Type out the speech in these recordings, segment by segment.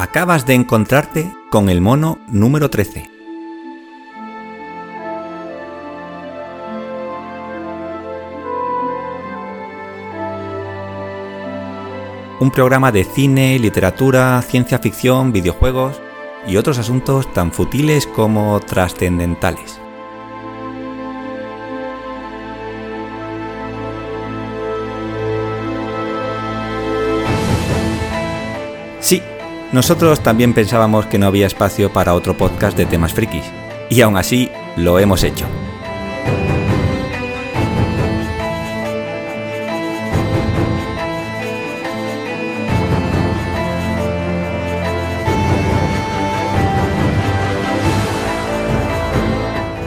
Acabas de encontrarte con el mono número 13. Un programa de cine, literatura, ciencia ficción, videojuegos y otros asuntos tan futiles como trascendentales. Nosotros también pensábamos que no había espacio para otro podcast de temas frikis, y aún así lo hemos hecho.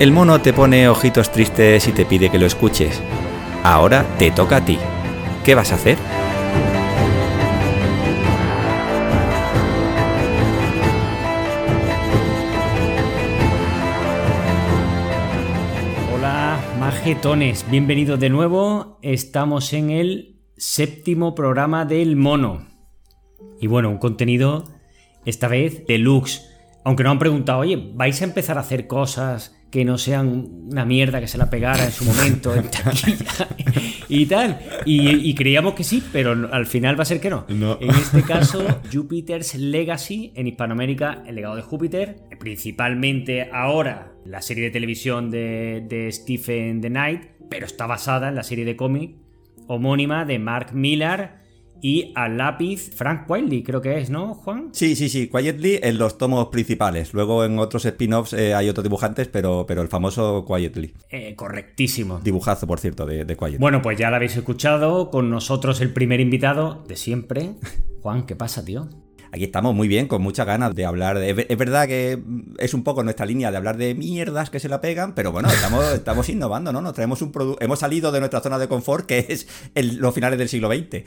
El mono te pone ojitos tristes y te pide que lo escuches. Ahora te toca a ti. ¿Qué vas a hacer? Majetones, bienvenidos de nuevo. Estamos en el séptimo programa del mono. Y bueno, un contenido esta vez deluxe. Aunque nos han preguntado, oye, ¿vais a empezar a hacer cosas que no sean una mierda que se la pegara en su momento en taquilla y tal. Y, y creíamos que sí, pero al final va a ser que no. No. En este caso, Jupiter's Legacy, en Hispanoamérica, el legado de Júpiter, principalmente ahora la serie de televisión de, de Stephen the Knight, pero está basada en la serie de cómic homónima de Mark Millar y al lápiz Frank Wiley, creo que es, ¿no, Juan? Sí, sí, sí, Quietly en los tomos principales. Luego en otros spin-offs eh, hay otros dibujantes, pero, pero el famoso Quietly. Eh, correctísimo. Dibujazo, por cierto, de, de Quietly. Bueno, pues ya lo habéis escuchado. Con nosotros el primer invitado de siempre. Juan, ¿qué pasa, tío? Aquí estamos muy bien, con muchas ganas de hablar. de- es ver- es verdad que es un poco nuestra línea de hablar de mierdas que se la pegan, pero bueno, estamos, estamos innovando, ¿no? Nos traemos un producto. Hemos salido de nuestra zona de confort, que es el- los finales del siglo XX.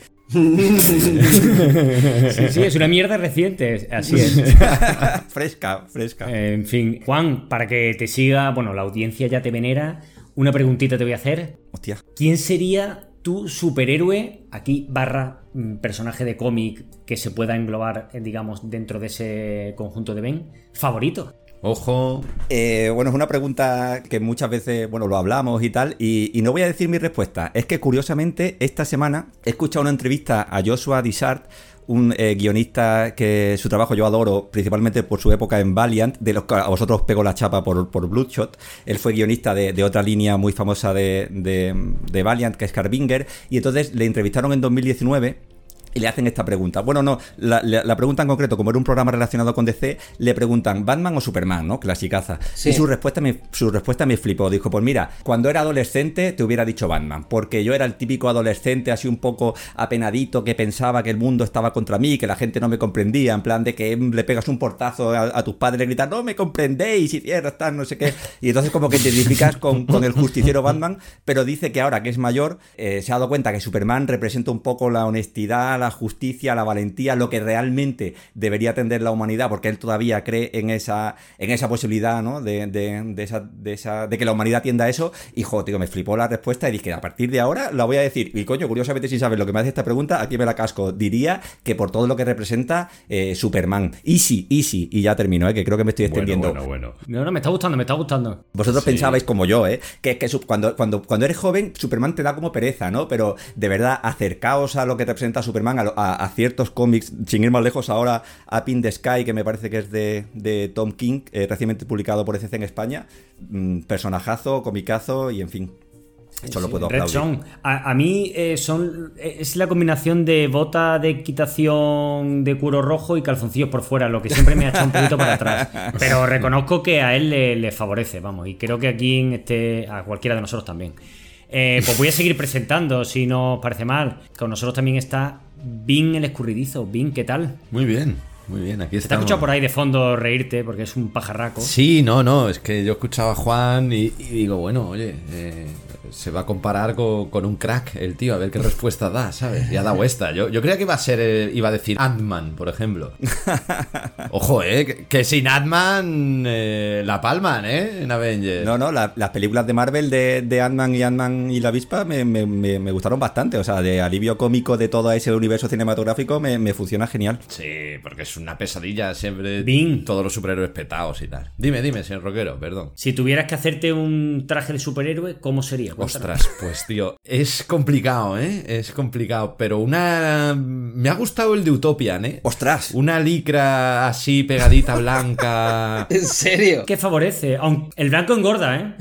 Sí, sí, es una mierda reciente, así es. fresca, fresca. En fin, Juan, para que te siga, bueno, la audiencia ya te venera, una preguntita te voy a hacer. Hostia. ¿Quién sería tu superhéroe, aquí barra personaje de cómic que se pueda englobar, eh, digamos, dentro de ese conjunto de Ben, favorito? Ojo. Eh, bueno, es una pregunta que muchas veces, bueno, lo hablamos y tal, y, y no voy a decir mi respuesta. Es que curiosamente, esta semana he escuchado una entrevista a Joshua Dishart, un eh, guionista que su trabajo yo adoro, principalmente por su época en Valiant, de los que a vosotros os pego la chapa por, por Bloodshot. Él fue guionista de, de otra línea muy famosa de, de, de Valiant, que es Carbinger, y entonces le entrevistaron en 2019 y le hacen esta pregunta. Bueno, no, la, la- la pregunta en concreto, como era un programa relacionado con DC, le preguntan ¿Batman o Superman? ¿no? Clasicaza. Sí. Y su respuesta, me, su respuesta me flipó. Dijo, pues mira, cuando era adolescente te hubiera dicho Batman, porque yo era el típico adolescente así un poco apenadito que pensaba que el mundo estaba contra mí, que la gente no me comprendía, en plan de que mm, le pegas un portazo a, a tus padres y gritas, no me comprendéis y cierras, tal, no sé qué. Y entonces como que te identificas con, con el justiciero Batman, pero dice que ahora que es mayor, eh, se ha dado cuenta que Superman representa un poco la honestidad, la justicia, la valentía, lo que realmente debería atender la humanidad, porque él todavía cree en esa, en esa posibilidad, ¿no? De, de- de esa, de, esa, de que la humanidad tienda a eso. Y, jo, tío, me flipó la respuesta y dije, a partir de ahora la voy a decir. Y, coño, curiosamente, sin saber lo que me hace esta pregunta, aquí me la casco. Diría que por todo lo que representa eh, Superman. Easy, easy. Y ya termino, ¿eh? Que creo que me estoy extendiendo. bueno, bueno. No, no, me está gustando, me está gustando. Vosotros Sí. pensabais como yo, ¿eh? Que, que cuando, cuando, cuando eres joven, Superman te da como pereza, ¿no? Pero de verdad, acercaos a lo que representa Superman, a, lo- a- a ciertos cómics, sin ir más lejos ahora, a Pin the Sky, que me parece que es de, de Tom King, eh, recientemente publicado por ECC en España. Mm, personajazo, comicazo y en fin. Eso lo puedo Red. A, a mí eh, son es la combinación de bota de equitación de cuero rojo y calzoncillos por fuera, lo que siempre me ha echado un poquito para atrás. Pero reconozco que a él le, le favorece, vamos, y creo que aquí en este, a cualquiera de nosotros también. Eh, pues voy a seguir presentando, si no os parece mal. Con nosotros también está Vin el escurridizo. Vin, ¿qué tal? Muy bien, muy bien. Aquí Te ha estamos. escuchado por ahí de fondo reírte porque es un pajarraco. Sí, no, no, es que yo escuchaba a Juan y, y digo, bueno, oye, eh, se va a comparar con, con un crack el tío, a ver qué respuesta da, ¿sabes? Y ha dado esta. Yo, yo creía que iba a ser, eh, iba a decir Ant-Man, por ejemplo. Ojo, ¿eh? Que, que sin Ant-Man eh, la palman, ¿eh? En Avengers. No, no, la- las películas de Marvel de, de Ant-Man y Ant-Man y la avispa me, me- me- me gustaron bastante. O sea, de alivio cómico de todo ese universo cinematográfico me, me funciona genial. Sí, porque es es una pesadilla siempre. Bing. Todos los superhéroes petados y tal. Dime, dime, señor Roquero, perdón. Si tuvieras que hacerte un traje de superhéroe, ¿cómo sería? Cuéntanos. Ostras, pues tío, es complicado, ¿eh? Es complicado, pero una... Me ha gustado el de Utopian, ¿eh? ¡Ostras! Una licra así pegadita blanca. ¿En serio? ¿Qué favorece? Aunque el blanco engorda, ¿eh?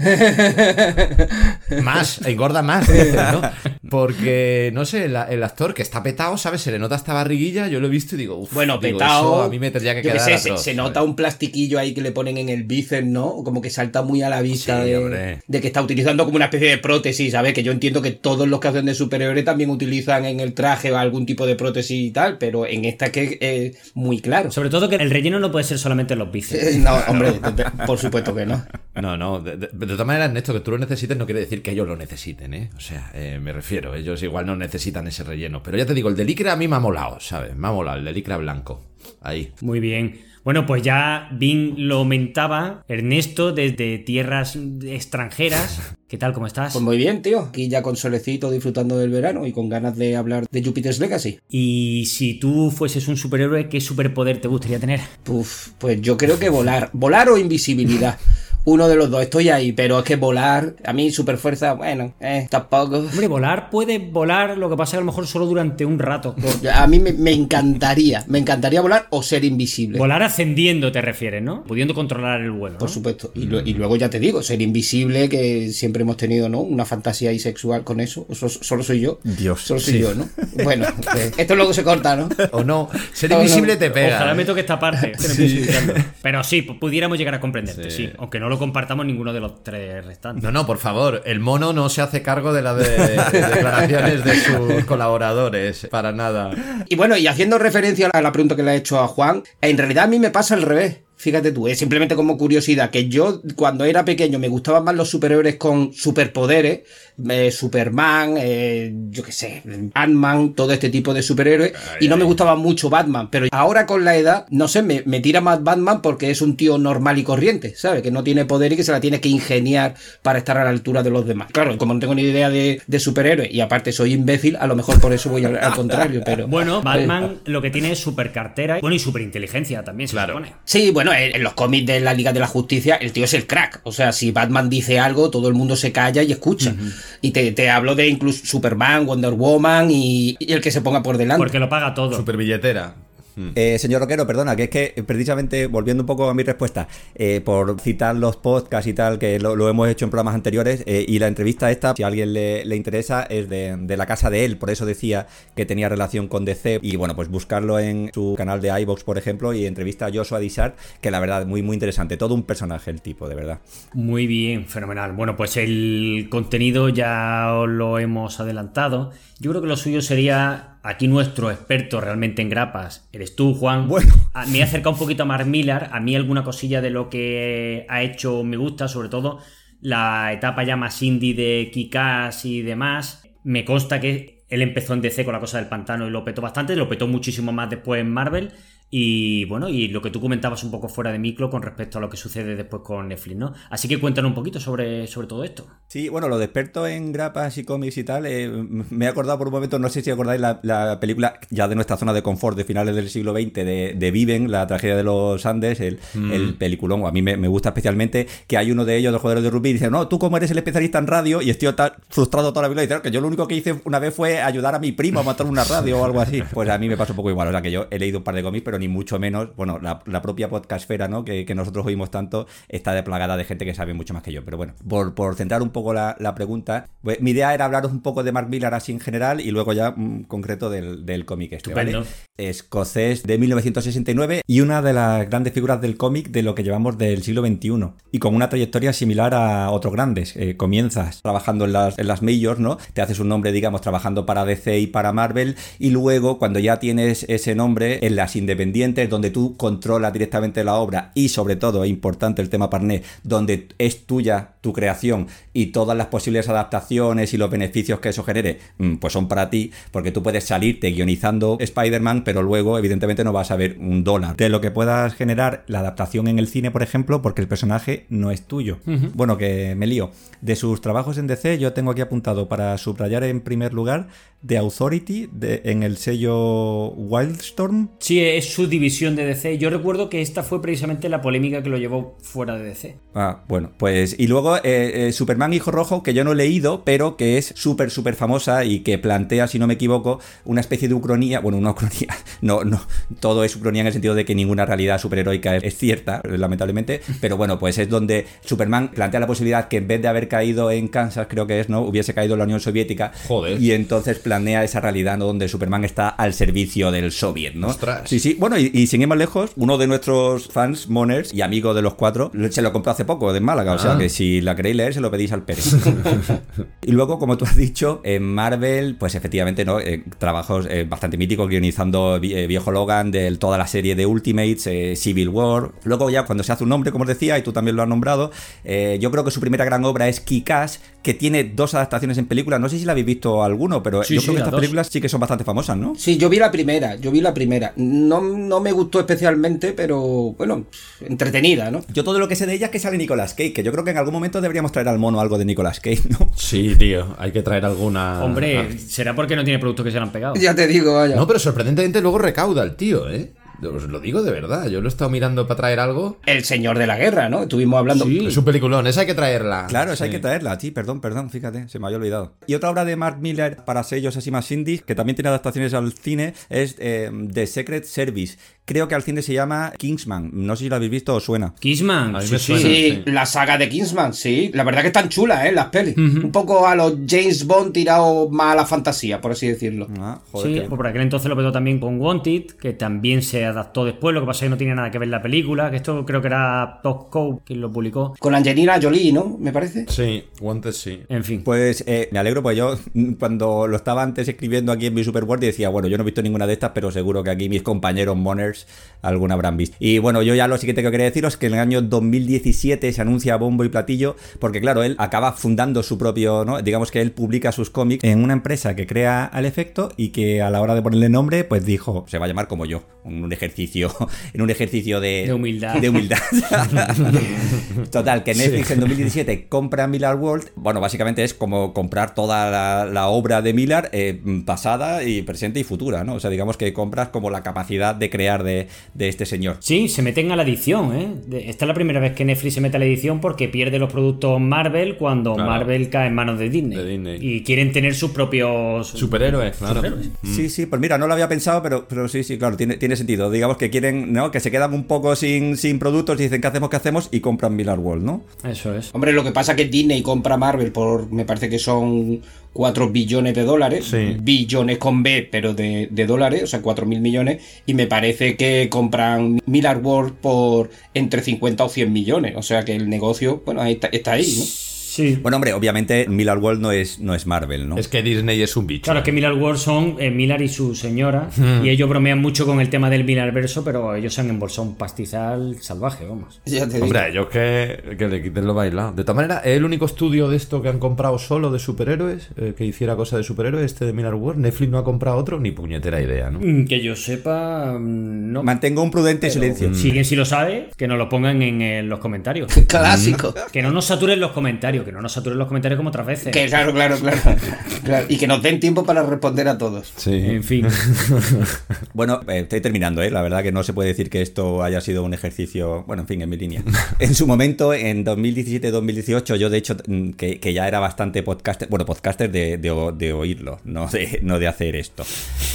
Más, engorda más, ¿no? Porque, no sé, el actor que está petado, ¿sabes? Se le nota esta barriguilla, yo lo he visto y digo, uff, Bueno, petado. Eso a mí me tendría que quedar sé, se, atroz, se ¿sabes? nota un plastiquillo ahí que le ponen en el bíceps, ¿no? Como que salta muy a la vista Sí, de, hombre. de que está utilizando como una especie de prótesis, ¿sabes? Que yo entiendo que todos los que hacen de superhéroe también utilizan en el traje algún tipo de prótesis y tal, pero en esta es que es muy claro. Sobre todo que el relleno no puede ser solamente los bíceps. Eh, No, hombre, de- de- por supuesto que no. No, no, de, de- de todas maneras, Néstor, que tú lo necesites no quiere decir que ellos lo necesiten, ¿eh? O sea, eh, me refiero, ellos igual no necesitan ese relleno. Pero ya te digo, el de licra a mí me ha molado, ¿sabes? Me ha molado, el de licra blanco. Ahí. Muy bien. Bueno, pues ya Vin lo aumentaba. Ernesto, desde tierras extranjeras. ¿Qué tal? ¿Cómo estás? Pues muy bien, tío. Aquí ya con solecito disfrutando del verano y con ganas de hablar de Jupiter's Legacy. Y si tú fueses un superhéroe, ¿qué superpoder te gustaría tener? Uf, pues yo creo que volar. Volar o invisibilidad. Uno de los dos, estoy ahí, pero es que volar, a mí super fuerza, bueno, eh, tampoco. Hombre, volar puede volar, lo que pasa es que a lo mejor solo durante un rato. A mí me, me encantaría, me encantaría volar o ser invisible. Volar ascendiendo te refieres, ¿no? Pudiendo controlar el vuelo. Por supuesto. Y, lo- y luego ya te digo, ser invisible, que siempre hemos tenido, ¿no? Una fantasía ahí sexual con eso. Eso solo soy yo. Dios. Solo soy yo, ¿no? Bueno, pues, esto luego se corta, ¿no? O no, ser No, no. invisible te pega. Ojalá me ¿eh? toque esta parte. Pero sí, pu- pudiéramos llegar a comprenderte, sí. Sí. Aunque no lo compartamos ninguno de los tres restantes. No, no, por favor, el mono no se hace cargo de las de- de declaraciones de sus colaboradores, para nada. Y bueno, y haciendo referencia a la pregunta que le he hecho a Juan, en realidad a mí me pasa al revés. Fíjate tú, es simplemente como curiosidad, que yo cuando era pequeño me gustaban más los superhéroes con superpoderes, eh, Superman, eh, yo qué sé, Ant-Man, todo este tipo de superhéroes, y no me gustaba mucho Batman, pero ahora con la edad, no sé, me, me tira más Batman porque es un tío normal y corriente, ¿sabes? Que no tiene poder y que se la tiene que ingeniar para estar a la altura de los demás. Claro, como no tengo ni idea de, de superhéroes y aparte soy imbécil, a lo mejor por eso voy al, al contrario, pero... Bueno, Batman lo que tiene es super cartera bueno, y super inteligencia también, se Claro. supone. Sí, bueno, en, en los cómics de la Liga de la Justicia, el tío es el crack. O sea, si Batman dice algo, todo el mundo se calla y escucha. Y te, te hablo de incluso Superman, Wonder Woman y, y el que se ponga por delante. Porque lo paga todo. Super billetera. Eh, señor Roquero, perdona, que es que eh, precisamente volviendo un poco a mi respuesta, eh, por citar los podcasts y tal, que lo, lo hemos hecho en programas anteriores, eh, y la entrevista esta, si a alguien le, le interesa, es de, de la casa de él, por eso decía que tenía relación con DC, y bueno, pues buscarlo en su canal de iVox, por ejemplo, y entrevista a Joshua Dishart, que la verdad, muy, muy interesante, todo un personaje el tipo, de verdad. Muy bien, fenomenal. Bueno, pues el contenido ya os lo hemos adelantado. Yo creo que lo suyo sería aquí nuestro experto realmente en grapas. Eres tú, Juan. Bueno. A- me he acercado un poquito a Mark Millar. A mí alguna cosilla de lo que ha hecho me gusta, sobre todo la etapa ya más indie de Kikas y demás. Me consta que él empezó en DC con la cosa del pantano y lo petó bastante, lo petó muchísimo más después en Marvel. Y bueno, y lo que tú comentabas un poco fuera de micro con respecto a lo que sucede después con Netflix, ¿no? Así que cuéntanos un poquito sobre, sobre todo esto. Sí, bueno, lo de experto en grapas y cómics y tal, eh, me he acordado por un momento, no sé si acordáis la, la película ya de nuestra zona de confort de finales del siglo XX de, de Viven, la tragedia de los Andes, el, el peliculón, a mí me, me gusta especialmente que hay uno de ellos, los jugadores de rugby, dice, no, tú como eres el especialista en radio, y estoy tan frustrado toda la vida, y dice, "No, que yo lo único que hice una vez fue ayudar a mi primo a montar una radio o algo así. Pues a mí me pasa un poco igual, o sea que yo he leído un par de cómics, pero ni mucho menos, bueno, la, la propia podcastfera, ¿no? Que, que nosotros oímos tanto, está de plagada de gente que sabe mucho más que yo. Pero bueno, por, por centrar un poco la, la pregunta, pues, mi idea era hablaros un poco de Mark Millar así en general y luego ya mm, concreto del, del cómic este. Escocés de 1969 y una de las grandes figuras del cómic de lo que llevamos del siglo XXI y con una trayectoria similar a otros grandes. Eh, comienzas trabajando en las, en las majors, ¿no? Te haces un nombre, digamos, trabajando para DC y para Marvel y luego cuando ya tienes ese nombre en las independientes donde tú controlas directamente la obra y sobre todo, es importante el tema Parné, donde es tuya tu creación y todas las posibles adaptaciones y los beneficios que eso genere, mm, pues son para ti, porque tú puedes salirte guionizando Spider-Man, pero luego evidentemente no vas a ver un dólar de lo que puedas generar la adaptación en el cine, por ejemplo, porque el personaje no es tuyo. Bueno, que me lío. De sus trabajos en DC, yo tengo aquí apuntado para subrayar en primer lugar The Authority de- en el sello Wildstorm. Sí, es subdivisión de DC. Yo recuerdo que esta fue precisamente la polémica que lo llevó fuera de DC. Ah, bueno, pues. Y luego eh, eh, Superman Hijo Rojo, que yo no he leído, pero que es súper, súper famosa y que plantea, si no me equivoco, una especie de ucronía. Bueno, una ucronía. No, no. Todo es ucronía en el sentido de que ninguna realidad superheroica es, es cierta, lamentablemente. Pero bueno, pues es donde Superman plantea la posibilidad que en vez de haber caído en Kansas, creo que es, ¿no? Hubiese caído en la Unión Soviética. Joder. Y entonces planea esa realidad, ¿no? Donde Superman está al servicio del Soviet, ¿no? Ostras. Sí, sí. Bueno, y, y sin ir más lejos, uno de nuestros fans, Moners, y amigo de los cuatro, se lo compró hace poco de Málaga. O sea Ah. que si la queréis leer, se lo pedís al Pérez. y luego, como tú has dicho, en Marvel, pues efectivamente, ¿no? Eh, trabajos eh, bastante míticos, guionizando eh, Viejo Logan, de toda la serie de Ultimates, eh, Civil War. Luego, ya cuando se hace un nombre, como os decía, y tú también lo has nombrado, eh, yo creo que su primera gran obra es Kick-Ass, que tiene dos adaptaciones en película. No sé si la habéis visto alguno, pero Sí, yo sí, creo que estas dos. películas sí que son bastante famosas, ¿no? Sí, yo vi la primera, yo vi la primera. No, no me gustó especialmente, pero bueno, entretenida, ¿no? Yo todo lo que sé de ella es que sale Nicolas Cage, que yo creo que en algún momento deberíamos traer al mono algo de Nicolas Cage, ¿no? Sí, tío, hay que traer alguna. Hombre, Ah. será porque no tiene productos que se le han pegado. Ya te digo, vaya. No, pero sorprendentemente luego recauda el tío, ¿eh? Os lo digo de verdad. Yo lo he estado mirando para traer algo. El señor de la guerra, ¿no? Estuvimos hablando. Sí. Es un peliculón, esa hay que traerla. Claro, esa hay que traerla, sí, perdón, perdón, fíjate, se me había olvidado. Y otra obra de Mark Miller para sellos así más indies, que también tiene adaptaciones al cine, es eh, The Secret Service. Creo que al cine se llama Kingsman. No sé si lo habéis visto o suena. A mí sí, me sí. suena. Sí, sí. la saga de Kingsman, sí. La verdad que están chulas, ¿eh? Las pelis. Un poco a los James Bond tirado más a la fantasía, por así decirlo. Ah, joder, Sí, qué- pues por aquel entonces lo petó también con Wanted, que también se adaptó después, lo que pasa es que no tiene nada que ver la película, que esto creo que era Top Cow quien lo publicó. Con Angelina Jolie, ¿no? Me parece. Sí, Wanted sí. En fin. Pues eh, me alegro, pues yo cuando lo estaba antes escribiendo aquí en mi Superboard decía, bueno, yo no he visto ninguna de estas, pero seguro que aquí mis compañeros Moners alguna habrán visto. Y bueno, yo ya lo siguiente que quería deciros es que en el año 2017 se anuncia bombo y platillo, porque claro, él acaba fundando su propio, ¿no? Digamos que él publica sus cómics en una empresa que crea al efecto y que a la hora de ponerle nombre, pues dijo, se va a llamar como yo, un ejercicio, en un ejercicio de, De humildad. De humildad. Total, que Netflix en 2017 compra Miller World. Bueno, básicamente es como comprar toda la, la obra de Miller eh, pasada y presente y futura, ¿no? O sea, digamos que compras como la capacidad de crear de, de este señor. Sí, se meten a la edición, ¿eh? Esta es la primera vez que Netflix se mete a la edición porque pierde los productos Marvel cuando Claro. Marvel cae en manos de Disney. De Disney. Y quieren tener sus propios Superhéroes, claro. superhéroes. Sí, sí, pues mira, no lo había pensado, pero, pero sí, sí, claro, tiene, tiene sentido. Digamos que quieren, ¿no? Que se quedan un poco sin, sin productos y dicen, ¿qué hacemos? ¿Qué hacemos? Y compran Miller World, ¿no? Eso es. Hombre, lo que pasa es que Disney compra Marvel por, me parece que son 4 billones de dólares. Sí. Billones con B, pero de, de dólares, o sea, 4 mil millones. Y me parece que compran Miller World por entre 50 o 100 millones. O sea que el negocio, bueno, ahí está, está ahí, ¿no? Sí. Bueno, hombre, obviamente Miller World no es, no es Marvel, ¿no? Es que Disney es un bicho. Claro, es que Miller World son eh, Miller y su señora. Y ellos bromean mucho con el tema del Miller verso, pero ellos se han embolsado un pastizal salvaje, vamos. Ya te digo. Hombre, ellos que, que le quiten lo bailado. De todas maneras, ¿es el único estudio de esto que han comprado solo de superhéroes? eh, que hiciera cosa de superhéroes, este de Miller World. Netflix no ha comprado otro, ni puñetera idea, ¿no? Mm, Que yo sepa, mm, no. Mantengo un prudente silencio. Si alguien sí lo sabe, que nos lo pongan en eh, los comentarios. Clásico. Que no nos saturen los comentarios, que no nos saturen los comentarios como otras veces. Que claro, claro, claro, Claro, Y que nos den tiempo para responder a todos. Sí. En fin. Bueno, eh, estoy terminando, ¿eh? La verdad que no se puede decir que esto haya sido un ejercicio, bueno, en fin, en mi línea. En su momento, en 2017-2018, yo de hecho, mm, que, que ya era bastante podcaster, bueno, podcaster de, de oírlo, no de, no de hacer esto.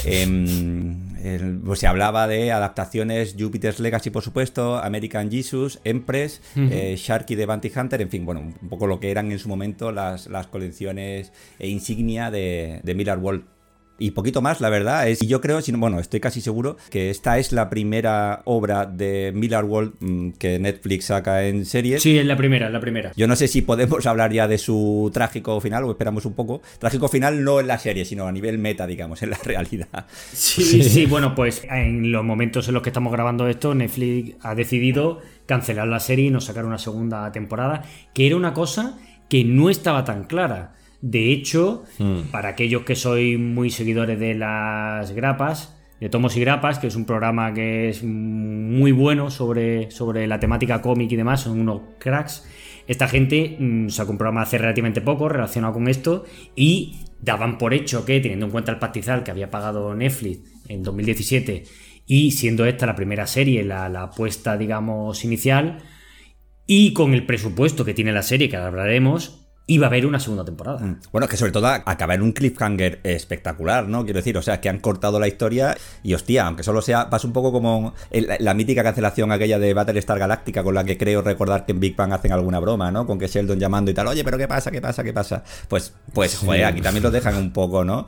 Em, el- pues se hablaba de adaptaciones Jupiter's Legacy, por supuesto, American Jesus, Empress, eh, Sharky de Bounty Hunter, en fin, bueno, un poco lo que eran en su momento las, las colecciones e insignia de, de Miller World. Y poquito más, la verdad. Es, y yo creo, si no- bueno, estoy casi seguro que esta es la primera obra de Miller World mm, que Netflix saca en serie. Sí, es la primera, la primera. Yo no sé si podemos hablar ya de su trágico final o esperamos un poco. Trágico final no en la serie, sino a nivel meta, digamos, en la realidad. Sí, sí, bueno, pues en los momentos en los que estamos grabando esto, Netflix ha decidido cancelar la serie y no sacar una segunda temporada, que era una cosa que no estaba tan clara. De hecho, para aquellos que sois muy seguidores de las grapas, de Tomos y Grapas, que es un programa que es muy bueno sobre, sobre la temática cómic y demás, son unos cracks. Esta gente mm, sacó un programa hace relativamente poco relacionado con esto y daban por hecho que, teniendo en cuenta el pastizal que había pagado Netflix en 2017 y siendo esta la primera serie, la, la apuesta, digamos, inicial, y con el presupuesto que tiene la serie, que ahora hablaremos, iba a haber una segunda temporada. Mm. Bueno, es que sobre todo acaba en un cliffhanger espectacular, ¿no? Quiero decir, o sea, que han cortado la historia y hostia, aunque solo sea, pasa un poco como el- la, mítica cancelación aquella de Battlestar Galáctica con la que creo recordar que en Big Bang hacen alguna broma, ¿no? Con que Sheldon llamando y tal, oye, pero ¿qué pasa? ¿Qué pasa? ¿Qué pasa? Pues, pues, joder, aquí también lo dejan un poco, ¿no?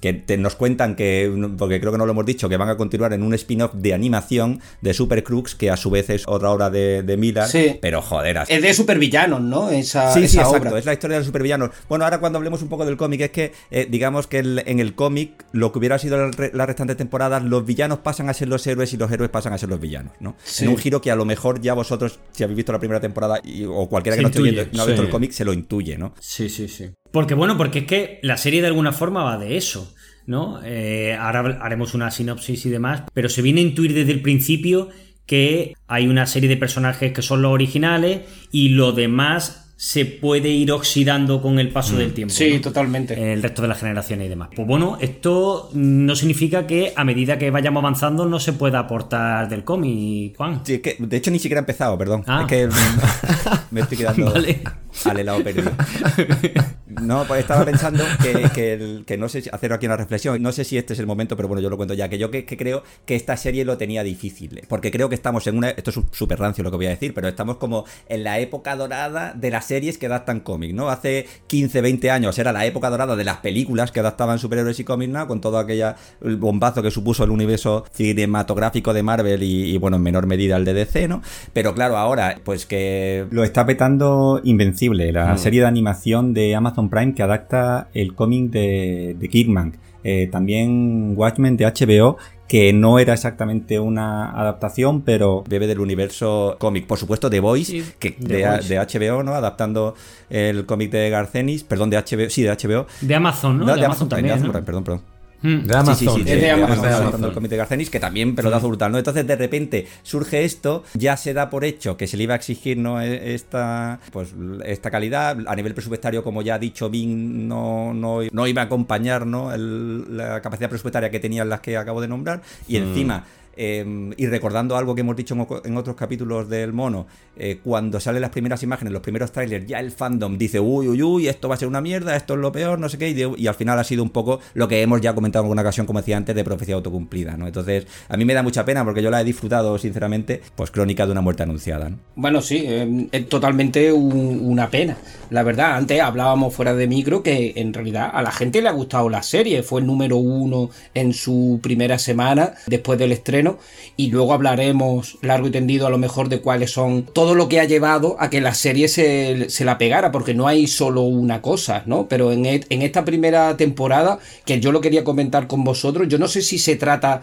Que te- nos cuentan que, porque creo que no lo hemos dicho, que van a continuar en un spin-off de animación de Super Crooks, que a su vez es otra obra de, de Miller, Sí. pero joder, así- Es de supervillanos, ¿no? Esa, Sí, sí, esa exacto. Es la historia de los supervillanos. Bueno, ahora cuando hablemos un poco del cómic, es que eh, digamos que el- en el cómic, lo que hubiera sido la, re- la restante temporada, los villanos pasan a ser los héroes y los héroes pasan a ser los villanos, ¿no? Sí. En un giro que a lo mejor ya vosotros, si habéis visto la primera temporada y- o cualquiera que no esté viendo, no ha visto sí. el cómic, se lo intuye, ¿no? Sí, sí, sí. Porque bueno, porque es que la serie de alguna forma va de eso, ¿no? Eh, ahora haremos una sinopsis y demás, pero se viene a intuir desde el principio que hay una serie de personajes que son los originales y lo demás se puede ir oxidando con el paso del tiempo. Sí, ¿no? totalmente. el resto de las generaciones y demás. Pues bueno, esto no significa que a medida que vayamos avanzando no se pueda aportar del cómic, Juan. Sí, es que, de hecho, ni siquiera he empezado, perdón. Ah. Es que mm, me estoy quedando Vale. al helado perdido. No, pues estaba pensando que, que el- que no sé si hacer aquí una reflexión. No sé si este es el momento, pero bueno, yo lo cuento ya. Que yo que, que creo que esta serie lo tenía difícil. Porque creo que estamos en una. Esto es súper rancio lo que voy a decir, pero estamos como en la época dorada de las series que adaptan cómics, ¿no? Hace 15, 20 años era la época dorada de las películas que adaptaban superhéroes y cómics, ¿no? Con todo aquella el bombazo que supuso el universo cinematográfico de Marvel y, y, bueno, en menor medida el de DC, ¿no? Pero claro, ahora, pues que Lo está petando Invencible, la Mm. serie de animación de Amazon Prime que adapta el cómic de, de Kidman. Eh, también Watchmen de HBO, que no era exactamente una adaptación, pero bebe del universo cómic. Por supuesto, The Voice, Sí, que The de, Voice. de HBO, ¿no? Adaptando el cómic de Garcenis, perdón, de HBO, sí, de HBO. De Amazon, ¿no? No, de, Amazon, Prime, de también. Amazon ¿no? Prime, perdón, perdón. Mm. De Amazon. Sí, sí, sí, Es de, de de Amazon, Amazon, Amazon. adaptando el cómic de Garcenis, que también pelotazo brutal, ¿no? Entonces, de repente, surge esto, ya se da por hecho que se le iba a exigir, ¿no? E- Esta, pues, esta calidad. A nivel presupuestario, como ya ha dicho Bing, no, no, no iba a acompañar, ¿no? El- la capacidad presupuestaria que tenían las que acabo de nombrar. Y encima... eh, y recordando algo que hemos dicho en, otros capítulos del mono, eh, cuando salen las primeras imágenes, los primeros trailers, ya el fandom dice, uy, uy, uy, esto va a ser una mierda, esto es lo peor, no sé qué, y, al final ha sido un poco lo que hemos ya comentado en alguna ocasión, como decía antes, de profecía autocumplida, ¿no? Entonces, a mí me da mucha pena porque yo la he disfrutado, sinceramente, pues crónica de una muerte anunciada, ¿no? Bueno, sí, eh, es totalmente un- una pena. La verdad, antes hablábamos fuera de micro que en realidad a la gente le ha gustado la serie. Fue el número uno en su primera semana después del estreno. Y luego hablaremos largo y tendido a lo mejor de cuáles son todo lo que ha llevado a que la serie se, se la pegara, porque no hay solo una cosa, ¿no? Pero en, et- en esta primera temporada, que yo lo quería comentar con vosotros, yo no sé si se trata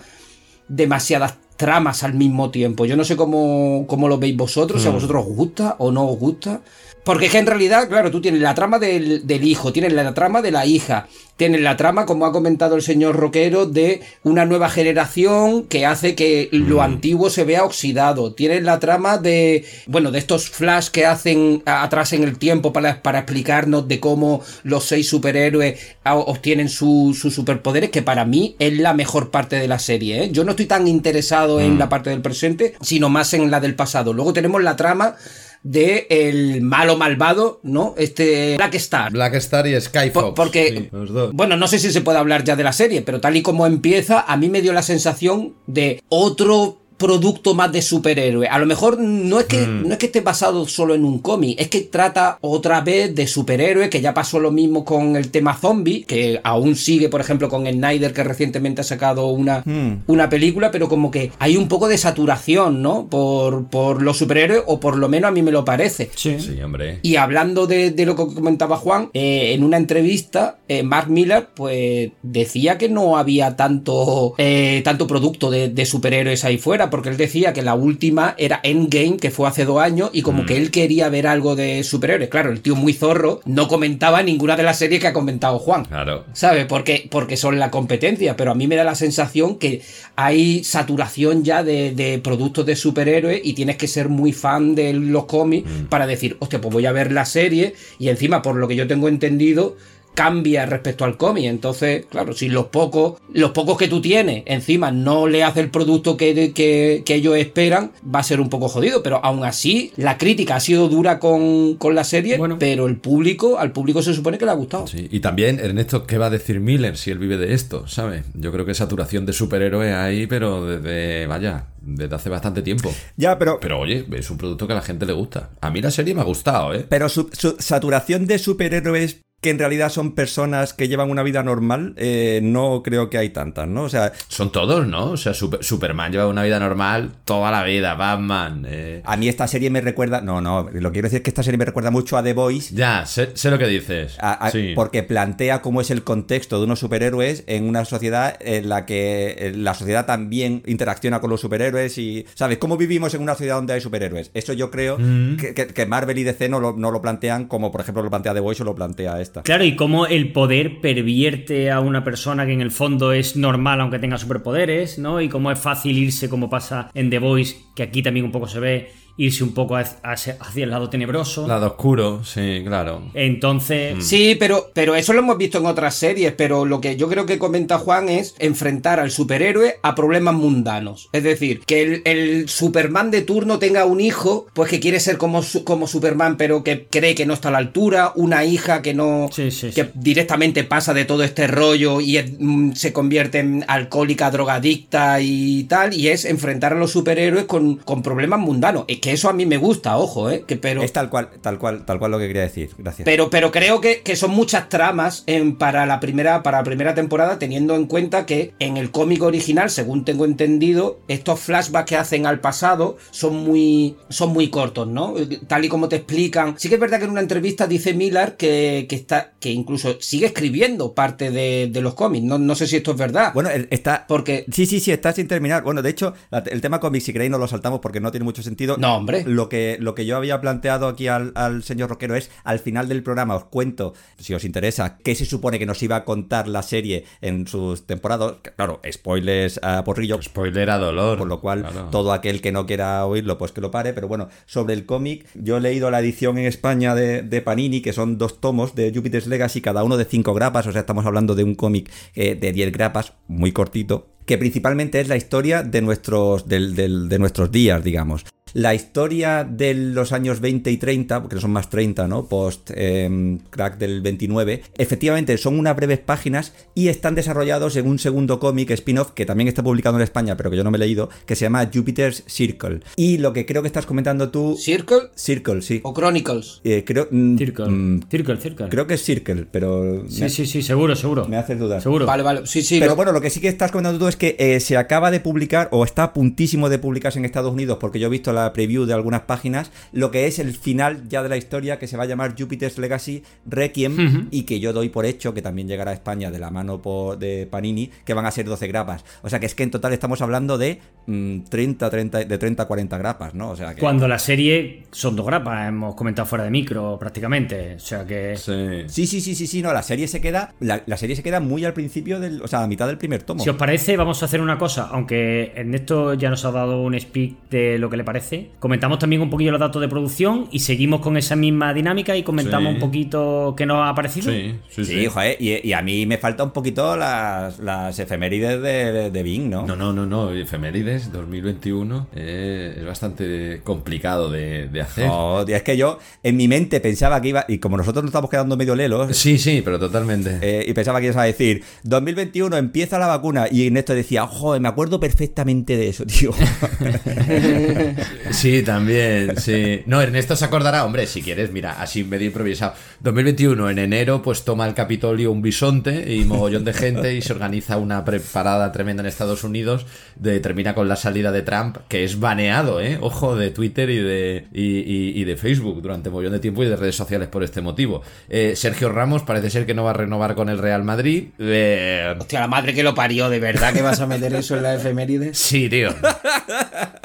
demasiadas tramas al mismo tiempo. Yo no sé cómo, cómo lo veis vosotros, si a vosotros os gusta o no os gusta. Porque es que en realidad, claro, tú tienes la trama del, del hijo, tienes la trama de la hija, tienes la trama, como ha comentado el señor Roquero, de una nueva generación que hace que lo antiguo se vea oxidado. Tienes la trama de, bueno, de estos flash que hacen atrás en el tiempo para, para explicarnos de cómo los seis superhéroes a- obtienen su- sus superpoderes, que para mí es la mejor parte de la serie. ¿eh? Yo no estoy tan interesado en la parte del presente, sino más en la del pasado. Luego tenemos la trama de el malo malvado, ¿no? Este Black Star. Black Star y Skyfox. Por- porque- Sí, los dos. Bueno, no sé si se puede hablar ya de la serie, pero tal y como empieza, a mí me dio la sensación de otro producto más de superhéroe. A lo mejor no es que no es que esté basado solo en un cómic, es que trata otra vez de superhéroe, que ya pasó lo mismo con el tema zombie, que aún sigue, por ejemplo, con Snyder que recientemente ha sacado una Hmm. una película, pero como que hay un poco de saturación, ¿no? Por por los superhéroes o por lo menos a mí me lo parece. Sí. Sí, hombre. Y hablando de, de lo que comentaba Juan, eh, en una entrevista, eh, Mark Miller, pues decía que no había tanto, eh, tanto producto de, de superhéroes ahí fuera, porque él decía que la última era Endgame, que fue hace dos años, y como que él quería ver algo de superhéroes. Claro, el tío muy zorro no comentaba ninguna de las series que ha comentado Juan. Claro. ¿Sabe? Porque, porque son la competencia, pero a mí me da la sensación que hay saturación ya de, de productos de superhéroes y tienes que ser muy fan de los cómics para decir, hostia, pues voy a ver la serie y encima, por lo que yo tengo entendido, cambia respecto al cómic. Entonces, claro, si los pocos, los pocos que tú tienes, encima no le hace el producto que, que, que ellos esperan, va a ser un poco jodido. Pero aún así, la crítica ha sido dura con, con la serie, Bueno. pero el público, al público se supone que le ha gustado. Sí, y también, Ernesto, ¿qué va a decir Miller si él vive de esto? ¿Sabes? Yo creo que saturación de superhéroes hay, pero desde, vaya, desde hace bastante tiempo. Ya, pero, Pero oye, es un producto que a la gente le gusta. A mí la serie me ha gustado, ¿eh? pero su, su saturación de superhéroes que en realidad son personas que llevan una vida normal, eh, no creo que hay tantas, ¿no? O sea, Son todos, ¿no? O sea, Super- Superman lleva una vida normal toda la vida, Batman. eh. a mí esta serie me recuerda, no, no, lo que quiero decir es que esta serie me recuerda mucho a The Voice. Ya, sé, sé lo que dices. a- a- sí. Porque plantea cómo es el contexto de unos superhéroes en una sociedad en la que eh, la sociedad también interacciona con los superhéroes y, ¿sabes? ¿Cómo vivimos en una sociedad donde hay superhéroes? Eso yo creo Mm. que, que- que Marvel y DC no lo, no lo plantean como, por ejemplo, lo plantea The Voice o lo plantea Claro, y cómo el poder pervierte a una persona que en el fondo es normal aunque tenga superpoderes, ¿no? Y cómo es fácil irse, como pasa en The Voice, que aquí también un poco se ve, irse un poco hacia, hacia el lado tenebroso. Lado oscuro, sí, claro. Entonces, Sí, pero, pero eso lo hemos visto en otras series, pero lo que yo creo que comenta Juan es enfrentar al superhéroe a problemas mundanos. Es decir, que el, el Superman de turno tenga un hijo, pues que quiere ser como, su- como Superman, pero que cree que no está a la altura, una hija que no... Sí, sí, que sí. directamente pasa de todo este rollo y es- mm, se convierte en alcohólica, drogadicta y tal, y es enfrentar a los superhéroes con, con problemas mundanos. Es que eso a mí me gusta, ojo, ¿eh? Que, pero... Es tal cual, tal cual, tal cual lo que quería decir. Gracias. Pero, pero creo que, que son muchas tramas en- para, la primera, para la primera temporada, teniendo en cuenta que en el cómic original, según tengo entendido, estos flashbacks que hacen al pasado son muy, son muy cortos, ¿no? Tal y como te explican. Sí que es verdad que en una entrevista dice Miller que, que está, que incluso sigue escribiendo parte de, de los cómics. No, no sé si esto es verdad. Bueno, está. porque. Sí, sí, sí, está sin terminar. Bueno, de hecho, el tema cómic, si queréis, no lo saltamos porque no tiene mucho sentido. No, hombre. Lo que, lo que yo había planteado aquí al, al señor Roquero es: al final del programa os cuento, si os interesa, qué se supone que nos iba a contar la serie en sus temporadas. Claro, spoilers a porrillo. Spoiler a dolor. Por lo cual, claro. todo aquel que no quiera oírlo, pues que lo pare. Pero bueno, sobre el cómic, yo he leído la edición en España de, de Panini, que son dos tomos de Jupiter's Legacy, cada uno de 5 grapas. O sea, estamos hablando de un cómic eh, de 10 grapas, muy cortito. Que principalmente es la historia de nuestros, de nuestros días, digamos. La historia de los años 20 y 30, porque son más 30, ¿no? Post eh, crack del 29, efectivamente son unas breves páginas y están desarrollados en un segundo cómic spin-off que también está publicado en España, pero que yo no me he leído, que se llama Jupiter's Circle. Y lo que creo que estás comentando tú. ¿Circle Circle, sí. o Chronicles? Eh, creo, mm, Circle, mm, Circle, Circle. creo que es Circle, pero Sí, me, sí, sí, seguro, seguro. me haces dudar. Seguro. Vale, vale. Sí, sí. Pero no- bueno, lo que sí que estás comentando tú es que eh, se acaba de publicar o está a puntísimo de publicarse en Estados Unidos, porque yo he visto la preview de algunas páginas, lo que es el final ya de la historia que se va a llamar Jupiter's Legacy Requiem y que yo doy por hecho que también llegará a España de la mano por- de Panini, que van a ser 12 grapas. O sea que es que en total estamos hablando de mm, 30, 30, de 30 a 40 grapas, ¿no? O sea que... Cuando la serie son dos grapas, hemos comentado fuera de micro prácticamente. O sea que. Sí. Sí, sí, sí, sí, sí, no, la serie se queda, la, la serie se queda muy al principio del, o sea, a la mitad del primer tomo. Si os parece, vamos a hacer una cosa. Aunque Ernesto ya nos ha dado un speak de lo que le parece, comentamos también un poquillo los datos de producción y seguimos con esa misma dinámica y comentamos Sí. un poquito qué nos ha parecido. Sí, sí, Sí, sí. joder, y, y a mí me falta un poquito las, las efemérides de, de Bing, ¿no? No, no, no, no. Efemérides 2021 eh, es bastante complicado de, de hacer. Joder, es que yo en mi mente pensaba que iba, y como nosotros nos estamos quedando medio lelos, Sí, sí, pero totalmente. eh, y pensaba que ibas a decir, 2021 empieza la vacuna, y Ernesto decía, joder, me acuerdo perfectamente de eso, tío. Sí, también, sí. No, Ernesto se acordará, hombre, si quieres, mira, así medio improvisado. 2021, en enero, pues toma el Capitolio un bisonte y mogollón de gente y se organiza una preparada tremenda en Estados Unidos. De, termina con la salida de Trump, que es baneado, ¿eh? Ojo, de Twitter y de, y, y- y de Facebook durante mogollón de tiempo y de redes sociales por este motivo. Eh, Sergio Ramos parece ser que no va a renovar con el Real Madrid. Eh, Hostia, la madre que lo parió, ¿de verdad que vas a meter eso en la efeméride? sí, tío.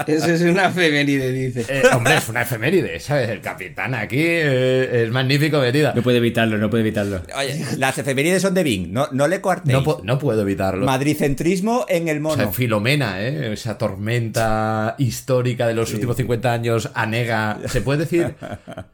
Eso es una efeméride, dice. Eh, hombre, es una efeméride, ¿sabes? El capitán aquí eh, es magnífico, venida. No puede evitarlo, no puede evitarlo. Oye, las efemérides son de Bing, no, no le coartéis. No, pu- no puedo evitarlo. Madricentrismo en el o mono. sea, Filomena, ¿eh? O esa tormenta histórica de los últimos 50 años anega. ¿Se puede decir?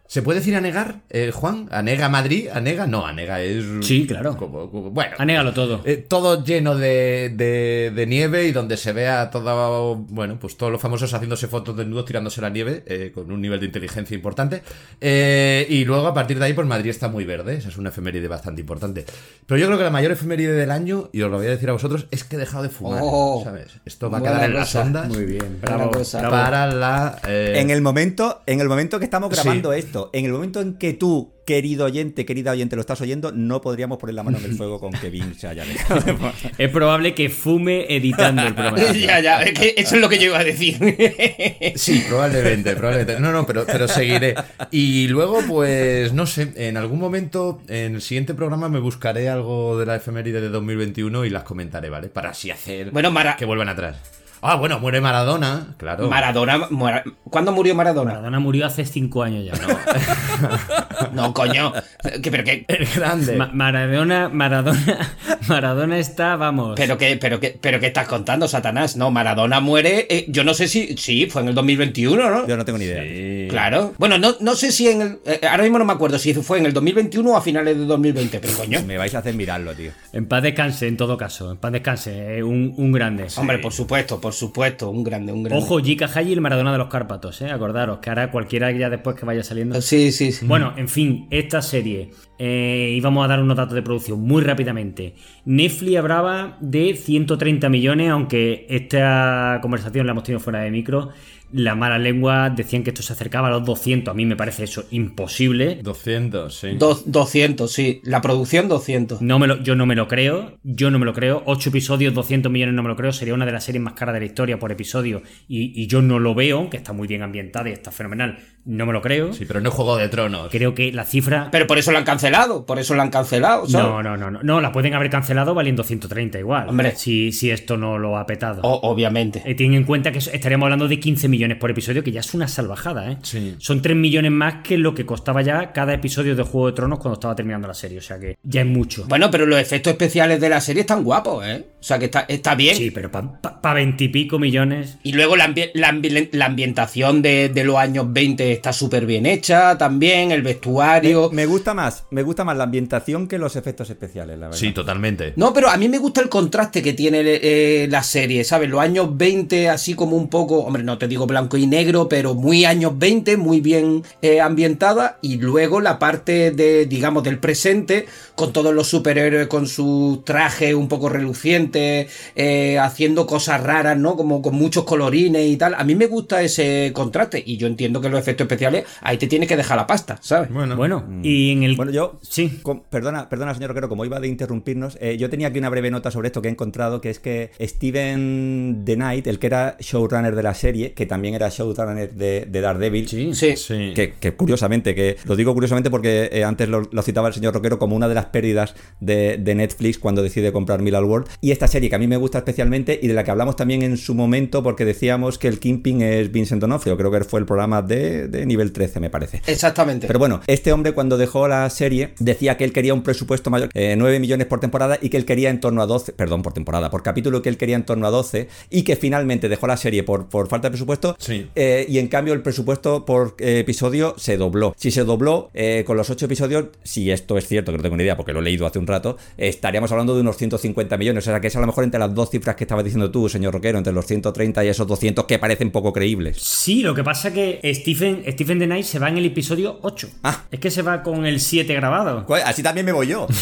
¿Se puede decir anegar, eh, Juan? ¿Anega Madrid? ¿Anega? No, anega es. Sí, claro. como- como- bueno. Anégalo todo. Eh, todo lleno de, de- de nieve y donde se vea todo, bueno, pues todos los famosos haciéndose fotos desnudos tirándose la nieve eh, con un nivel de inteligencia importante. Eh, y luego a partir de ahí, pues Madrid está muy verde, esa es una efeméride bastante importante. Pero yo creo que la mayor efeméride del año, y os lo voy a decir a vosotros, es que he dejado de fumar, Oh, ¿sabes? Esto va a quedar en las ondas Muy bien, bravo. bravo. para la... eh, En el momento, en el momento que estamos Sí. grabando esto, en el momento en que tú, querido oyente, querida oyente, lo estás oyendo, no podríamos poner la mano en el fuego con que Vin se haya dejado. Es probable que fume editando el programa. ya, ya, es que eso es lo que yo iba a decir. Sí, probablemente, probablemente. No, no, pero, pero seguiré. Y luego, pues, no sé, en algún momento, en el siguiente programa me buscaré algo de la efeméride de 2021 y las comentaré, ¿vale? Para así hacer Bueno, Mara- que vuelvan atrás. Ah, bueno, muere Maradona, claro. Maradona, Mara- ¿cuándo murió Maradona? Maradona murió hace cinco años ya. No, coño. ¿Qué- pero qué, El grande. Ma- Maradona, Maradona, Maradona está, vamos. pero qué, pero qué, pero qué estás contando, Satanás? No, Maradona muere. eh, yo no sé si. Sí, fue en el 2021, ¿no? Yo no tengo ni idea. Sí. Claro. Bueno, no, no sé si en el. eh, ahora mismo no me acuerdo si fue en el 2021 o a finales de 2020, pero coño. Me vais a hacer mirarlo, tío. En paz descanse, en todo caso. En paz descanse. eh, un, un grande. Hombre, por supuesto, por supuesto. Un grande, un grande. Ojo, Jika Haji y el Maradona de los Cárpatos, ¿eh? Acordaros que ahora cualquiera ya después que vaya saliendo. Sí, sí, sí. Bueno, en fin, esta serie. eh, y vamos a dar unos datos de producción muy rápidamente. Netflix hablaba de 130 millones, aunque esta conversación la hemos tenido fuera de micro. La mala lengua decían que esto se acercaba a los 200. A mí me parece eso imposible. 200, sí. Dos- 200, sí. La producción 200. No me lo, yo no me lo creo, yo no me lo creo. 8 episodios, 200 millones no me lo creo. Sería una de las series más caras de la historia por episodio. Y, y yo no lo veo, que está muy bien ambientada y está fenomenal. No me lo creo. Sí, pero no es Juego de Tronos. Creo que la cifra... Pero por eso la han cancelado. Por eso la han cancelado. ¿sabes? No, no, no, no. No, la pueden haber cancelado valiendo 130 igual. Hombre. Si, si esto no lo ha petado. O- obviamente. Eh, ten en cuenta que estaríamos hablando de 15 millones por episodio, que ya es una salvajada, ¿eh? Sí. Son 3 millones más que lo que costaba ya cada episodio de Juego de Tronos cuando estaba terminando la serie. O sea que ya es mucho. Bueno, pero los efectos especiales de la serie están guapos, ¿eh? O sea que está, está bien. Sí, pero para veintipico millones. Y luego la, ambi- la ambi- la ambientación de, de los años 20 está súper bien hecha también, el vestuario. Me gusta más, me gusta más la ambientación que los efectos especiales, la verdad. Sí, totalmente. No, pero a mí me gusta el contraste que tiene eh, la serie, ¿sabes? Los años 20 así como un poco, hombre, no te digo blanco y negro, pero muy años 20, muy bien eh, ambientada. Y luego la parte de, digamos, del presente, con todos los superhéroes con su traje un poco reluciente, eh, haciendo cosas raras, ¿no? Como con muchos colorines y tal. A mí me gusta ese contraste. Y yo entiendo que los efectos especiales, ahí te tienes que dejar la pasta, ¿sabes? Bueno, Bueno, y en el. Bueno, yo, Sí. perdona, perdona, señor Roquero, como iba de interrumpirnos, eh, yo tenía aquí una breve nota sobre esto que he encontrado, que es que Steven The Knight, el que era showrunner de la serie, que también era showrunner de, de Daredevil, Sí. Sí. sí. que, que curiosamente, que lo digo curiosamente porque eh, antes lo, lo citaba el señor Roquero como una de las pérdidas de, de Netflix cuando decide comprar Millard World. Y esta serie que a mí me gusta especialmente y de la que hablamos también en su momento porque decíamos que el Kingpin es Vincent D'Onofrio, creo que fue el programa de, de nivel 13, me parece. Exactamente. Pero bueno, este hombre cuando dejó la serie decía que él quería un presupuesto mayor, eh, 9 millones por temporada y que él quería en torno a 12, perdón, por temporada, por capítulo que él quería en torno a 12 y que finalmente dejó la serie por, por falta de presupuesto Sí. eh, y en cambio el presupuesto por eh, episodio se dobló. Si se dobló eh, con los 8 episodios, si esto es cierto, que no tengo ni idea porque lo he leído hace un rato, estaríamos hablando de unos 150 millones, o sea que es a lo mejor entre las dos cifras que estabas diciendo tú, señor Roquero, entre los 130 y esos 200 que parecen poco creíbles. Sí, lo que pasa que Stephen, Stephen The Knight se va en el episodio 8. Ah. Es que se va con el 7 grabado. Así también me voy yo.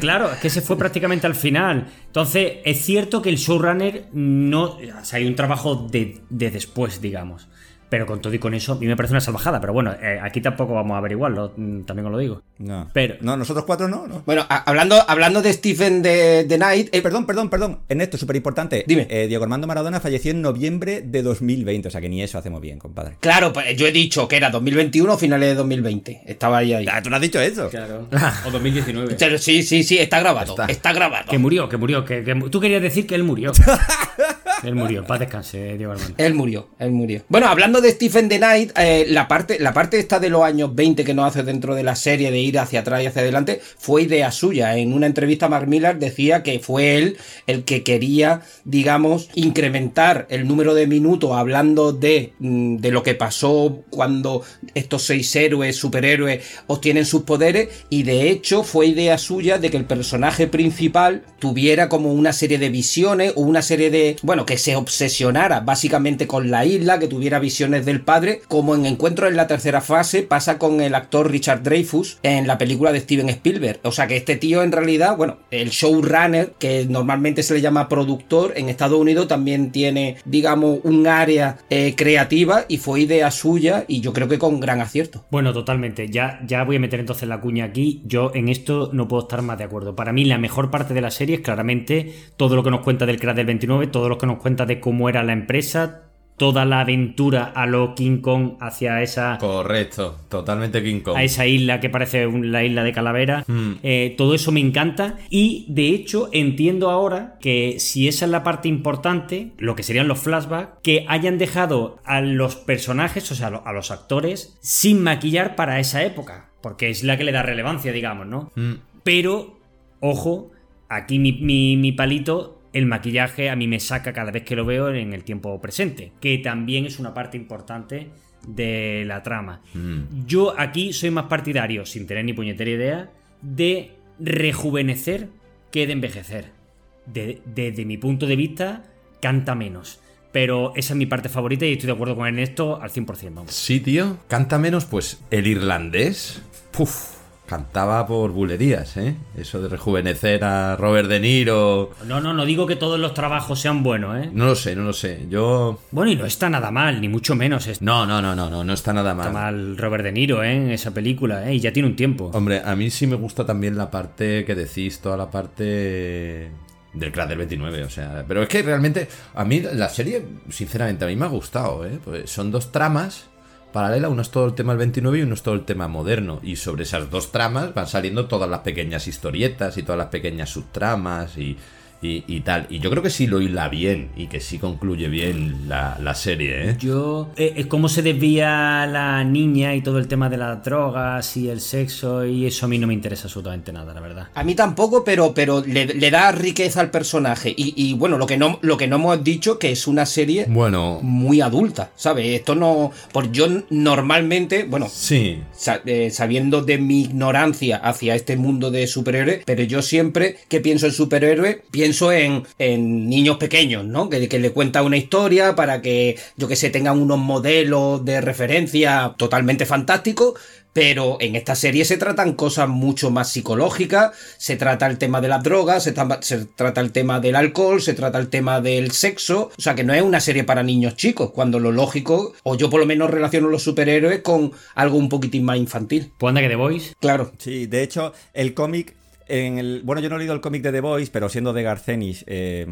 Claro, es que se fue prácticamente al final. Entonces, es cierto que el showrunner no. O sea, hay un trabajo de, de después, digamos. Pero con todo y con eso, a mí me parece una salvajada. Pero bueno, eh, aquí tampoco vamos a averiguarlo, mm, también os lo digo. No. Pero- no, nosotros cuatro no, no. Bueno, a- hablando, hablando de Stephen de, de Knight, Eh, perdón, perdón, perdón. Ernesto, súper importante. Dime. Eh, Diego Armando Maradona falleció en noviembre de 2020, o sea que ni eso hacemos bien, compadre. claro, pues yo he dicho que era 2021 o finales de 2020. Estaba ahí ahí. Ah, ¿Tú no has dicho eso? Claro. O 2019. Pero sí, sí, sí, está grabado. Está, Está. grabado. Que murió, que murió. Que, que- tú querías decir que él murió. él murió. Paz descanse, Diego Armando. Él murió, él murió. Bueno, hablando de Stephen the Knight, eh, la, parte, la parte esta de los años 20 que nos hace dentro de la serie, de ir hacia atrás y hacia adelante, fue idea suya. En una entrevista Mark Millar decía que fue él el que quería, digamos, incrementar el número de minutos hablando de, mm, de lo que pasó cuando estos seis héroes, superhéroes, obtienen sus poderes y de hecho fue idea suya de que el personaje principal tuviera como una serie de visiones o una serie de, bueno, que se obsesionara básicamente con la isla, que tuviera visiones del padre, como en Encuentro en la tercera fase pasa con el actor Richard Dreyfus la película de Steven Spielberg. O sea que este tío en realidad, bueno, el showrunner, que normalmente se le llama productor, en Estados Unidos también tiene, digamos, un área eh, creativa y fue idea suya y yo creo que con gran acierto. Bueno, totalmente. Ya, ya voy a meter entonces la cuña aquí. Yo en esto no puedo estar más de acuerdo. Para mí la mejor parte de la serie es claramente todo lo que nos cuenta del crash del 29, todo lo que nos cuenta de cómo era la empresa, toda la aventura a lo King Kong hacia esa Correcto, totalmente King Kong. a esa isla que parece la isla de Calavera. Mm. Eh, todo eso me encanta y de hecho entiendo ahora que si esa es la parte importante, lo que serían los flashbacks, que hayan dejado a los personajes, o sea, a los actores, sin maquillar para esa época, porque es la que le da relevancia, digamos, ¿no? Mm. Pero, ojo, aquí mi, mi- mi palito, el maquillaje a mí me saca cada vez que lo veo en el tiempo presente, que también es una parte importante de la trama. Mm. Yo aquí soy más partidario, sin tener ni puñetera idea, de rejuvenecer que de envejecer. De- desde mi punto de vista, canta menos. Pero esa es mi parte favorita y estoy de acuerdo con Ernesto al 100%. Vamos. Sí, tío. Canta menos, pues el irlandés. Puf. Cantaba por bulerías, ¿eh? Eso de rejuvenecer a Robert De Niro. No, no, no digo que todos los trabajos sean buenos, ¿eh? No lo sé, no lo sé. Yo. Bueno, y no está nada mal, ni mucho menos está No, no, no, no, no, no está nada mal. mal Robert De Niro, ¿eh? En esa película, ¿eh? Y ya tiene un tiempo. Hombre, a mí sí me gusta también la parte que decís, toda la parte del Crash del 29, o sea, pero es que realmente a mí la serie, sinceramente, a mí me ha gustado, ¿eh? Pues son dos tramas paralelas, uno es todo el tema del 29 y uno es todo el tema moderno, y sobre esas dos tramas van saliendo todas las pequeñas historietas y todas las pequeñas subtramas y, y, y tal, y yo creo que sí lo hila bien y que sí concluye bien la, la serie, ¿eh? Yo, eh, eh, cómo se desvía la niña y todo el tema de las drogas y el sexo y eso a mí no me interesa absolutamente nada, la verdad. A mí tampoco, pero, pero le, le da riqueza al personaje. Y, y, bueno, lo que, no, lo que no hemos dicho que es una serie Bueno, muy adulta, ¿sabes? Esto no. Por yo normalmente, bueno, sí, eh, sabiendo de mi ignorancia hacia este mundo de superhéroes, pero yo siempre que pienso en superhéroes, pienso en, en niños pequeños, ¿no? Que, que le cuenta una historia para que, yo que sé, tengan unos modelos de referencia totalmente fantásticos. Pero en esta serie se tratan cosas mucho más psicológicas, se trata el tema de las drogas, se trata el tema del alcohol, se trata el tema del sexo, o sea que no es una serie para niños chicos, cuando lo lógico, o yo por lo menos relaciono los superhéroes con algo un poquitín más infantil. Pues anda que The Voice. Claro. Sí, de hecho, el cómic. Bueno, yo no he leído el cómic de The Voice, pero siendo de Garcenis, eh,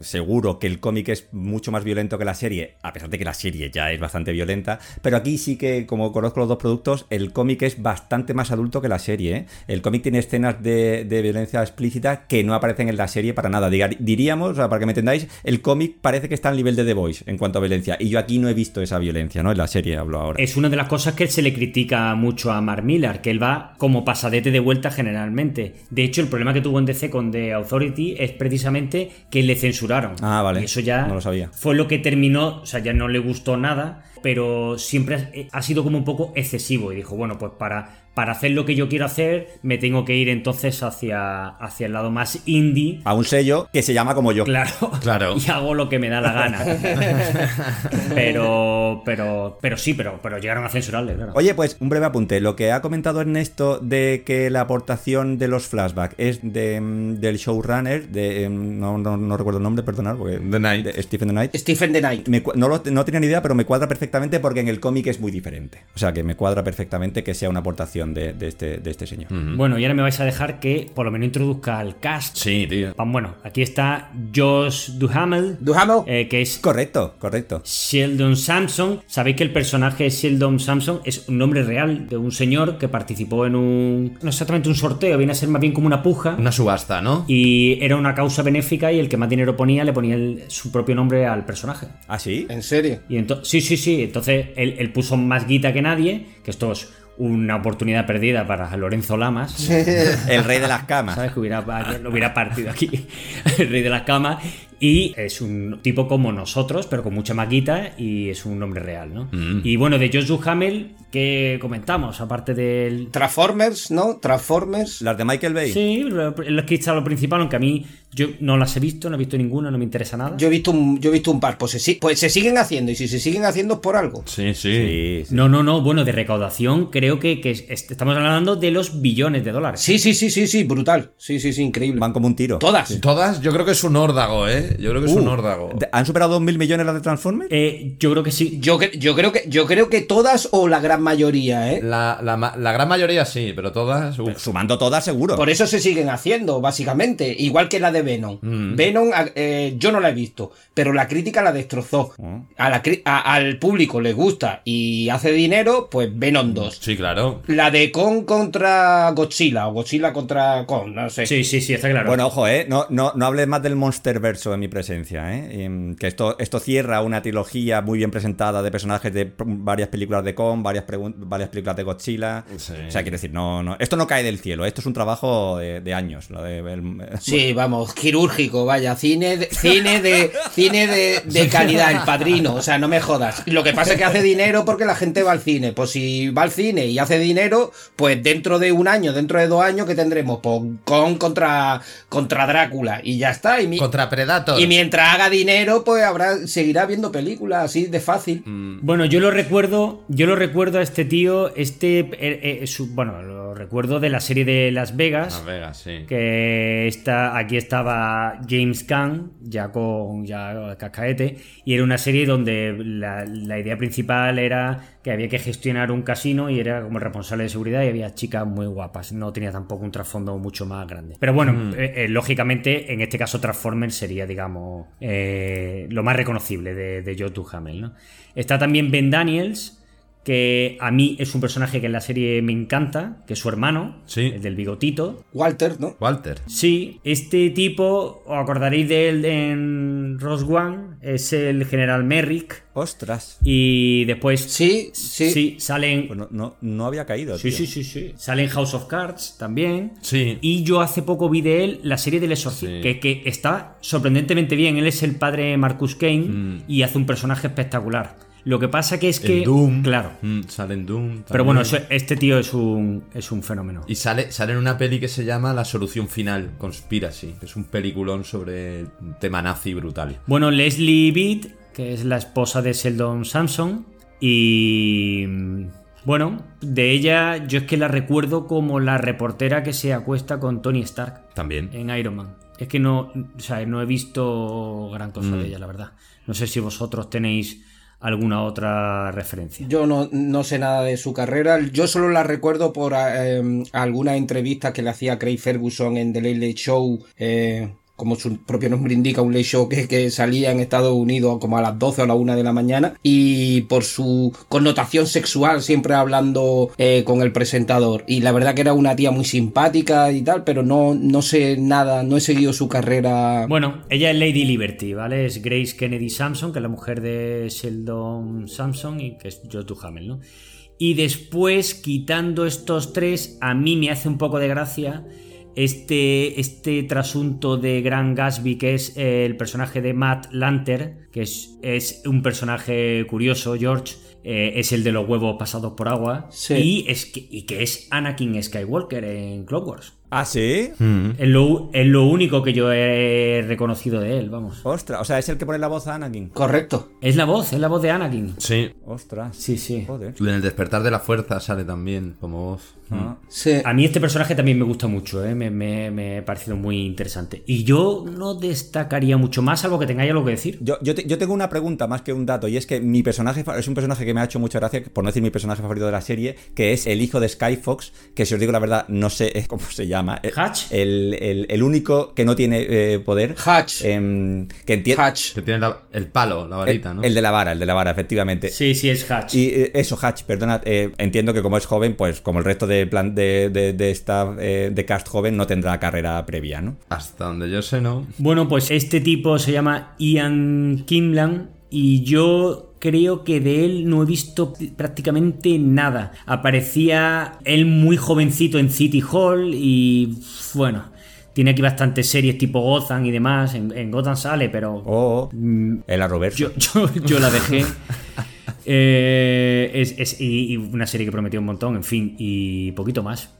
seguro que el cómic es mucho más violento que la serie, a pesar de que la serie ya es bastante violenta. Pero aquí sí que, como conozco los dos productos, el cómic es bastante más adulto que la serie. ¿eh? El cómic tiene escenas de, violencia explícita que no aparecen en la serie para nada. Diríamos, o sea, para que me entendáis, el cómic parece que está al nivel de The Voice en cuanto a violencia. Y yo aquí no he visto esa violencia, ¿no? En la serie hablo ahora. Es una de las cosas que se le critica mucho a Mark Millar, que él va como pasadete de vuelta generalmente. De hecho, el problema que tuvo en DC con The Authority es precisamente que le censuraron. Ah, vale. Y eso ya No lo sabía. fue lo que terminó, o sea, ya no le gustó nada, pero siempre ha- ha sido como un poco excesivo y dijo, bueno, pues para, para hacer lo que yo quiero hacer, me tengo que ir entonces hacia, hacia el lado más indie. A un sello que se llama como yo. Claro, Claro. y hago lo que me da la gana. pero, pero, pero sí, pero, pero llegaron a censurarle, claro. Oye, pues un breve apunte. Lo que ha comentado Ernesto de que la aportación de los flashbacks es de, mm, del showrunner, de, mm, no, no, no recuerdo el nombre, perdonad, porque The Knight. de Stephen The Knight. Stephen the Knight. Me no, lo- no tenía ni idea, pero me cuadra perfectamente porque en el cómic es muy diferente. O sea que me cuadra perfectamente que sea una aportación de, de este, de este señor. Bueno, y ahora me vais a dejar que por lo menos introduzca al cast. sí, tío. Bueno, aquí está Josh Duhamel, Duhamel. eh, que es Correcto, correcto. Sheldon Sampson. Sabéis que el personaje Sheldon Sampson es un nombre real de un señor que participó en un. No exactamente un sorteo, viene a ser más bien como una puja. Una subasta, ¿no? Y era una causa benéfica y el que más dinero ponía le ponía el- su propio nombre al personaje. ¿Ah, sí? ¿En serio? Y entonces, sí, sí, sí. Entonces él, él puso más guita que nadie, que esto es una oportunidad perdida para Lorenzo Lamas. El rey de las camas. ¿Sabes? Que hubiera, lo hubiera partido aquí. El rey de las camas. Y es un tipo como nosotros, pero con mucha maquita y es un nombre real, ¿no? Mm. Y bueno, de Josh Duhamel, ¿qué comentamos? Aparte del... Transformers, ¿no? Transformers. Las de Michael Bay. Sí, es que está lo principal, aunque a mí yo no las he visto, no he visto ninguna, no me interesa nada. Yo he visto un, yo he visto un par. Pues se, pues se siguen haciendo. Y si se siguen haciendo es por algo. Sí, sí. Sí, sí. No, no, no, bueno, de recaudación creo que, que es- estamos hablando de los billones de dólares. Sí, sí, sí, sí, sí, brutal. Sí, sí, sí, increíble. Van como un tiro. Todas. Todas, yo creo que es un órdago, ¿eh? Yo creo que es un Uh, órdago. ¿de- ¿Han superado 2.000 millones las de Transformers? Eh, yo creo que sí. Yo, cre- yo creo que yo creo que todas o la gran mayoría, ¿eh? La, la la gran mayoría sí, pero todas. uf. Sumando todas, seguro. Por eso se siguen haciendo, básicamente. Igual que la de Venom. Venom, a- eh, yo no la he visto, pero la crítica la destrozó. A la a- al público le gusta y hace dinero, pues Venom 2. Sí, claro. La de Kong contra Godzilla o Godzilla contra Kong, no sé. Sí, sí, sí, está claro. Bueno, ojo, ¿eh? No, no, no hables más del Monsterverso en mi presencia, ¿eh? Em, Que esto, esto cierra una trilogía muy bien presentada de personajes de varias películas de Kong, varias, varias películas de Godzilla. Sí. O sea, quiero decir, no, no, esto no cae del cielo, esto es un trabajo de, de años. Lo de, el- Sí, vamos, quirúrgico, vaya, cine de, cine de cine de, de calidad, el padrino, o sea, no me jodas. Lo que pasa es que hace dinero porque la gente va al cine. Pues si va al cine y hace dinero, pues dentro de un año, dentro de dos años, ¿qué tendremos? Pues con contra, contra Drácula y ya está. Y, mi- Contra Predator. y mientras haga dinero, pues habrá, seguirá viendo películas así de fácil. Bueno, yo lo recuerdo, yo lo recuerdo a este tío, este, eh, eh, su- bueno, lo recuerdo de la serie de Las Vegas, Las Vegas, sí. que está, aquí estaba James Gunn, ya con ya cascaete, y era una serie donde la, la idea principal era que había que gestionar un casino y era como responsable de seguridad y había chicas muy guapas, no tenía tampoco un trasfondo mucho más grande. Pero bueno, eh, eh, lógicamente, en este caso Transformers sería, digamos, eh, lo más reconocible de, de Joe Duhamel, ¿no? Está también Ben Daniels, que a mí es un personaje que en la serie me encanta, que es su hermano, Sí. el del bigotito. Walter, ¿no? Walter. Sí, este tipo, os acordaréis de él en Ross One, es el general Merrick. Ostras. Y después. Sí, sí. Sí, salen. Pues no, no, no había caído. Sí, tío. sí, sí, sí. Salen House of Cards también. Sí. Y yo hace poco vi de él la serie del Exorcista, Sí. que, que está sorprendentemente bien. Él es el padre de Marcus Kane Mm. y hace un personaje espectacular. Lo que pasa que es que. En Doom. Claro. Mm, sale en Doom. Pero bueno, este tío es un, es un fenómeno. Y sale, sale en una peli que se llama La Solución Final, Conspiracy, que es un peliculón sobre tema nazi brutal. Bueno, Leslie Beat, que es la esposa de Sheldon Sampson. Y. mm, Bueno, de ella yo es que la recuerdo como la reportera que se acuesta con Tony Stark También. en Iron Man. Es que no, o sea, no he visto gran cosa Mm. de ella, la verdad. No sé si vosotros tenéis alguna otra referencia. Yo no, no sé nada de su carrera. Yo solo la recuerdo por eh, algunas entrevistas que le hacía Craig Ferguson en The Late Late Show. eh, como su propio nombre indica, un late show que, salía en Estados Unidos como a las 12 o a la 1 de la mañana. Y por su connotación sexual, siempre hablando eh, con el presentador. Y la verdad que era una tía muy simpática y tal, pero no, no sé nada, no he seguido su carrera. Bueno, ella es Lady Liberty, ¿vale? Es Grace Kennedy Sampson, que es la mujer de Sheldon Sampson y que es Joe Duhamel, ¿no? Y después, quitando estos tres, a mí me hace un poco de gracia este, este trasunto de Gran Gatsby, que es eh, el personaje de Matt Lanter, que es, es un personaje curioso, George. eh, es el de los huevos pasados por agua. Sí. Y, es que, y que es Anakin Skywalker en Clone Wars. Ah, sí. Es lo, es lo único que yo he reconocido de él, vamos. Ostras, o sea, es el que pone la voz a Anakin. Correcto. Es la voz, es la voz de Anakin. Sí. Ostras. Sí, sí. Joder. En el despertar de la fuerza sale también como voz. Sí. A mí este personaje también me gusta mucho, ¿eh? me, me- me ha parecido muy interesante. Y yo no destacaría mucho más, salvo que tengáis algo que decir. Yo, yo, te- yo tengo una pregunta más que un dato, y es que mi personaje es un personaje que me ha hecho mucha gracia, por no decir mi personaje favorito de la serie, que es el hijo de Skyfox, que si os digo la verdad, no sé eh, cómo se llama. Eh, Hatch. El, el- el único que no tiene eh, poder. Hatch. em, que entiende. Hatch. Que tiene la- el palo, la varita, ¿no? El de la vara, el de la vara, efectivamente. Sí, sí, es Hatch. Y eh, eso, Hatch, perdona, eh, entiendo que como es joven, pues como el resto de plan de, de, de esta eh, de cast joven, no tendrá carrera previa, ¿no? Hasta donde yo sé, no. Bueno, pues este tipo se llama Ian Kimlan y yo creo que de él no he visto prácticamente nada. Aparecía él muy jovencito en City Hall y bueno, tiene aquí bastantes series tipo Gotham y demás. En, Gotham sale, pero. Oh, mm, el Arroverso. Yo, yo, yo la dejé. Eh, es, y, una serie que prometió un montón, en fin, y poquito más.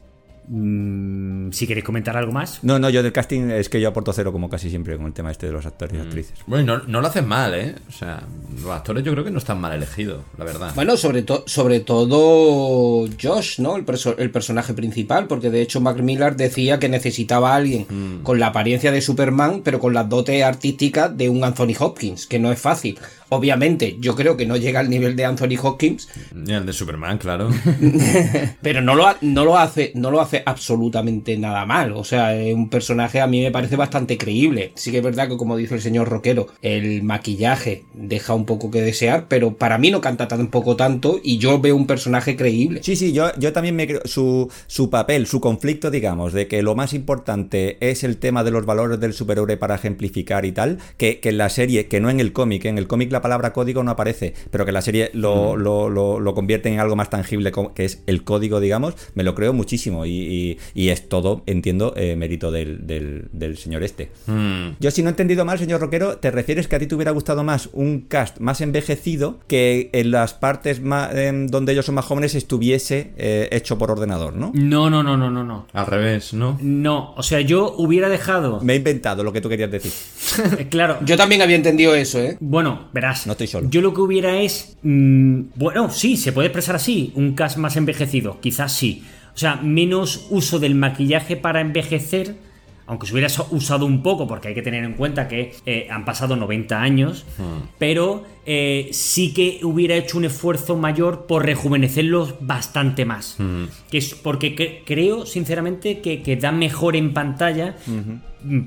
Mm, si queréis comentar algo más. No, no, yo del casting es que yo aporto cero como casi siempre con el tema este de los actores y mm. actrices. Bueno, no, lo hacen mal, ¿eh? O sea, los actores yo creo que no están mal elegidos, la verdad. Bueno, sobre, sobre todo Josh, ¿no? El, el, personaje principal, porque de hecho Mac Miller decía que necesitaba a alguien mm. con la apariencia de Superman, pero con las dotes artísticas de un Anthony Hopkins, que no es fácil. Obviamente, yo creo que no llega al nivel de Anthony Hopkins. Ni al de Superman, claro. pero no lo, no lo hace, no lo hace absolutamente nada mal. O sea, es un personaje a mí me parece bastante creíble. Sí que es verdad que, como dice el señor Roquero, el maquillaje deja un poco que desear, pero para mí no canta tampoco tanto y yo veo un personaje creíble. Sí, sí, yo, yo también me creo. Su, su papel, su conflicto, digamos, de que lo más importante es el tema de los valores del superhéroe para ejemplificar y tal, que, que en la serie, que no en el cómic, en el cómic la palabra código no aparece, pero que la serie lo, lo, convierte en algo más tangible, que es el código, digamos, me lo creo muchísimo y, es todo, entiendo, eh, mérito del, del, señor este. Mm. Yo si no he entendido mal, señor Roquero, te refieres que a ti te hubiera gustado más un cast más envejecido que en las partes más, em, donde ellos son más jóvenes estuviese eh, hecho por ordenador, ¿no? No, no, no, no, no, no. Al revés, ¿no? No, o sea, yo hubiera dejado... Me he inventado lo que tú querías decir. claro. Yo también había entendido eso, ¿eh? Bueno, verás no estoy solo. Yo lo que hubiera es. Mm, bueno, sí, se puede expresar así. Un cast más envejecido, quizás sí. O sea, menos uso del maquillaje para envejecer. Aunque se hubiera usado un poco, porque hay que tener en cuenta que eh, han pasado 90 años, hmm. pero eh, sí que hubiera hecho un esfuerzo mayor por rejuvenecerlos bastante más. Hmm. Que es porque creo, sinceramente, que, da mejor en pantalla.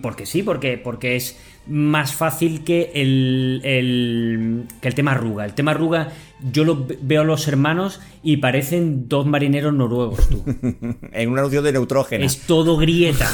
Porque sí, porque, porque es más fácil que el, el, que el tema arruga. El tema arruga, yo lo veo a los hermanos y parecen dos marineros noruegos, tú. en un anuncio de neutrógeno. Es todo grieta.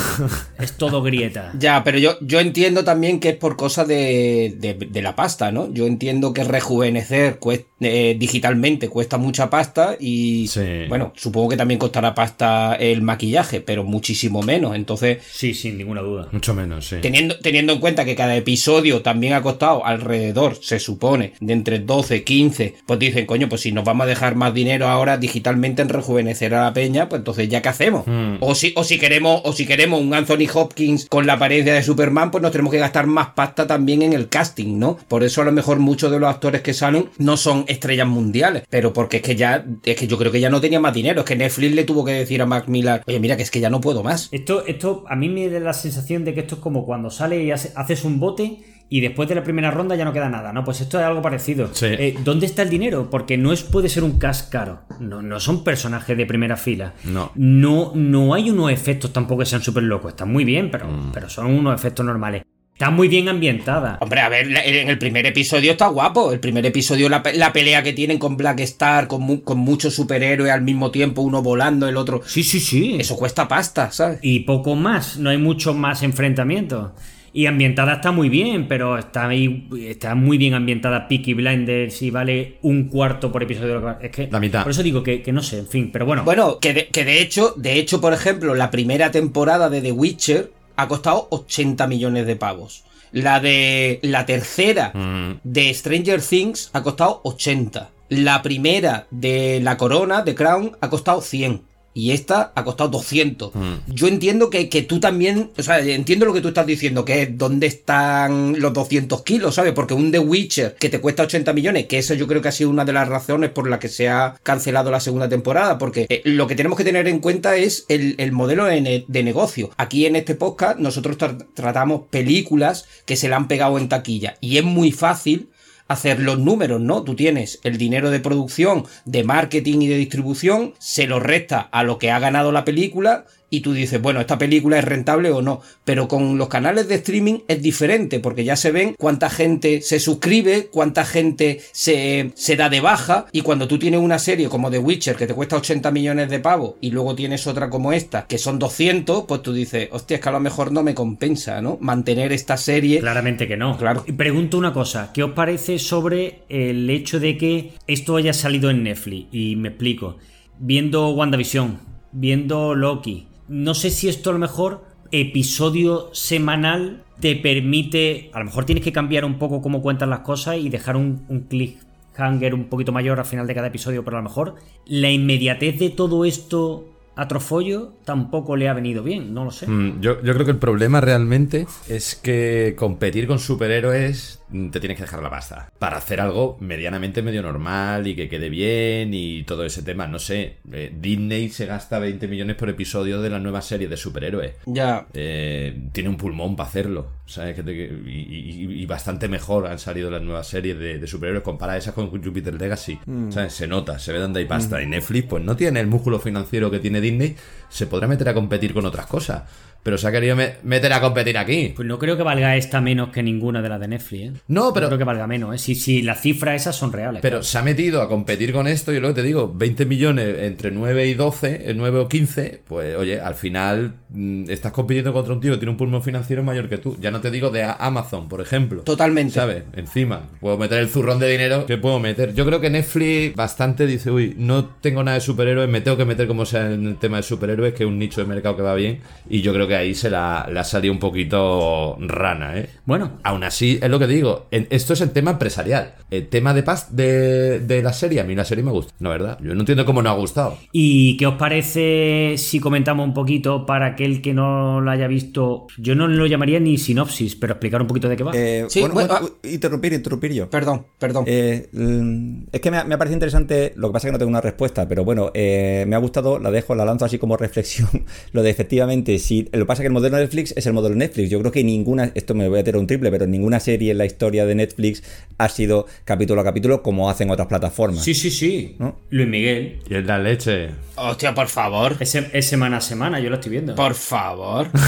es todo grieta. Ya, pero yo, yo entiendo también que es por cosa de, de, la pasta, ¿no? Yo entiendo que rejuvenecer eh, digitalmente cuesta mucha pasta y, bueno, supongo que también costará pasta el maquillaje, pero muchísimo menos. Entonces. Sí, sin ninguna duda. Mucho menos, sí. Teniendo, teniendo en cuenta que cada episodio también ha costado alrededor, se supone, de entre 12, 15, pues dicen, coño, pues si nos vamos a dejar más dinero ahora digitalmente en rejuvenecer a la peña, pues entonces ya qué hacemos. Hmm. O si, o si queremos, o si queremos un Anthony Hopkins con la apariencia de Superman, pues nos tenemos que gastar más pasta también en el casting, ¿no? Por eso a lo mejor muchos de los actores que salen no son estrellas mundiales, pero porque es que ya, es que yo creo que ya no tenía más dinero, es que Netflix le tuvo que decir a Mac Miller, oye, mira que es que ya no puedo más. Esto, esto, a mí me da la sensación de que esto es como cuando sale y haces un bote y después de la primera ronda ya no queda nada, ¿no? Pues esto es algo parecido. Eh, ¿Dónde está el dinero? Porque no es, puede ser un cast caro. No, no son personajes de primera fila. No. No, no hay unos efectos tampoco que sean súper locos. Están muy bien, pero, mm. pero son unos efectos normales. Está muy bien ambientada. Hombre, a ver, en el primer episodio está guapo. El primer episodio, la, pelea que tienen con Black Star, con, con, muchos superhéroes al mismo tiempo, uno volando, el otro. Sí, sí, sí. Eso cuesta pasta, ¿sabes? Y poco más, no hay mucho más enfrentamientos. Y ambientada está muy bien, pero está, ahí, está muy bien ambientada Peaky Blinders y vale un cuarto por episodio. Es que, la mitad. Por eso digo que, no sé, en fin, pero bueno. Bueno, que de, que de hecho, de hecho, por ejemplo, la primera temporada de The Witcher ha costado 80 millones de pavos. La de la tercera mm. de Stranger Things ha costado 80. La primera de La Corona, de Crown, ha costado 100 y esta ha costado 200. Mm. Yo entiendo que, tú también, o sea, entiendo lo que tú estás diciendo, que es dónde están los 200 kilos, ¿sabes? Porque un The Witcher que te cuesta 80 millones, que eso yo creo que ha sido una de las razones por la que se ha cancelado la segunda temporada, porque eh, lo que tenemos que tener en cuenta es el, modelo de, negocio. Aquí en este podcast nosotros tratamos películas que se le han pegado en taquilla y es muy fácil hacer los números, ¿no? Tú tienes el dinero de producción, de marketing y de distribución, se lo resta a lo que ha ganado la película y tú dices, bueno, esta película es rentable o no. Pero con los canales de streaming es diferente porque ya se ven cuánta gente se suscribe, cuánta gente se, se da de baja y cuando tú tienes una serie como The Witcher que te cuesta 80 millones de pavos y luego tienes otra como esta que son 200, pues tú dices, hostia, es que a lo mejor no me compensa, ¿no? Mantener esta serie. Claramente que no. Claro. Y pregunto una cosa, ¿qué os parece sobre el hecho de que esto haya salido en Netflix? Y me explico. Viendo WandaVision, viendo Loki, no sé si esto a lo mejor episodio semanal te permite, a lo mejor tienes que cambiar un poco cómo cuentas las cosas y dejar un, un cliffhanger un poquito mayor al final de cada episodio, pero a lo mejor la inmediatez de todo esto a Trofollo tampoco le ha venido bien, no lo sé. Mm, yo, yo creo que el problema realmente es que competir con superhéroes te tienes que dejar la pasta. Para hacer algo medianamente medio normal y que quede bien y todo ese tema. No sé, eh, Disney se gasta 20 millones por episodio de la nueva serie de superhéroes. Ya. Eh, tiene un pulmón para hacerlo. ¿sabes? Que te- y, y- y bastante mejor han salido las nuevas series de, de superhéroes. Compara esas con Jupiter Legacy. ¿sabes? Se nota, se ve dónde hay pasta. Y Netflix, pues no tiene el músculo financiero que tiene Disney. Se podrá meter a competir con otras cosas. Pero se ha querido me- meter a competir aquí. Pues no creo que valga esta menos que ninguna de las de Netflix, ¿eh? No, pero- No creo que valga menos, ¿eh? Si, si las cifras esas son reales. Pero claro. se ha metido a competir con esto, y lo que te digo, 20 millones entre 9 y 12, eh, 9 o 15, pues oye, al final mm, estás compitiendo contra un tío que tiene un pulmón financiero mayor que tú. Ya no te digo de Amazon, por ejemplo. Totalmente. ¿Sabes? Encima, puedo meter el zurrón de dinero que puedo meter. Yo creo que Netflix bastante dice, uy, no tengo nada de superhéroes, me tengo que meter como sea en el tema de superhéroes, que es un nicho de mercado que va bien. Y yo creo que ahí se la, la ha salido un poquito rana, ¿eh? Bueno, Aún así, es lo que digo. en- esto es el tema empresarial. El tema de paz de, de la serie. A mí la serie me gusta, la verdad. Yo no entiendo cómo no ha gustado. ¿y qué os parece si comentamos un poquito para aquel que no lo haya visto? Yo no lo llamaría ni sinopsis, pero explicar un poquito de qué va. Eh, Sí, bueno, bueno, bueno, interrumpir, interrumpir yo. Perdón, perdón. Eh, mm, es que me ha, me ha parecido interesante, lo que pasa es que no tengo una respuesta, pero bueno, eh, me ha gustado, la dejo, la lanzo así como reflexión, lo de efectivamente, si lo que pasa es que el modelo de Netflix es el modelo de Netflix, yo creo que ninguna, esto me voy a tirar un triple, pero ninguna serie en la historia de Netflix ha sido capítulo a capítulo como hacen otras plataformas. sí, sí, sí. ¿No? Luis Miguel. Y es la leche. Hostia, por favor. Es, se- es semana a semana, yo lo estoy viendo. Por favor.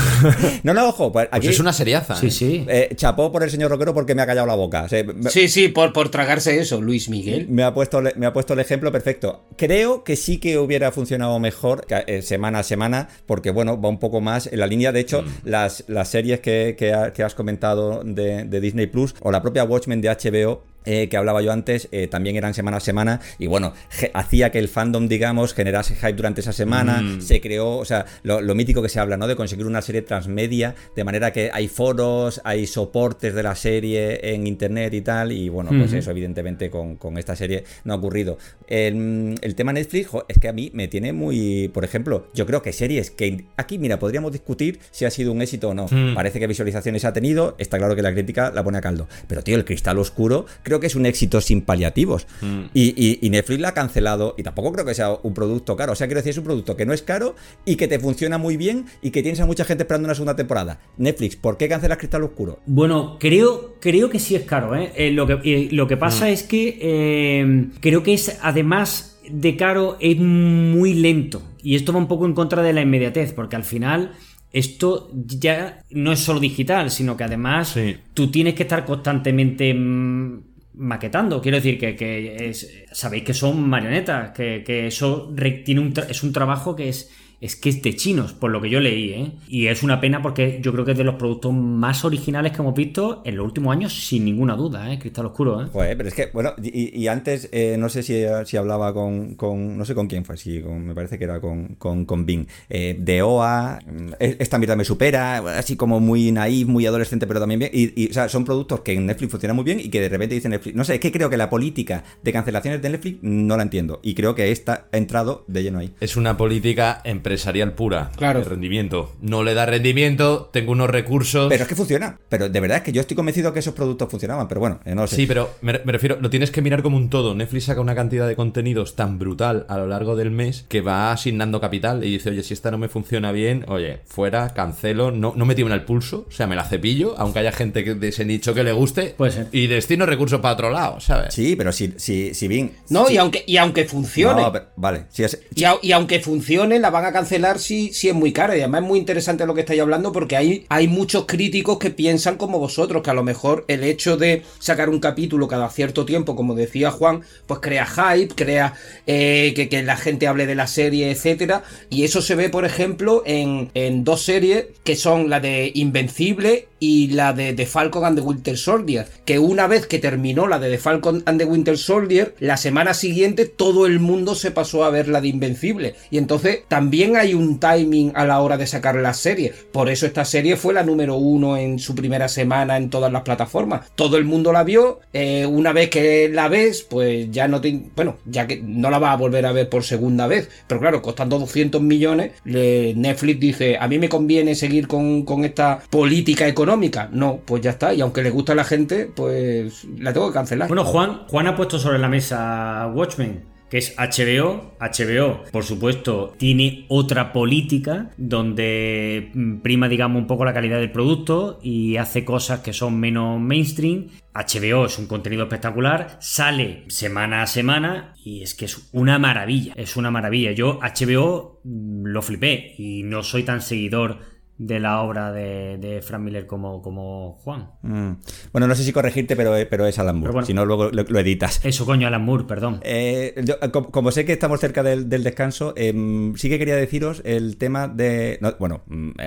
No, no, ojo, pues Pues es una seriaza. Sí, ¿eh? sí. eh, chapó por el señor Roquero porque me ha callado la boca. O sea, me- Sí, sí, por, por tragarse eso, Luis Miguel. Me ha, puesto, me ha puesto el ejemplo perfecto. Creo que sí que hubiera funcionado mejor eh, semana a semana, porque bueno, va un poco más en la línea. De hecho, las, las series que, que ha- que has comentado de, de Disney Plus o la propia Watchmen de HBO. Eh, que hablaba yo antes, eh, también eran semana a semana y bueno, hacía que el fandom, digamos, generase hype durante esa semana, se creó, o sea, lo, lo mítico que se habla, ¿no? De conseguir una serie transmedia, de manera que hay foros, hay soportes de la serie en internet y tal, y bueno, pues eso evidentemente con, con esta serie no ha ocurrido. El, el tema Netflix jo, es que a mí me tiene muy, por ejemplo, yo creo que series que aquí, mira, podríamos discutir si ha sido un éxito o no. Parece que visualizaciones ha tenido, está claro que la crítica la pone a caldo. Pero tío, el cristal oscuro creo que es un éxito sin paliativos. Y, y- y Netflix la ha cancelado y tampoco creo que sea un producto caro. O sea, quiero decir, es un producto que no es caro y que te funciona muy bien y que tienes a mucha gente esperando una segunda temporada. Netflix, ¿por qué cancelas cristal oscuro? Bueno, creo, creo que sí es caro, ¿eh? Eh, lo, que, eh, lo que pasa es que eh, creo que es, además de caro, es muy lento. Y esto va un poco en contra de la inmediatez, porque al final esto ya no es solo digital, sino que además Sí. tú tienes que estar constantemente mm, maquetando. Quiero decir que, que es- sabéis que son marionetas, que, que eso tiene un es un trabajo que es, es que es de chinos, por lo que yo leí, ¿eh? Y es una pena porque yo creo que es de los productos más originales que hemos visto en los últimos años, sin ninguna duda, ¿eh? Cristal Oscuro, ¿eh? Joder, pero es que, bueno, y, y antes, eh, no sé si, si hablaba con, con- no sé con quién fue, sí, con- me parece que era con, con, con Bing, eh, de OA, mm, esta mierda me supera, así como muy naif, muy adolescente, pero también bien, y, y, o sea, son productos que en Netflix funcionan muy bien y que de repente dicen Netflix, no sé, es que creo que la política de cancelaciones de Netflix no la entiendo, y creo que esta ha entrado de lleno ahí. Es una política empresarial pura. Claro. De rendimiento. No le da rendimiento, tengo unos recursos. Pero es que funciona, pero de verdad es que yo estoy convencido que esos productos funcionaban, pero bueno, eh, no lo sé. Sí, pero me, me refiero, lo tienes que mirar como un todo. Netflix saca una cantidad de contenidos tan brutal a lo largo del mes que va asignando capital y dice, oye, si esta no me funciona bien, oye, fuera, cancelo, no, no me tiembla el pulso, o sea, me la cepillo, aunque haya gente que- de ese nicho que le guste, Puede ser. y destino recursos para otro lado, ¿sabes? Sí, pero si, si, si Bing... No, y aunque, y aunque funcione. No, pero- vale, si es, Y, y aunque funcione, la van a cancelar si, si es muy cara. Y además es muy interesante lo que estáis hablando porque hay, hay muchos críticos que piensan como vosotros, que a lo mejor el hecho de sacar un capítulo cada cierto tiempo, como decía Juan, pues crea hype, crea eh, que, que, la gente hable de la serie, etcétera. Y eso se ve, por ejemplo, en, en dos series que son la de Invencible y la de The Falcon and the Winter Soldier. Que una vez que terminó la de The Falcon and the Winter Soldier, la semana siguiente todo el mundo se pasó a ver la de Invencible. Y entonces también hay un timing a la hora de sacar la serie. Por eso esta serie fue la número uno en su primera semana en todas las plataformas. Todo el mundo la vio. Eh, una vez que la ves, pues ya no te. Bueno, ya que no la vas a volver a ver por segunda vez. Pero claro, costando 200 millones, Netflix dice: A mí me conviene seguir con, con esta política económica. No, pues ya está. Y aunque le gusta a la gente, pues la tengo que cancelar. Bueno, Juan, Juan ha puesto sobre la mesa Watchmen que es HBO. HBO, por supuesto, tiene otra política donde mm, prima, digamos, un poco la calidad del producto y hace cosas que son menos mainstream. HBO es un contenido espectacular, sale semana a semana y es que es una maravilla, es una maravilla. Yo HBO mm, lo flipé y no soy tan seguidor de la obra de, de Frank Miller como, como Juan. Mm. Bueno, no sé si corregirte, pero, pero es Alan Moore. Bueno, si no, luego lo, lo, editas. Eso, coño, Alan Moore, perdón. Eh, yo, como, como, sé que estamos cerca del, del descanso, eh, sí que quería deciros el tema de. No, bueno,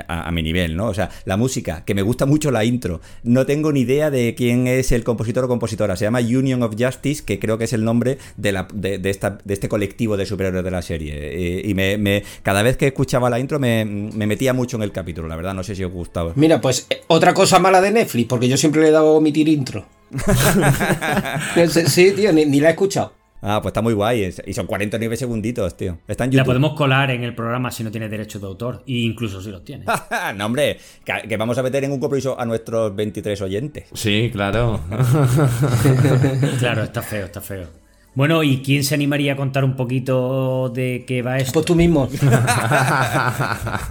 a, a, mi nivel, ¿no? O sea, la música, que me gusta mucho la intro. No tengo ni idea de quién es el compositor o compositora. Se llama Union of Justice, que creo que es el nombre de, la, de, de esta, de este colectivo de superhéroes de la serie. Eh, y me, me, cada vez que escuchaba la intro me, me metía mucho en el capítulo la verdad, no sé si os gustaba. Mira, pues otra cosa mala de Netflix, porque yo siempre le he dado omitir intro. sí, tío, ni, ni, la he escuchado. Ah, pues está muy guay. Y son 49 segunditos, tío. Está en YouTube. La podemos colar en el programa si no tiene derechos de autor. E incluso si los tiene. no, hombre, que, que, vamos a meter en un compromiso a nuestros 23 oyentes. Sí, claro. claro, está feo, está feo. Bueno, ¿y quién se animaría a contar un poquito de qué va esto? Pues tú mismo.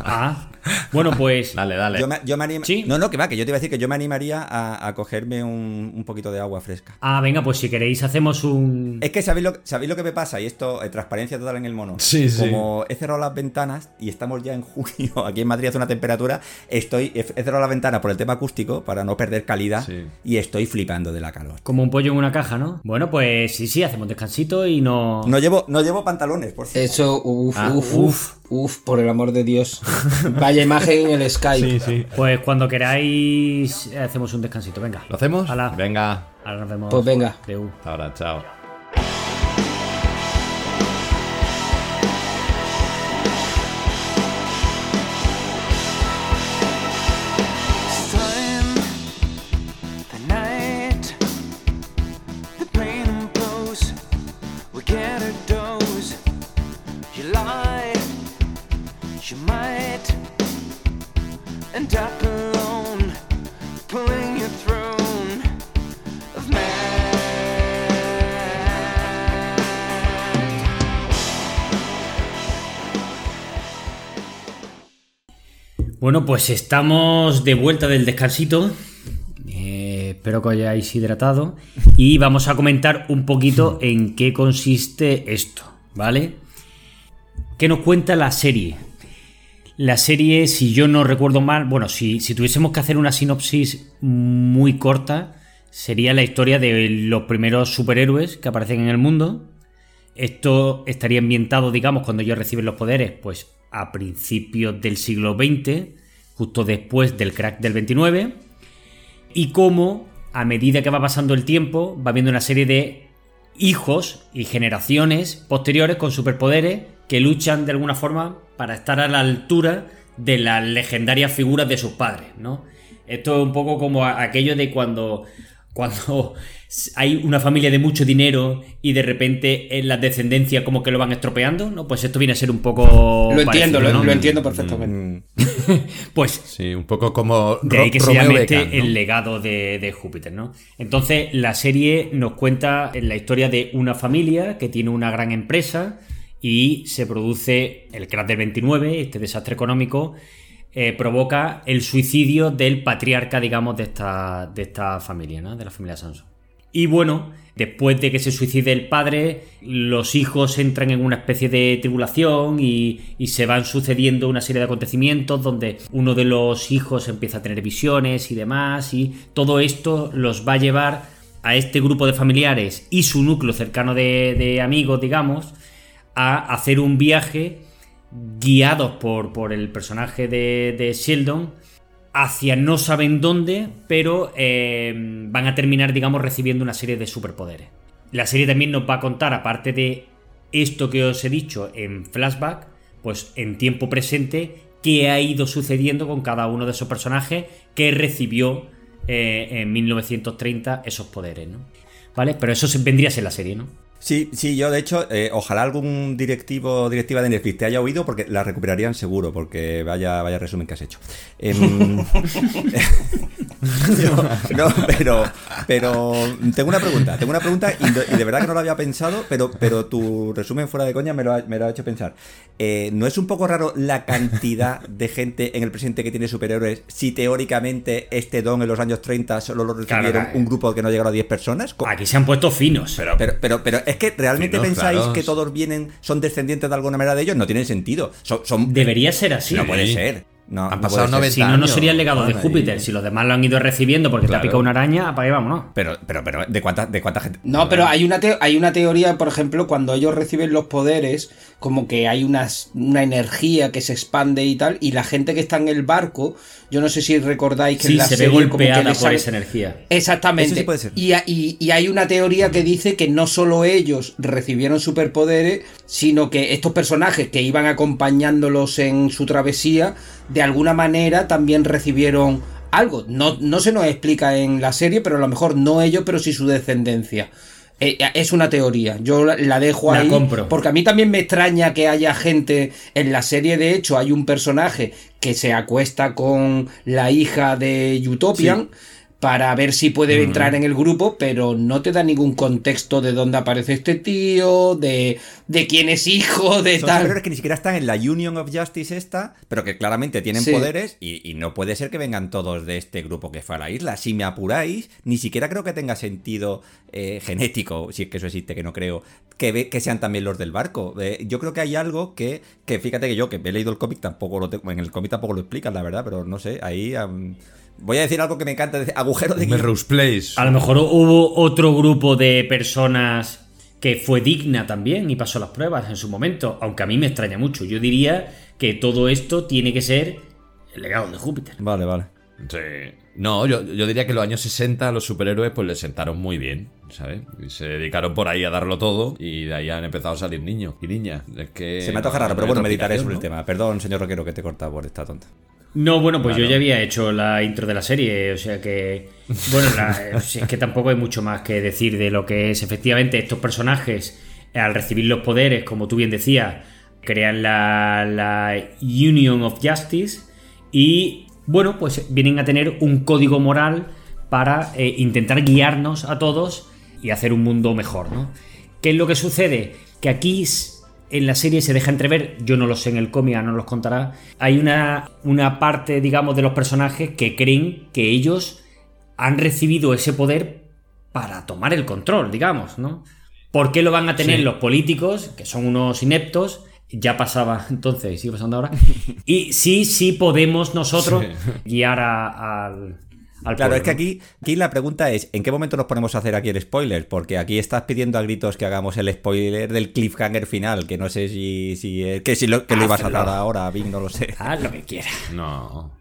ah, bueno, pues. Dale, dale. Yo me, yo me anima... ¿Sí? No, no, que va, que yo te iba a decir que yo me animaría a, a cogerme un, un, poquito de agua fresca. Ah, venga, pues si queréis hacemos un. Es que sabéis lo, sabéis lo que me pasa, y esto, eh, transparencia total en el mono. Sí, sí. Como he cerrado las ventanas y estamos ya en junio, aquí en Madrid hace una temperatura, estoy, he, cerrado la ventana por el tema acústico para no perder calidad sí. y estoy flipando de la calor. Como un pollo en una caja, ¿no? Bueno, pues sí, sí, hacemos descansito y no. No llevo, no llevo pantalones, por cierto. Eso, uff, ah, uff, uff. Uf, por el amor de Dios. Vaya imagen en el Skype. Sí, sí. Pues cuando queráis hacemos un descansito. Venga. ¿Lo hacemos? Ala. Venga. Ahora nos vemos. Pues venga. Hasta ahora, chao. Bueno, pues estamos de vuelta del descansito. Eh, espero que hayáis hidratado. Y vamos a comentar un poquito en qué consiste esto, ¿vale? ¿Qué nos cuenta la serie? La serie, si yo no recuerdo mal, bueno, si, tuviésemos que hacer una sinopsis muy corta, sería la historia de los primeros superhéroes que aparecen en el mundo. Esto estaría ambientado, digamos, cuando ellos reciben los poderes, pues a principios del siglo XX, justo después del crack del 29, y cómo a medida que va pasando el tiempo va viendo una serie de hijos y generaciones posteriores con superpoderes que luchan de alguna forma para estar a la altura de las legendarias figuras de sus padres, ¿no? Esto es un poco como aquello de cuando cuando hay una familia de mucho dinero y de repente en la descendencia como que lo van estropeando, ¿no? Pues esto viene a ser un poco. Lo entiendo, parecido, ¿no? lo, lo, entiendo perfectamente. pues. Sí, un poco como. De ahí que Romeo se llame este el legado de, de, Júpiter, ¿no? Entonces, la serie nos cuenta la historia de una familia que tiene una gran empresa y se produce el del 29, este desastre económico eh, provoca el suicidio del patriarca, digamos, de esta, de esta familia, ¿no? De la familia Samsung. Y bueno, Después de que se suicide el padre, los hijos entran en una especie de tribulación y, se van sucediendo una serie de acontecimientos donde uno de los hijos empieza a tener visiones y demás y todo esto los va a llevar a este grupo de familiares y su núcleo cercano de amigos, digamos, a hacer un viaje guiados por, por el personaje de, de Sheldon hacia no saben dónde, pero eh, van a terminar, digamos, recibiendo una serie de superpoderes. La serie también nos va a contar, aparte de esto que os he dicho en flashback, pues en tiempo presente, qué ha ido sucediendo con cada uno de esos personajes que recibió eh, en 1930 esos poderes, ¿no? ¿Vale? Pero eso vendría a ser la serie, ¿no? Sí, sí, yo de hecho, eh, ojalá algún directivo directiva de Netflix te haya oído porque la recuperarían seguro, porque vaya, vaya resumen que has hecho. Em, no, no, pero, pero tengo una pregunta, tengo una pregunta y, de verdad que no lo había pensado, pero, pero tu resumen fuera de coña me lo ha, me lo ha hecho pensar. Eh, ¿No es un poco raro la cantidad de gente en el presente que tiene superhéroes si teóricamente este don en los años 30 solo lo recibieron Claro, un grupo que no llegaron a 10 personas? Aquí se han puesto finos. pero, pero, pero, pero es que realmente Sí, no, pensáis claro. que todos vienen, son descendientes de alguna manera de ellos, no tienen sentido. Son, son- Debería ser así. no puede ser. No, Han no pasado ser. 90 Si no, no sería el legado de Júpiter. ahí. Si los demás lo han ido recibiendo porque te ha Claro. picado una araña, apague, vámonos. Pero, pero, pero, ¿de cuánta, de cuánta gente? No, pero hay una, te- hay una teoría, por ejemplo, cuando ellos reciben los poderes, como que hay unas, una energía que se expande y tal, y la gente que está en el barco, yo no sé si recordáis que Sí, en la se ve serie como que golpeada por sale- esa energía. Exactamente. Eso sí puede ser. Y- y hay una teoría que dice que no solo ellos recibieron superpoderes, sino que estos personajes que iban acompañándolos en su travesía, de alguna manera también recibieron algo. No, no se nos explica en la serie, pero a lo mejor no ellos, pero sí su descendencia. Eh, es una teoría, yo la, la dejo La ahí compro. porque a mí también me extraña que haya gente en la serie, de hecho hay un personaje que se acuesta con la hija de Utopian para ver si puede entrar en el grupo, pero no te da ningún contexto de dónde aparece este tío, de, de quién es hijo, de Son tal. superhéroes que ni siquiera están en la Union of Justice esta, pero que claramente tienen Sí. poderes y, y no puede ser que vengan todos de este grupo que fue a la isla. Si me apuráis, ni siquiera creo que tenga sentido eh, genético, si es que eso existe, que no creo, que, ve- que sean también los del barco. Eh, yo creo que hay algo que, que fíjate que yo, que he leído el cómic, tampoco lo tengo, en el cómic tampoco lo explican, la verdad, pero no sé, ahí... voy a decir algo que me encanta, decir, agujero de guion. Melrose Place. A lo mejor hubo otro grupo de personas que fue digna también y pasó las pruebas en su momento, aunque a mí me extraña mucho. Yo diría que todo esto tiene que ser el legado de Júpiter. Vale, vale. Sí. No, yo, yo diría que en los años 60 a los superhéroes pues les sentaron muy bien, ¿sabes? Y se dedicaron por ahí a darlo todo y de ahí han empezado a salir niños y niñas. Es que Se me antoja no- raro, pero bueno, meditaré sobre el tema. Perdón, señor Roquero, que te he cortado por esta tonta. No, bueno, pues Claro. yo ya había hecho la intro de la serie, o sea que. Bueno, la- es que tampoco hay mucho más que decir de lo que es. Efectivamente, estos personajes, eh, al recibir los poderes, como tú bien decías, crean la, la Union of Justice y, bueno, pues vienen a tener un código moral para eh, intentar guiarnos a todos y hacer un mundo mejor, ¿no? ¿Qué es lo que sucede? Que aquí en la serie se deja entrever, yo no lo sé en el cómic, no los contará, hay una, una parte, digamos, de los personajes que creen que ellos han recibido ese poder para tomar el control, digamos, ¿no? ¿Por qué lo van a tener Sí. los políticos, que son unos ineptos? Ya pasaba entonces, sigue pasando ahora. Y sí, sí podemos nosotros guiar a- al, al Claro, pueblo, es que aquí, aquí la pregunta es, ¿en qué momento nos ponemos a hacer aquí el spoiler? Porque aquí estás pidiendo a gritos que hagamos el spoiler del cliffhanger final, que no sé si, si eh, que si lo, que lo ibas a dar ahora, Vic, no lo sé. Haz lo que quiera. No.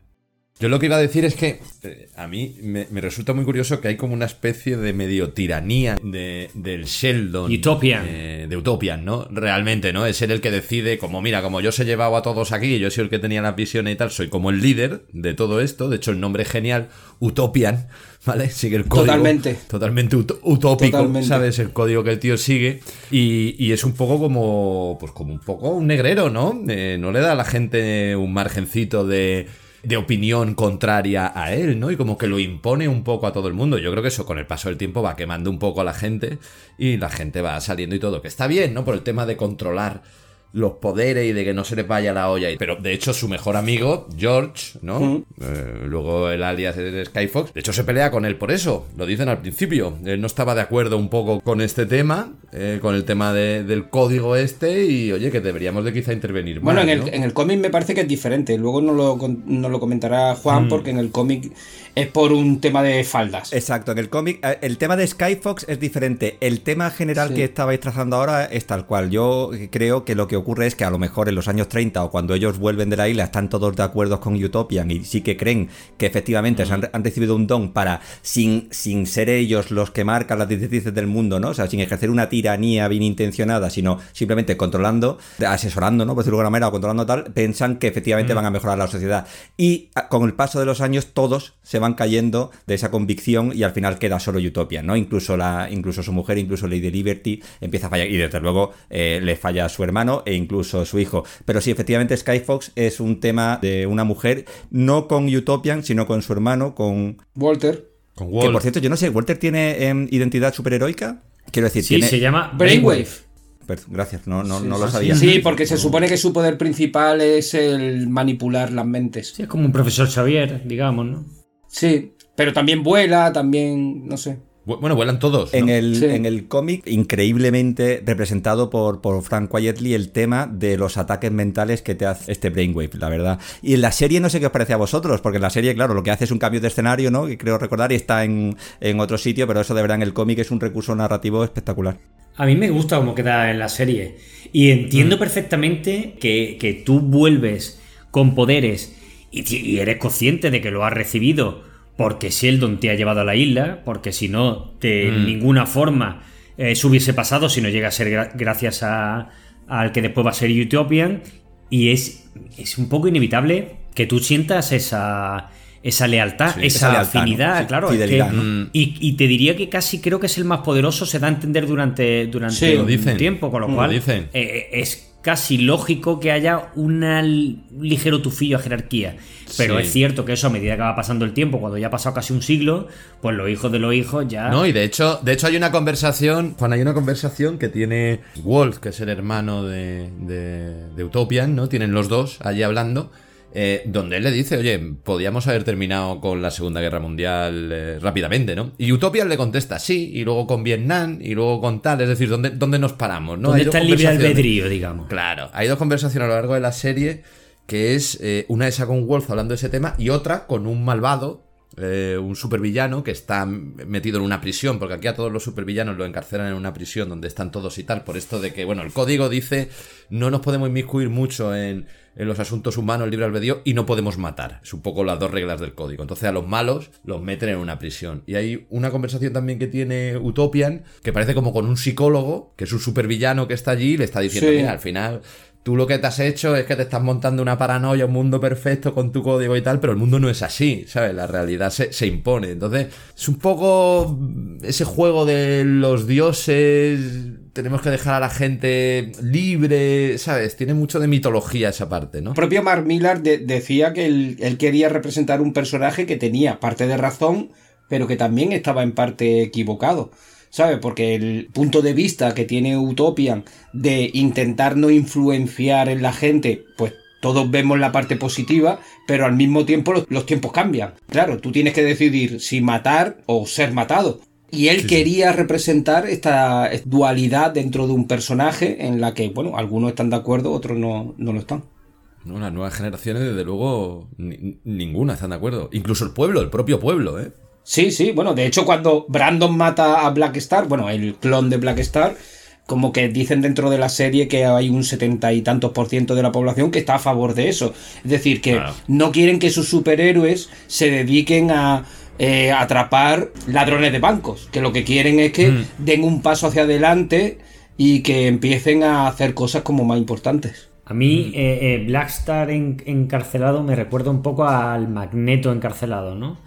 Yo lo que iba a decir es que eh, a mí me, me resulta muy curioso que hay como una especie de medio tiranía de, del Sheldon. Utopian. eh, de Utopian, ¿no? Realmente, ¿no? Es él el que decide, como mira, como yo os he llevado a todos aquí, yo soy el que tenía las visiones y tal, soy como el líder de todo esto. De hecho, el nombre es genial, Utopian, ¿vale? Sigue el código. Totalmente. Totalmente ut- utópico, Totalmente. ¿sabes? El código que el tío sigue. Y, y es un poco como. Pues como un poco un negrero, ¿no? Eh, no le da a la gente un margencito de. De opinión contraria a él, ¿no? Y como que lo impone un poco a todo el mundo. Yo creo que eso con el paso del tiempo va quemando un poco a la gente y la gente va saliendo y todo. Que está bien, ¿no? Por el tema de controlar los poderes y de que no se les vaya la olla. Pero de hecho, su mejor amigo, George, ¿no? Eh, luego el alias de Skyfox, de hecho se pelea con él por eso. Lo dicen al principio. Él no estaba de acuerdo un poco con este tema, eh, con el tema de- del código este, y oye, que deberíamos de quizá intervenir Bueno, más. en el, en el cómic me parece que es diferente. Luego no lo, lo comentará Juan, Mm. porque en el cómic es por un tema de faldas. Exacto, en el cómic, eh, el tema de Skyfox es diferente. El tema general Sí. que estabais trazando ahora es tal cual. Yo creo que lo que ocurre es que a lo mejor en los años 30 o cuando ellos vuelven de la isla están todos de acuerdo con Utopian y sí que creen que efectivamente se han, han recibido un don para, sin, sin ser ellos los que marcan las directrices del mundo, ¿no? O sea, sin ejercer una tiranía bien intencionada, sino simplemente controlando, asesorando, ¿no? Por decirlo de alguna manera, o controlando tal, piensan que efectivamente van a mejorar la sociedad. Y con el paso de los años todos se van cayendo de esa convicción y al final queda solo Utopia, ¿no? Incluso la, incluso su mujer, incluso Lady Liberty empieza a fallar y desde luego eh, le falla a su hermano e incluso su hijo. Pero sí, efectivamente Skyfox es un tema de una mujer no con Utopian, sino con su hermano, con Walter. Con que Walt. por cierto, yo no sé, ¿Walter tiene em, identidad superheroica? Quiero decir, Sí, tiene... se llama Brainwave. Gracias, no, no, Sí, no lo sí, sabía. Sí, porque se supone que su poder principal es el manipular las mentes. Sí, es como un profesor Xavier, digamos, ¿no? Sí, pero también vuela, también, no sé. Bu- Bueno, vuelan todos. ¿no? En el, Sí. en el cómic, increíblemente representado por, por Frank Quietly, el tema de los ataques mentales que te hace este Brainwave, la verdad. Y en la serie no sé qué os parece a vosotros, porque en la serie, claro, lo que hace es un cambio de escenario, ¿no? Que creo recordar y está en, en otro sitio, pero eso de verdad en el cómic es un recurso narrativo espectacular. A mí me gusta cómo queda en la serie. Y entiendo perfectamente que, que tú vuelves con poderes y, y eres consciente de que lo has recibido porque Sheldon te ha llevado a la isla, porque si no, de ninguna forma eh, eso hubiese pasado si no llega a ser gra- gracias a- al que después va a ser Utopian. Y es, es un poco inevitable que tú sientas esa, esa lealtad, Sí, esa, esa lealtad, afinidad, ¿no? Sí, claro. es fidelidad, que- ¿no? y, y te diría que casi creo que es el más poderoso, se da a entender durante, durante Sí, un lo dicen. tiempo, con lo Lo cual dicen. eh, es casi lógico que haya una l- ligero tufillo a jerarquía. Pero Sí. es cierto que eso a medida que va pasando el tiempo, cuando ya ha pasado casi un siglo, pues los hijos de los hijos ya... No, y de hecho, de hecho hay una conversación, Juan, hay una conversación que tiene Wolf, que es el hermano de, de, de Utopian, ¿no? Tienen los dos allí hablando, eh, donde él le dice, oye, podíamos haber terminado con la Segunda Guerra Mundial eh, rápidamente, ¿no? Y Utopian le contesta, sí, y luego con Vietnam, y luego con tal, es decir, ¿dónde, dónde nos paramos? ¿no? ¿Dónde Hay está el libre albedrío, digamos? Claro, hay dos conversaciones a lo largo de la serie, que es eh, una esa con Wolf hablando de ese tema y otra con un malvado, eh, un supervillano que está metido en una prisión, porque aquí a todos los supervillanos lo encarcelan en una prisión donde están todos y tal, por esto de que, bueno, el código dice no nos podemos inmiscuir mucho en, en los asuntos humanos, el libre albedrío, y no podemos matar. Es un poco las dos reglas del código. Entonces a los malos los meten en una prisión. Y hay una conversación también que tiene Utopian, que parece como con un psicólogo, que es un supervillano que está allí y le está diciendo, Sí. mira, al final tú lo que te has hecho es que te estás montando una paranoia, un mundo perfecto con tu código y tal, pero el mundo no es así, ¿sabes? La realidad se, se impone. Entonces, es un poco ese juego de los dioses, tenemos que dejar a la gente libre, ¿sabes? Tiene mucho de mitología esa parte, ¿no? El propio Mark Millar de- decía que él quería representar un personaje que tenía parte de razón, pero que también estaba en parte equivocado. ¿Sabes? Porque el punto de vista que tiene Utopian de intentar no influenciar en la gente, pues todos vemos la parte positiva, pero al mismo tiempo los, los tiempos cambian. Claro, tú tienes que decidir si matar o ser matado. Y él quería representar esta dualidad dentro de un personaje en la que, bueno, algunos están de acuerdo, otros no, no lo están. No, las nuevas generaciones, desde luego, ni- ninguna están de acuerdo. Incluso el pueblo, el propio pueblo, ¿eh? Sí, sí, bueno, de hecho cuando Brandon mata a Black Star, bueno, el clon de Black Star, como que dicen dentro de la serie que hay un setenta y tantos por ciento de la población que está a favor de eso. Es decir, que Claro. no quieren que sus superhéroes se dediquen a eh, atrapar ladrones de bancos, que lo que quieren es que den un paso hacia adelante y que empiecen a hacer cosas como más importantes. A mí, eh, eh, Blackstar en- encarcelado me recuerda un poco al Magneto encarcelado, ¿no?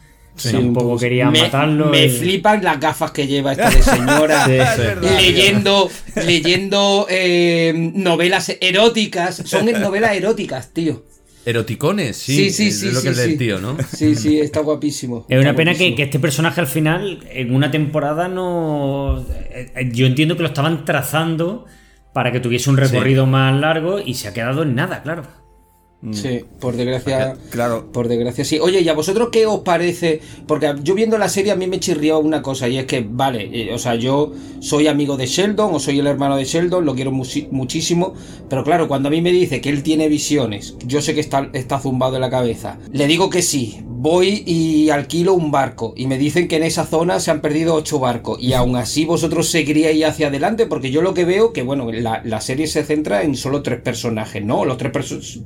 Sí, Tampoco querían me, matarlo. Me y- flipan las gafas que lleva esta de señora. Sí, leyendo leyendo eh, novelas eróticas. Son novelas eróticas, tío. Eroticones, sí. Sí, sí, es sí. lo sí, que es sí. del tío, ¿no? Sí, sí, está guapísimo. Es una pena que este personaje al final, en una temporada, no. eh, eh, Yo entiendo que lo estaban trazando para que tuviese un recorrido más largo y se ha quedado en nada, claro. Sí, por desgracia. Claro. Por desgracia, sí. Oye, ¿y a vosotros qué os parece? Porque yo viendo la serie a mí me chirrió una cosa, y es que, vale, eh, o sea, yo soy amigo de Sheldon, o soy el hermano de Sheldon, lo quiero muchísimo, pero claro, cuando a mí me dice que él tiene visiones, yo sé que está, está zumbado en la cabeza, le digo que sí, voy y alquilo un barco, y me dicen que en esa zona se han perdido ocho barcos, y aún así vosotros seguiríais hacia adelante, porque yo lo que veo, que bueno, la, la serie se centra en solo tres personajes, ¿no? Los tres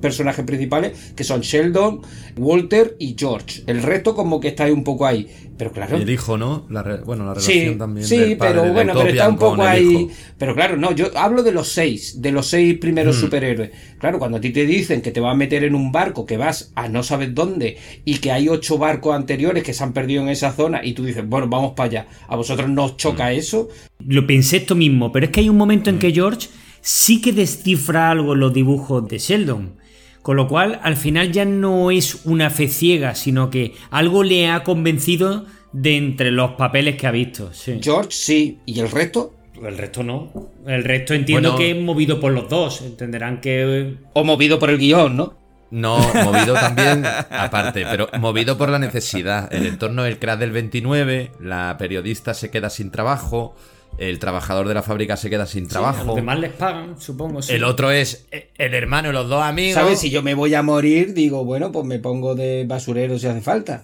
personajes principales, que son Sheldon, Walter y George. El resto como que está ahí un poco ahí. Pero claro. el hijo, ¿no? La bueno, la relación sí, también. Sí, pero bueno, pero está un poco ahí. Pero claro, no, yo hablo de los seis, de los seis primeros hmm. superhéroes. Claro, cuando a ti te dicen que te va a meter en un barco, que vas a no sabes dónde, y que hay ocho barcos anteriores que se han perdido en esa zona, y tú dices, bueno, vamos para allá. ¿A vosotros no os choca hmm. eso? Lo pensé esto mismo, pero es que hay un momento en hmm. que George sí que descifra algo en los dibujos de Sheldon. Con lo cual, al final ya no es una fe ciega, sino que algo le ha convencido de entre los papeles que ha visto. George, sí. ¿Y el resto? El resto no. El resto entiendo que es movido por los dos. Entenderán que. O movido por el guion, ¿no? No, movido también, aparte, pero movido por la necesidad. El entorno del crash del 29, la periodista se queda sin trabajo, el trabajador de la fábrica se queda sin trabajo. los demás les pagan, supongo. El otro es el hermano los dos amigos. ¿Sabes? Si yo me voy a morir, digo, bueno, pues me pongo de basurero si hace falta.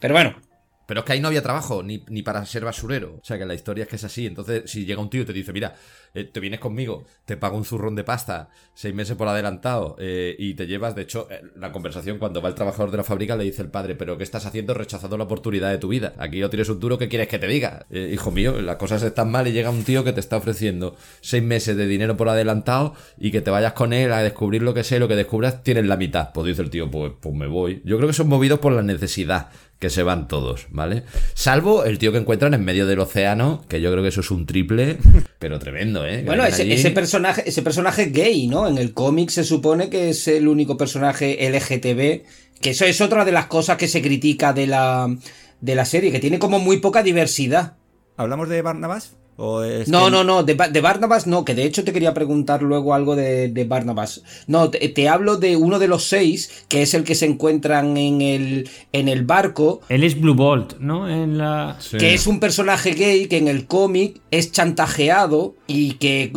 Pero bueno, pero es que ahí no había trabajo, ni, ni, para ser basurero. O sea, que la historia es que es así. Entonces, si llega un tío y te dice, mira, eh, te vienes conmigo, te pago un zurrón de pasta, seis meses por adelantado, eh, y te llevas, de hecho, eh, la conversación cuando va el trabajador de la fábrica le dice el padre, pero ¿qué estás haciendo rechazando la oportunidad de tu vida? Aquí no tienes un duro, ¿qué quieres que te diga? hijo mío, las cosas están mal y llega un tío que te está ofreciendo seis meses de dinero por adelantado y que te vayas con él a descubrir lo que sé, lo que descubras, tienes la mitad. Pues dice el tío, pues, pues me voy. Yo creo que son movidos por la necesidad que se van todos, ¿vale? Salvo el tío que encuentran en medio del océano, que yo creo que eso es un triple, pero tremendo, ¿eh? bueno, ese, personaje, ese personaje gay, ¿no? En el cómic se supone que es el único personaje LGTB, que eso es otra de las cosas que se critica de la, de la serie, que tiene como muy poca diversidad. ¿Hablamos de Barnabas? No, no, no, de, de, Barnabas no, que de hecho te quería preguntar luego algo de, de Barnabas. No, te, hablo de uno de los seis, que es el que se encuentran en el, en el barco. Él es Blue Bolt, ¿no? En la... Que es un personaje gay que en el cómic es chantajeado y que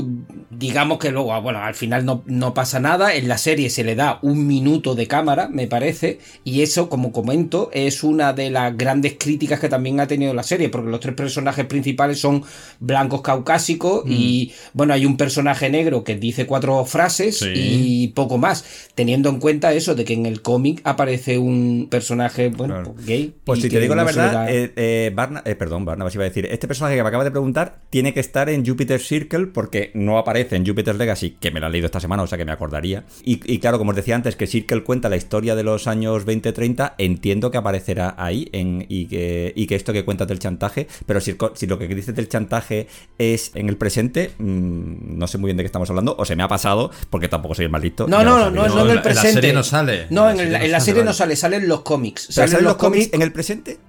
digamos que luego, bueno, al final no, no pasa nada. En la serie se le da un minuto de cámara, me parece, y eso, como comento, es una de las grandes críticas que también ha tenido la serie, porque los tres personajes principales son blancos caucásicos y mm. bueno, hay un personaje negro que dice cuatro frases y poco más, teniendo en cuenta eso de que en el cómic aparece un personaje bueno, gay. Pues si te digo la verdad, eh, eh, eh, perdón, Barnabas iba a decir, este personaje que me acaba de preguntar tiene que estar en Jupiter Circle porque no aparece en Jupiter Legacy, que me lo he leído esta semana, o sea que me acordaría. Y, claro, como os decía antes, que Circle cuenta la historia de los años 20-30, entiendo que aparecerá ahí en, y, que, y que esto que cuentas del chantaje, pero si, si lo que dices del chantaje es en el presente, mm, no sé muy bien de qué estamos hablando, o se me ha pasado, porque tampoco soy el más listo. No, no, no, no, en el presente. En la serie no sale. No, en, la, serie no sale, salen los cómics. ¿Salen, los cómics en el presente?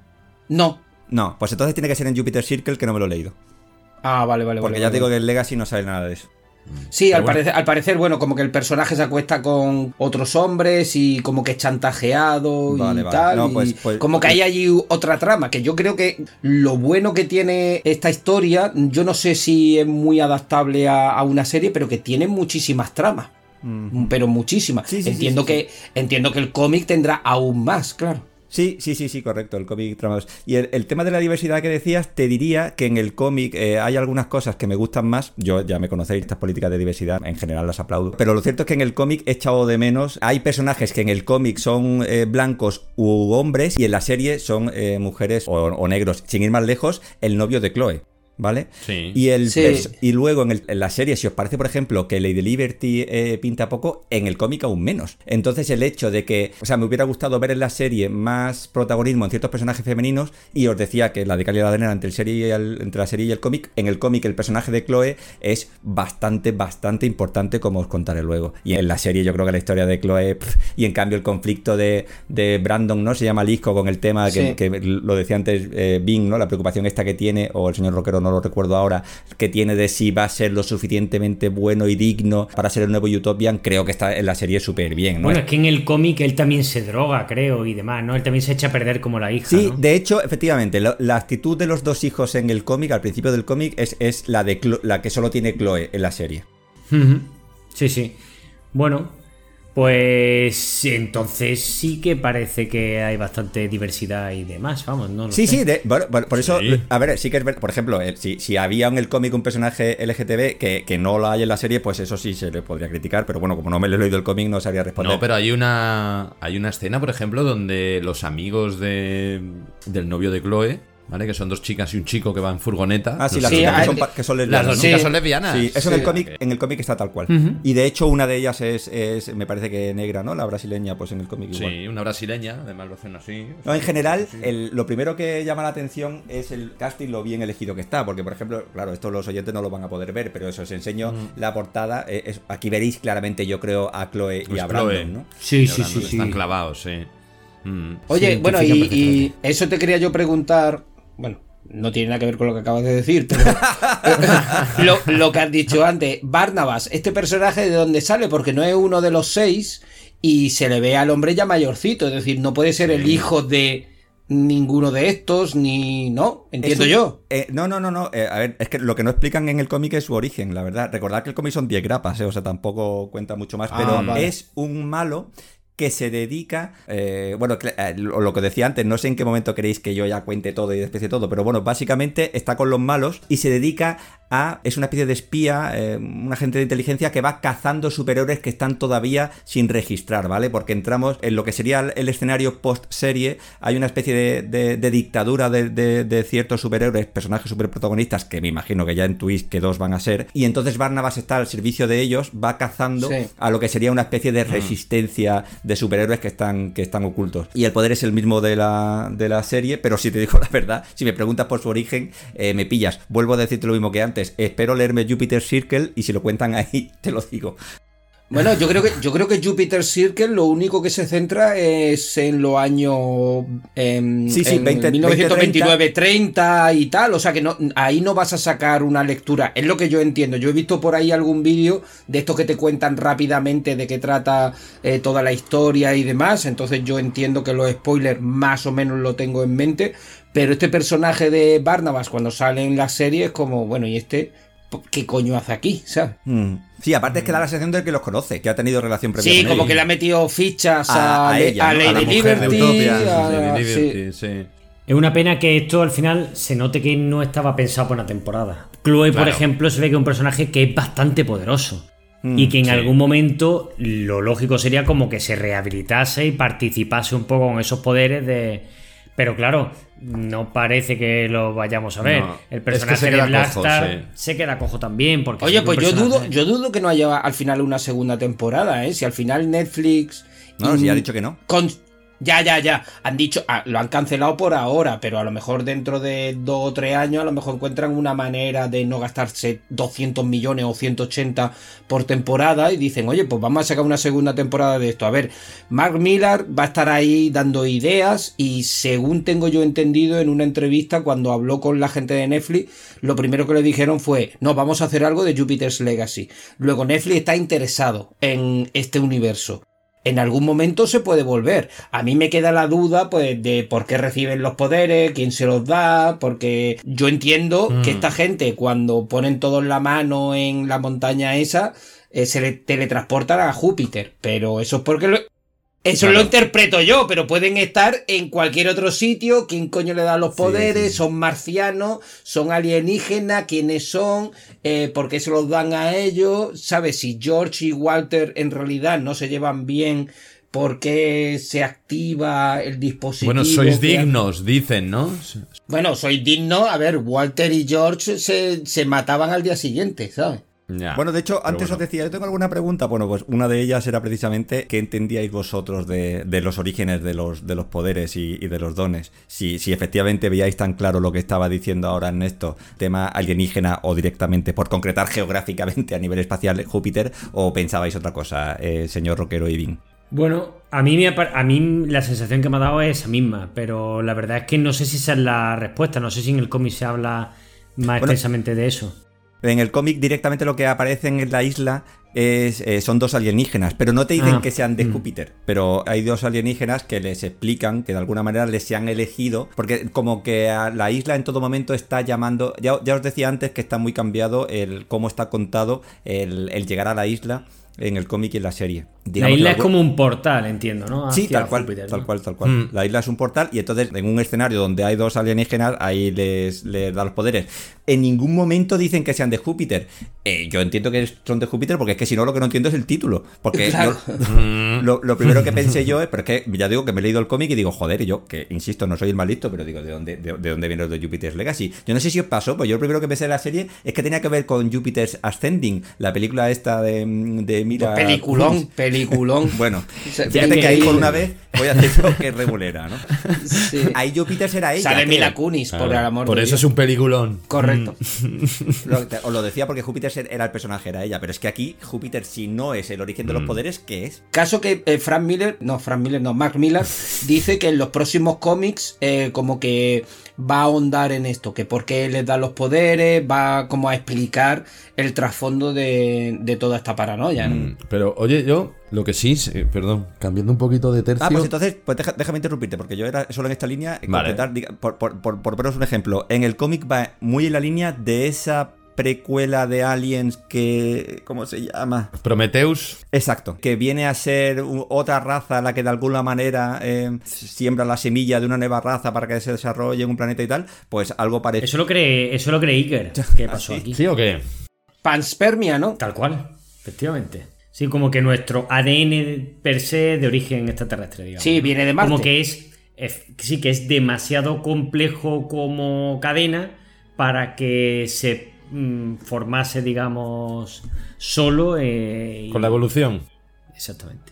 No. No, pues entonces tiene que ser en Jupiter Circle, que no me lo he leído. Ah, vale, vale, Porque ya digo que en Legacy no sale nada de eso. Sí, al, parecer, al parecer, bueno, como que el personaje se acuesta con otros hombres y como que es chantajeado y tal. Pues, pues, como que hay allí otra trama, que yo creo que lo bueno que tiene esta historia, yo no sé si es muy adaptable a, una serie, pero que tiene muchísimas tramas. Pero muchísimas. entiendo, que, entiendo que el cómic tendrá aún más, claro. Sí, sí, sí, sí, correcto, el cómic tramados. Y el, tema de la diversidad que decías, te diría que en el cómic eh, hay algunas cosas que me gustan más. Yo ya me conocéis, estas políticas de diversidad en general las aplaudo. Pero lo cierto es que en el cómic he echado de menos. Hay personajes que en el cómic son eh, blancos u hombres y en la serie son eh, mujeres o negros. Sin ir más lejos, el novio de Chloe. ¿Vale? Sí. Y, el, y luego en, la serie, si os parece, por ejemplo, que Lady Liberty eh, pinta poco, en el cómic aún menos. Entonces, el hecho de que, o sea, me hubiera gustado ver en la serie más protagonismo en ciertos personajes femeninos, y os decía que la de calidad de entre, el serie entre la serie y el cómic, en el cómic el personaje de Chloe es bastante, bastante importante, como os contaré luego. Y en la serie, yo creo que la historia de Chloe, y en cambio el conflicto de, Brandon, ¿no? Se llama Lisco con el tema que, lo decía antes eh, Bing, ¿no? La preocupación esta que tiene, o el señor Rockero no lo recuerdo ahora, que tiene de si va a ser lo suficientemente bueno y digno para ser el nuevo Utopian, creo que está en la serie súper bien, ¿no? Bueno, es que en el cómic él también se droga, creo, y demás, ¿no? Él también se echa a perder como la hija. Sí, ¿no? de hecho, efectivamente, la, la actitud de los dos hijos en el cómic, al principio del cómic, es, es la de Clo- la que solo tiene Chloe en la serie. Sí, sí. Bueno, pues entonces sí que parece que hay bastante diversidad y demás, vamos, no lo Sí, sé. sí, de- bueno, bueno, por eso, a ver, sí que es verdad, por ejemplo, eh, si, si había en el cómic un personaje LGTB que, que no lo hay en la serie, pues eso sí se le podría criticar, pero bueno, como no me lo he leído el cómic, no sabría responder. No, pero hay una hay una escena, por ejemplo, donde los amigos de, del novio de Chloe, ¿vale? Que son dos chicas y un chico que van en furgoneta. Ah, sí, las Sí, que son, que son las lesbianas, dos ¿no? chicas Sí. son lesbianas. Sí, eso en el cómic, en el cómic está tal cual. Y de hecho, una de ellas es, es, me parece que negra, ¿no? La brasileña, pues en el cómic igual. Sí, una brasileña, además lo hacen así. No, en general, el- lo primero que llama la atención es el casting, lo bien elegido que está. Porque, por ejemplo, claro, esto los oyentes no lo van a poder ver, pero eso os enseño la portada. eh, es- aquí veréis claramente, yo creo, a Chloe y Pues a Chloe. Brandon, ¿no? Sí, Y sí, Brandon sí, sí. Están clavados, sí. Mm. Oye, Sí, bueno, y eso te quería yo preguntar. Bueno, no tiene nada que ver con lo que acabas de decir, pero lo, lo que has dicho antes. Barnabas, este personaje de dónde sale, porque no es uno de los seis y se le ve al hombre ya mayorcito, es decir, no puede ser el hijo de ninguno de estos, ni. No, entiendo yo. eh, no, no, no, no. eh, a ver, es que lo que no explican en el cómic es su origen, la verdad. Recordad que el cómic son 10 grapas, eh, o sea, tampoco cuenta mucho más. Ah, Pero vale. es un malo que se dedica, eh, bueno, eh, lo que decía antes, no sé en qué momento queréis que yo ya cuente todo y desprecie todo, pero bueno, básicamente está con los malos y se dedica a, es una especie de espía, eh, un agente de inteligencia que va cazando superhéroes que están todavía sin registrar, ¿vale? Porque entramos en lo que sería el- escenario post-serie, hay una especie de, de- de dictadura de, de- de ciertos superhéroes, personajes superprotagonistas, que me imagino que ya intuís que dos van a ser, y entonces Barnabas está al servicio de ellos, va cazando Sí. a lo que sería una especie de resistencia de superhéroes que están, que están ocultos. Y el poder es el mismo de la, de la serie, pero si te digo la verdad, si me preguntas por su origen, eh, me pillas. Vuelvo a decirte lo mismo que antes. Espero leerme Jupiter Circle y si lo cuentan ahí, te lo digo. Bueno, yo creo que yo creo que Jupiter Circle lo único que se centra es en los años em, Sí, sí, en 20, 1929, 30 y tal, o sea que no ahí no vas a sacar una lectura, es lo que yo entiendo. Yo he visto por ahí algún vídeo de estos que te cuentan rápidamente de qué trata eh, toda la historia y demás, entonces yo entiendo que los spoilers más o menos lo tengo en mente, pero este personaje de Barnabas cuando sale en la serie es como, bueno, y este ¿qué coño hace aquí? ¿sabes? Mm. Sí, aparte es que da la sensación de que los conoce, que ha tenido relación previa Sí, con como él. que le ha metido fichas A- a, a ella, a ¿no? A Lady Liberty. Utopia, sí, a- Lady sí. Liberty, sí. Es una pena que esto al final se note que no estaba pensado por una temporada. Chloe, por ejemplo, se ve que es un personaje que es bastante poderoso. Mm, y que en sí. algún momento lo lógico sería como que se rehabilitase y participase un poco con esos poderes de... Pero claro, no parece que lo vayamos a ver. No, El es que personaje se de Blackstar cojo, sí. se queda cojo también. Porque Oye, pues yo dudo, yo dudo que no haya al final una segunda temporada, ¿eh? Si al final Netflix. No, si ha dicho que no. con- ya, ya, ya. Han dicho, ah, lo han cancelado por ahora, pero a lo mejor dentro de dos o tres años, a lo mejor encuentran una manera de no gastarse 200 millones o 180 por temporada y dicen, oye, pues vamos a sacar una segunda temporada de esto. A ver, Mark Millar va a estar ahí dando ideas y según tengo yo entendido en una entrevista cuando habló con la gente de Netflix, lo primero que le dijeron fue, no, vamos a hacer algo de Jupiter's Legacy. Luego Netflix está interesado en este universo en algún momento se puede volver. A mí me queda la duda, pues, de por qué reciben los poderes, quién se los da, porque yo entiendo Mm. que esta gente, cuando ponen todos la mano en la montaña esa, eh, se le teletransportan a Júpiter. Pero eso es porque lo. Eso Claro. lo interpreto yo, pero pueden estar en cualquier otro sitio. ¿Quién coño le da los poderes? sí. ¿Son marcianos? ¿Son alienígenas? ¿Quiénes son? Eh, ¿Por qué se los dan a ellos? ¿Sabes? Si George y Walter en realidad no se llevan bien, ¿por qué se activa el dispositivo? Bueno, sois dignos, dicen, ¿no? Bueno, soy digno. A ver, Walter y George se, se mataban al día siguiente, ¿sabes? Ya. Bueno, de hecho, antes bueno. os decía, yo tengo alguna pregunta. Bueno, pues una de ellas era precisamente qué entendíais vosotros de, de los orígenes de los, de los poderes y, y de los dones. Si, si efectivamente veíais tan claro lo que estaba diciendo ahora Ernesto, tema alienígena o directamente por concretar geográficamente a nivel espacial Júpiter, o pensabais otra cosa, eh, señor Roquero y Vin. Bueno, a mí, me a mí la sensación que me ha dado es esa misma, pero la verdad es que no sé si esa es la respuesta, no sé si en el cómic se habla más extensamente de eso. En el cómic directamente lo que aparecen en la isla es, eh, son dos alienígenas, pero no te dicen Ah, que sean de mm. Júpiter. Pero hay dos alienígenas que les explican que de alguna manera les se han elegido, porque como que a la isla en todo momento está llamando, ya, ya os decía antes que está muy cambiado el cómo está contado el, el llegar a la isla en el cómic y en la serie. La isla es como un portal, entiendo, ¿no? Sí, tal cual, Júpiter, tal ¿no? cual, tal cual. Mm. La isla es un portal y entonces en un escenario donde hay dos alienígenas, ahí les, les da los poderes. En ningún momento dicen que sean de Júpiter. Eh, yo entiendo que son de Júpiter porque es que si no lo que no entiendo es el título. Porque Claro. yo- lo, lo primero que pensé yo es, pero es que ya digo que me he leído el cómic y digo, joder, y yo, que insisto, no soy el más listo, pero digo, ¿de dónde, de, de dónde viene lo de Jupiter's Legacy? Yo no sé si os pasó, pues yo lo primero que pensé de la serie es que tenía que ver con Jupiter's Ascending, la película esta de, de Mira... Peliculón, peliculón. Bueno, fíjate que ahí por una vez voy a hacer lo que es regulera, ¿no? Sí. Ahí Júpiter será ella. Sale. Mila Kunis, por el amor Por de eso Dios. es un peliculón. Correcto. Lo- te- os lo decía porque Júpiter era el personaje, era ella. Pero es que aquí Júpiter, si no es el origen de los poderes, ¿qué es? Caso que eh, Frank Miller, no, Frank Miller, no, Mark Miller, dice que en los próximos cómics eh, como que va a ahondar en esto, que por qué les da los poderes, va como a explicar el trasfondo de, de toda esta paranoia. ¿no? Mm, Pero oye, yo lo que sí, eh, perdón, cambiando un poquito de tercio. Ah, pues entonces, pues deja- déjame interrumpirte, porque yo era solo en esta línea, eh, Vale. completar, por, por, por, por poneros un ejemplo. En el cómic va muy en la línea de esa precuela de Aliens que... ¿Cómo se llama? Prometheus. Exacto, que viene a ser otra raza la que de alguna manera eh, siembra la semilla de una nueva raza para que se desarrolle en un planeta y tal, pues algo parecido. Eso lo cree, eso lo cree Iker. ¿Qué pasó sí? aquí? ¿Sí o qué? Panspermia, ¿no? Tal cual, efectivamente. Sí, como que nuestro ADN per se de origen extraterrestre, digamos. Sí, viene de Marte. Como que es, es- sí, que es demasiado complejo como cadena para que se mm, formase, digamos, solo. eh, Con la evolución. Exactamente.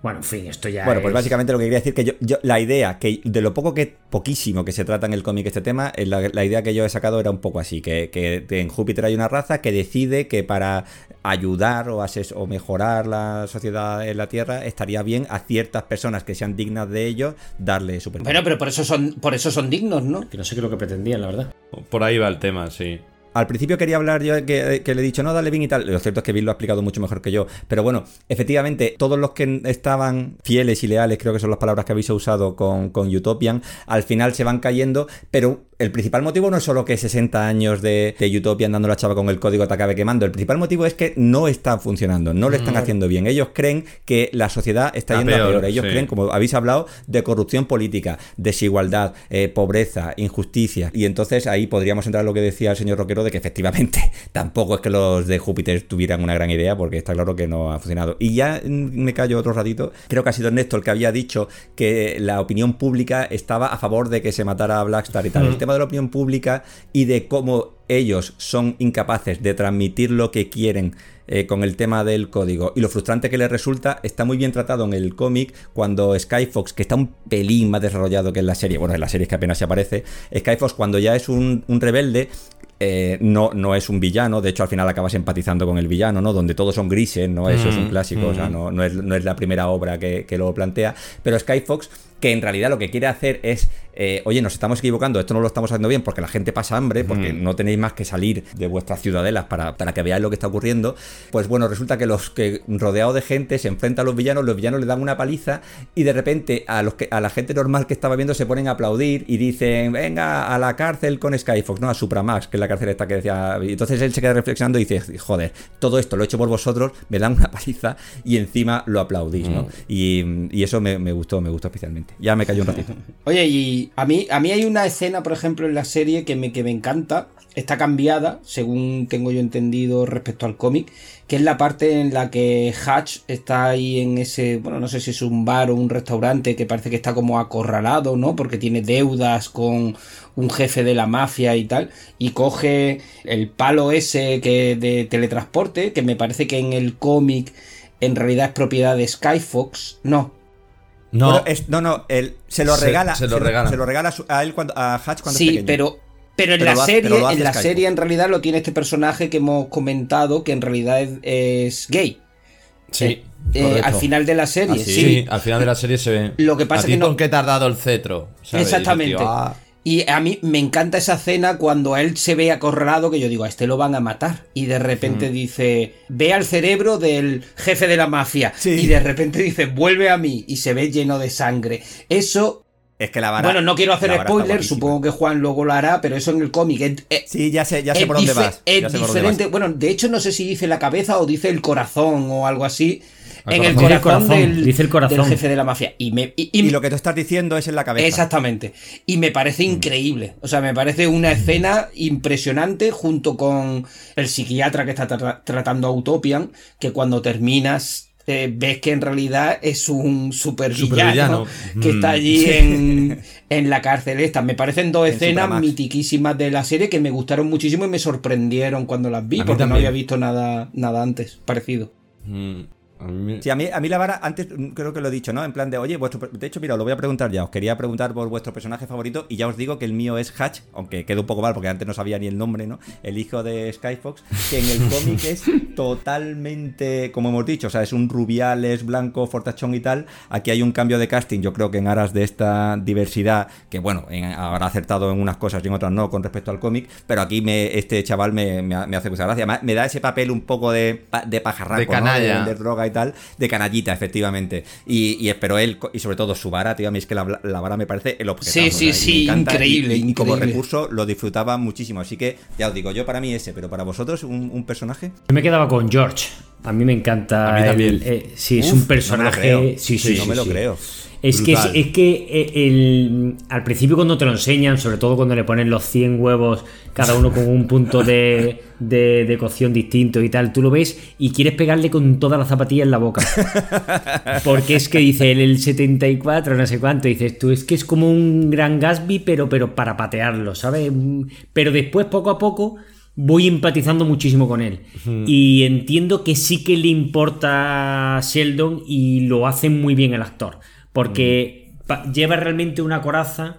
Bueno, en fin, esto ya. Bueno, pues es- básicamente lo que quería decir que yo, yo- la idea que de lo poco que poquísimo que se trata en el cómic este tema, eh, la, la idea que yo he sacado era un poco así, que, que en Júpiter hay una raza que decide que para ayudar o, ases- o mejorar la sociedad en la Tierra estaría bien a ciertas personas que sean dignas de ellos darle super Bueno, pero por eso son, por eso son dignos, ¿no? Que no sé qué es lo que pretendían, la verdad. Por ahí va el tema, sí. Al principio quería hablar yo que, que le he dicho, no, dale bien y tal. Lo cierto es que Bill lo ha explicado mucho mejor que yo. Pero bueno, efectivamente, todos los que estaban fieles y leales, creo que son las palabras que habéis usado con, con Utopian, al final se van cayendo. Pero el principal motivo no es solo que 60 años de, de Utopian dando la chava con el código te acabe quemando. El principal motivo es que no está funcionando, no lo están haciendo bien. Ellos creen que la sociedad está A yendo a peor, peor. Ellos sí. creen, como habéis hablado, de corrupción política, desigualdad, eh, pobreza, injusticia. Y entonces ahí podríamos entrar en lo que decía el señor Roquero de que efectivamente tampoco es que los de Júpiter tuvieran una gran idea, porque está claro que no ha funcionado. Y ya mm, me callo otro ratito. Creo que ha sido Néstor el que había dicho que la opinión pública estaba a favor de que se matara a Blackstar y tal. El tema de la opinión pública y de cómo ellos son incapaces de transmitir lo que quieren eh, con el tema del código y lo frustrante que les resulta está muy bien tratado en el cómic cuando Skyfox, que está un pelín más desarrollado que en la serie, bueno, en la serie es que apenas se aparece, Skyfox cuando ya es un, un rebelde eh, no, no es un villano, de hecho al final acabas empatizando con el villano, ¿no? Donde todos son grises, ¿no? Eso es un clásico, o sea, no, no, es, no es la primera obra que, que lo plantea, pero Skyfox que en realidad lo que quiere hacer es, eh, oye, nos estamos equivocando, esto no lo estamos haciendo bien porque la gente pasa hambre, porque no tenéis más que salir de vuestras ciudadelas para, para que veáis lo que está ocurriendo, pues bueno, resulta que los que rodeados de gente se enfrentan a los villanos, los villanos le dan una paliza y de repente a, los que, a la gente normal que estaba viendo se ponen a aplaudir y dicen, venga a la cárcel con Skyfox, ¿no? A Supramax, que es la cárcel esta que decía... Y entonces él se queda reflexionando y dice, joder, todo esto lo he hecho por vosotros, me dan una paliza y encima lo aplaudís, ¿no? Y, y eso me, me gustó, me gustó especialmente. Ya me cayó un ratito. Oye, y a mí, a mí hay una escena, por ejemplo, en la serie que me, que me encanta. Está cambiada, según tengo yo entendido respecto al cómic, que es la parte en la que Hatch está ahí en ese, bueno, no sé si es un bar o un restaurante que parece que está como acorralado, ¿no? Porque tiene deudas con un jefe de la mafia y tal, y coge el palo ese que de teletransporte, que me parece que en el cómic en realidad es propiedad de Skyfox, no, No, Bueno, es- no, no, él se lo regala. se lo regala. Se lo regala a él cuando, a Hatch cuando es Sí, pequeño. pero, pero en Pero la hace- serie, pero en la serie en realidad lo tiene este personaje que hemos comentado que en realidad es, es gay. sí. Eh, eh, al final de la serie, Ah, sí. Sí, al final de la serie se ve. Lo que pasa ¿A ti que no- con qué te has dado el cetro? ¿sabes? Y dices, Exactamente. tío, ah, Y a mí me encanta esa escena cuando él se ve acorralado, que yo digo, a este lo van a matar. Y de repente dice, ve al cerebro del jefe de la mafia. Sí. Y de repente dice, vuelve a mí. Y se ve lleno de sangre. Eso, Es que la vara. bueno, no quiero hacer spoiler, supongo que Juan luego lo hará, pero eso en el cómic es, Sí, ya sé, ya sé por dónde vas. es diferente. Bueno, de hecho no sé si dice la cabeza o dice el corazón o algo así. En el corazón. Dice el corazón, corazón, del, dice el corazón. del jefe de la mafia. Y, me, y- y- Y lo que tú estás diciendo es en la cabeza. Exactamente. Y me parece Mm. increíble. O sea, me parece una escena impresionante junto con el psiquiatra que está tra- tratando a Utopian, que cuando terminas eh, ves que en realidad es un supervillano Supervillano. que está Mm. allí en, en la cárcel esta. Me parecen dos En escenas mitiquísimas de la serie que me gustaron muchísimo y me sorprendieron cuando las vi porque no había visto nada, nada antes parecido. Mm, a mí Sí, a mí, a mí la vara, antes creo que lo he dicho, ¿no? En plan de, oye, vuestro, de hecho, mira, os lo voy a preguntar ya. Os quería preguntar por vuestro personaje favorito y ya os digo que el mío es Hatch, aunque quedó un poco mal porque antes no sabía ni el nombre, ¿no? El hijo de Skyfox, que en el cómic es totalmente, como hemos dicho, o sea, es un rubial, es blanco, fortachón y tal. Aquí hay un cambio de casting, yo creo que en aras de esta diversidad, que bueno, en- habrá acertado en unas cosas y en otras no con respecto al cómic, pero aquí me, este chaval me, me ha- me hace mucha gracia. Me, da ese papel un poco de, de pajarraco, De ¿no? canalla. de vender droga y tal, de canallita, efectivamente. Y, y espero él, y sobre todo su vara, tío, a mí es que la, la vara me parece el objeto. Sí, sí, sí, increíble, Y, y como increíble. recurso lo disfrutaba muchísimo. Así que, ya os digo, yo para mí ese, pero para vosotros, un, un personaje. Yo me quedaba con George. A mí me encanta. A mí el- eh, sí, es un personaje. creo. sí, sí, no sí, me lo sí. creo. Es que, es, que eh, el, al principio cuando te lo enseñan, sobre todo cuando le ponen los 100 huevos, cada uno con un punto de, de, de cocción distinto y tal, tú lo ves y quieres pegarle con toda la zapatilla en la boca. Porque es que dice el, el 74, no sé cuánto, dices tú, es que es como un gran Gatsby, pero, pero para patearlo, ¿sabes? Pero después, poco a poco, voy empatizando muchísimo con él. Y entiendo que sí que le importa a Sheldon y lo hace muy bien el actor. Porque lleva realmente una coraza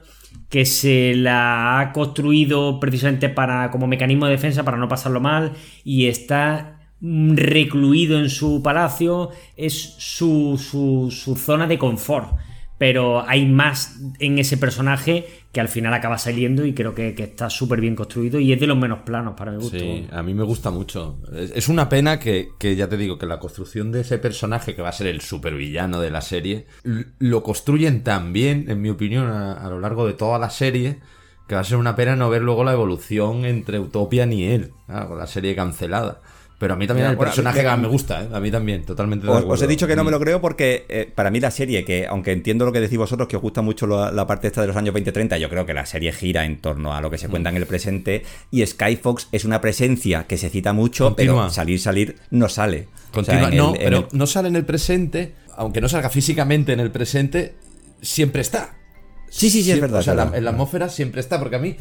que se la ha construido precisamente para como mecanismo de defensa para no pasarlo mal y está recluido en su palacio es su, su, su zona de confort pero hay más en ese personaje que al final acaba saliendo y creo que, está súper bien construido y es de los menos planos para mi gusto. Sí, a mí me gusta mucho. Es, una pena que, que ya te digo que la construcción de ese personaje, que va a ser el supervillano de la serie, lo construyen tan bien, en mi opinión, a, lo largo de toda la serie, que va a ser una pena no ver luego la evolución entre Utopian y él, ah, con la serie cancelada. Pero a mí también Ya, el bueno, personaje me- que me gusta, ¿eh? a mí también, totalmente de Os, os he dicho que no me Mm. lo creo porque eh, para mí la serie, que aunque entiendo lo que decís vosotros, que os gusta mucho la, la parte esta de los años 20-30, yo creo que la serie gira en torno a lo que se cuenta en el presente y Skyfox es una presencia que se cita mucho, Continua. pero salir, salir no sale. O sea, el- no, pero el- no sale en el presente, aunque no salga físicamente en el presente, siempre está. Sí, sí, sí, es verdad, O sea, la- en la atmósfera siempre está, porque a mí,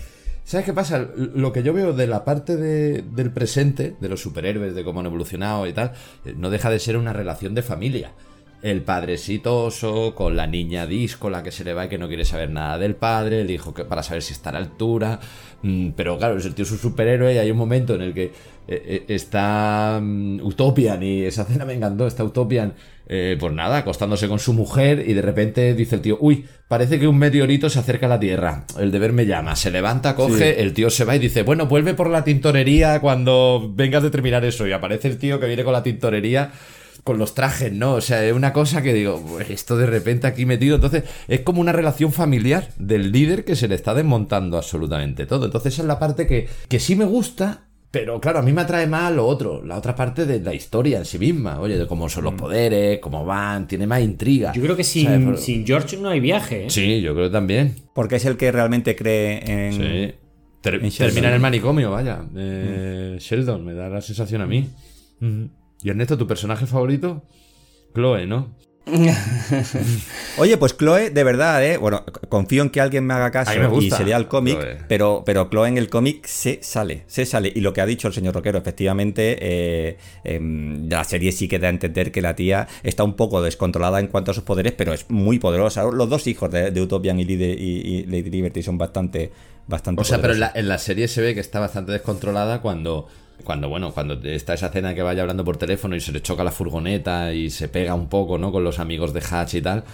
¿sabes qué pasa? Lo que yo veo de la parte de- del presente, de los superhéroes, de cómo han evolucionado y tal, eh, no deja de ser una relación de familia. El padrecito oso con la niña disco, la que se le va y que no quiere saber nada del padre, el hijo que para saber si está a la altura. mm, Pero claro, el tío es un superhéroe y hay un momento en el que eh, eh, está mm, Utopian y esa cena me encantó, está Utopian, eh, pues nada, acostándose con su mujer y de repente dice el tío, uy, parece que un meteorito se acerca a la Tierra, el deber me llama, se levanta, coge, el tío se va y dice, bueno, vuelve por la tintorería cuando vengas de terminar eso y aparece el tío que viene con la tintorería con los trajes, ¿no? O sea, es una cosa que digo, "Pues esto de repente aquí metido, entonces es como una relación familiar del líder que se le está desmontando absolutamente todo. Entonces esa es la parte que, que sí me gusta, pero claro, a mí me atrae más lo otro, la otra parte de la historia en sí misma, oye, de cómo son los poderes, cómo van, tiene más intriga. Yo creo que sin, sin George no hay viaje. ¿eh? Sí, yo creo que también. porque es el que realmente cree en... Sí. Ter- en Sheldon. termina en el manicomio, vaya. Eh, Sheldon, me da la sensación a mí. Ujú. Y Ernesto, ¿tu personaje favorito? Chloe, ¿no? Oye, pues Chloe, de verdad, ¿eh? Bueno, confío en que alguien me haga caso y se lea el cómic, Chloe. pero, pero Chloe en el cómic se sale, se sale. Y lo que ha dicho el señor Roquero, efectivamente, eh, em, la serie sí que da a entender que la tía está un poco descontrolada en cuanto a sus poderes, pero es muy poderosa. Los dos hijos de, de Utopian y, Lide- y- y Lady Liberty son bastante, bastante O sea, pero en poderosos. la, en la serie se ve que está bastante descontrolada cuando, Cuando, bueno, cuando está esa escena que vaya hablando por teléfono y se le choca la furgoneta y se pega un poco, ¿no? Con los amigos de Hatch y tal.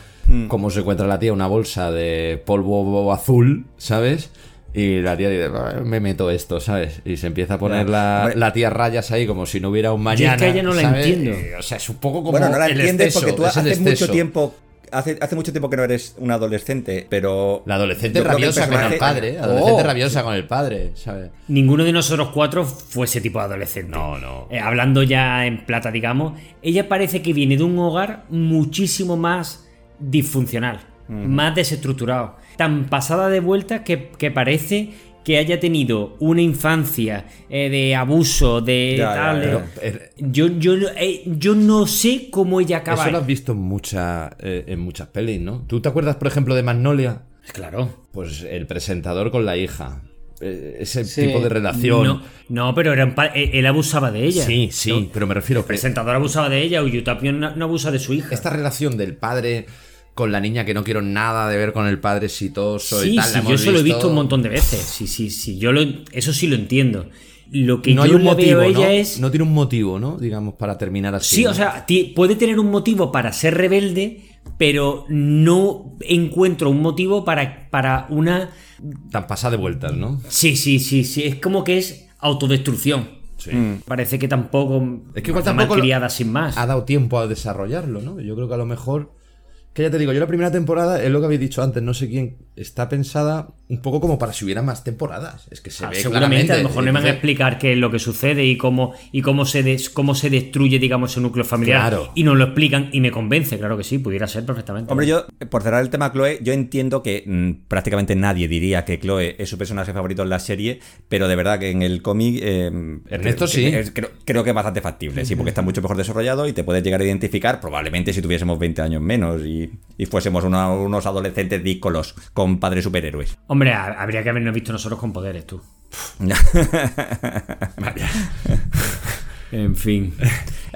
Como se encuentra la tía una bolsa de polvo azul, ¿sabes? Y la tía dice, "Ah, me meto esto, ¿sabes? Y se empieza a poner la, la tía rayas ahí como si no hubiera un mañana. es que ella no la ¿sabes? entiendo. Y, o sea, es un poco como Bueno, no la entiendes exceso, porque tú hace mucho exceso. tiempo. Hace, hace mucho tiempo que no eres un adolescente, pero. La adolescente rabiosa con el padre, adolescente Oh. rabiosa con el padre, ¿sabes? Ninguno de nosotros cuatro fue ese tipo de adolescente. No, no. Eh, hablando ya en plata, digamos, ella parece que viene de un hogar muchísimo más disfuncional, más desestructurado, tan pasada de vuelta que, que parece que haya tenido una infancia eh, de abuso, de Ya, tal. ya. eh, Pero, eh, yo, yo, eh, yo no sé cómo ella acaba. Eso lo has visto en, mucha- eh, en muchas pelis, ¿no? ¿Tú te acuerdas, por ejemplo, de Magnolia? Claro. Pues el presentador con la hija. Ese Sí. tipo de relación. No, no, pero era él abusaba de ella. Sí, sí, No, pero me refiero El que presentador abusaba de ella, Uyutapion no, no abusa de su hija. esta relación del padre con la niña que no quiero nada de ver con el padre exitoso y Sí, tal. sí, la yo eso lo he visto un montón de veces. Sí, sí, sí. Yo lo, eso sí lo entiendo. Lo que No yo hay un le motivo, veo a ¿no? ella es. No tiene un motivo, ¿no? Digamos, para terminar así. sí, ¿no? o sea, puede tener un motivo para ser rebelde, pero no encuentro un motivo para, para una. Tan pasada de vueltas, ¿no? Sí, sí, sí, sí. Es como que es autodestrucción. Sí. Parece que tampoco. Es que igual está tampoco lo- malcriada sin más. ha dado tiempo a desarrollarlo, ¿no? Yo creo que a lo mejor. Que ya te digo, yo la primera temporada, es lo que habéis dicho antes, no sé quién, está pensada un poco como para si hubiera más temporadas. Es que se Ah, ve seguramente claramente. a lo mejor no me van a explicar qué es lo que sucede y cómo y cómo se des- cómo se destruye digamos ese núcleo familiar Claro. y nos lo explican y me convence claro que sí pudiera ser perfectamente Hombre, yo, por cerrar el tema Chloe, yo entiendo que mm, prácticamente nadie diría que Chloe es su personaje favorito en la serie, pero de verdad que en el cómic. eh, Ernesto, sí. que es- creo, creo que es bastante factible, sí, porque está mucho mejor desarrollado y te puedes llegar a identificar, probablemente si tuviésemos 20 años menos y, y fuésemos una- unos adolescentes díscolos con padres superhéroes. hombre ha- habría que habernos visto nosotros con poderes tú en fin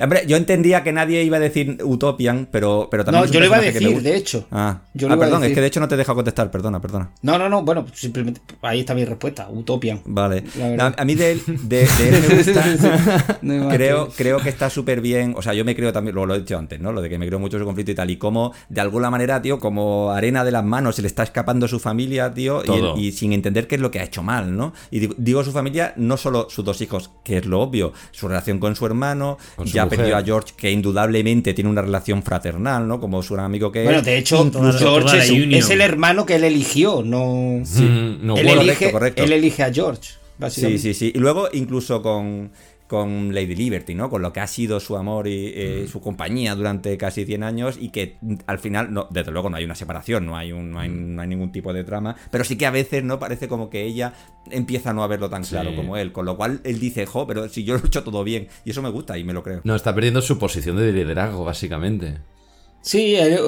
Hombre, yo entendía que nadie iba a decir Utopian, pero, pero también. No, yo lo iba a decir, de hecho. Ah, Yo Ah, perdón, es que de hecho no te he dejado contestar, perdona, perdona. No, no, no, bueno, simplemente ahí está mi respuesta, Utopian. Vale. La. A, a mí de, él- de, de él me gusta. No creo, que- creo que está súper bien. O sea, yo me creo también, lo, lo he dicho antes, ¿no? Lo de que me creo mucho su conflicto y tal. Y como, de alguna manera, tío, como arena de las manos, se le está escapando su familia, tío, y sin entender qué es lo que ha hecho mal, ¿no? Y digo, digo su familia, no solo sus dos hijos, que es lo obvio, su relación con su hermano, Con su ya mujer. perdió a George, que indudablemente tiene una relación fraternal, ¿no? Como su amigo que Bueno, es. de hecho, Toda la- toda George es, el hermano que él eligió, no. Mm, no, él, bueno, elige, correcto, correcto. él elige a George, Sí, sí, sí. Y luego incluso con, con Lady Liberty, ¿no? Con lo que ha sido su amor y eh, su compañía durante casi 100 años y que mm, al final, no, desde luego no hay una separación, no hay, un, no, hay, no hay ningún tipo de trama, pero sí que a veces, ¿no? Parece como que ella empieza a no a verlo tan claro como él, con lo cual él dice, jo, pero si yo lo he hecho todo bien, y eso me gusta y me lo creo. No, está perdiendo su posición de liderazgo, básicamente. Sí, él-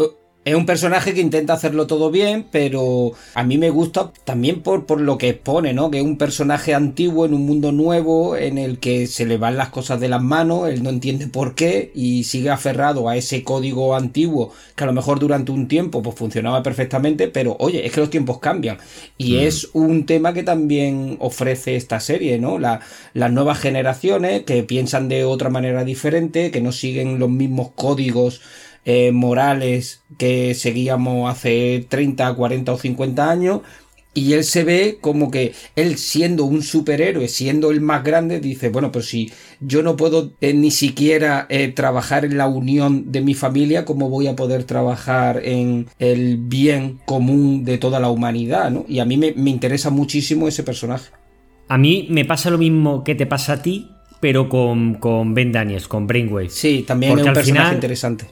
es un personaje que intenta hacerlo todo bien, pero a mí me gusta también por, por lo que expone, ¿no? Que es un personaje antiguo en un mundo nuevo en el que se le van las cosas de las manos, él no entiende por qué y sigue aferrado a ese código antiguo que a lo mejor durante un tiempo pues funcionaba perfectamente, pero oye, es que los tiempos cambian y es un tema que también ofrece esta serie, ¿no? La- las nuevas generaciones que piensan de otra manera diferente, que no siguen los mismos códigos eh, morales que seguíamos hace 30, 40 o 50 años. Y él se ve como que él siendo un superhéroe, siendo el más grande, dice, bueno, pero si yo no puedo eh, ni siquiera eh, trabajar en la unión de mi familia, ¿cómo voy a poder trabajar en el bien común de toda la humanidad? ¿no? Y a mí me, me interesa muchísimo ese personaje. a mí me pasa lo mismo que te pasa a ti pero con, con Ben Daniels con Brainwave Sí, también Porque es un personaje final- interesante.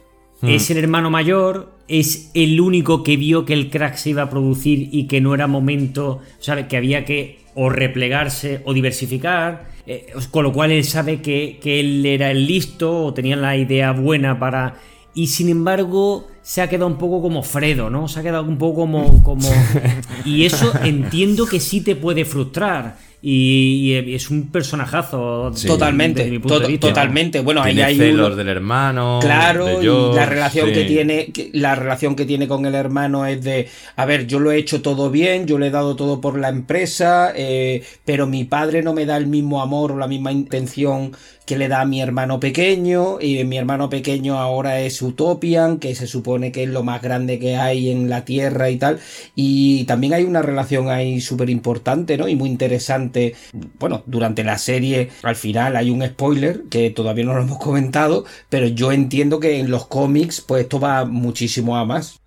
Es el hermano mayor, es el único que vio que el crack se iba a producir y que no era momento, ¿sabe? Que había que o replegarse o diversificar, eh, con lo cual él sabe que, que él era el listo o tenía la idea buena para... Y sin embargo, se ha quedado un poco como Fredo, ¿no? Se ha quedado un poco como. como... Y eso entiendo que sí te puede frustrar. Y, y es un personajazo. Sí. Totalmente, desde mi punto de to- vista. totalmente. Bueno, ahí hay celos uno- del hermano. Claro, de y la relación que tiene, que- la relación que tiene con el hermano es de, a ver, yo lo he hecho todo bien, yo le he dado todo por la empresa, eh, pero mi padre no me da el mismo amor o la misma intención que le da a mi hermano pequeño, y mi hermano pequeño ahora es Utopian, que se supone que es lo más grande que hay en la Tierra y tal, y también hay una relación ahí súper importante, ¿no? Y muy interesante, bueno, durante la serie, al final hay un spoiler que todavía no lo hemos comentado, pero yo entiendo que en los cómics, pues esto va muchísimo a más.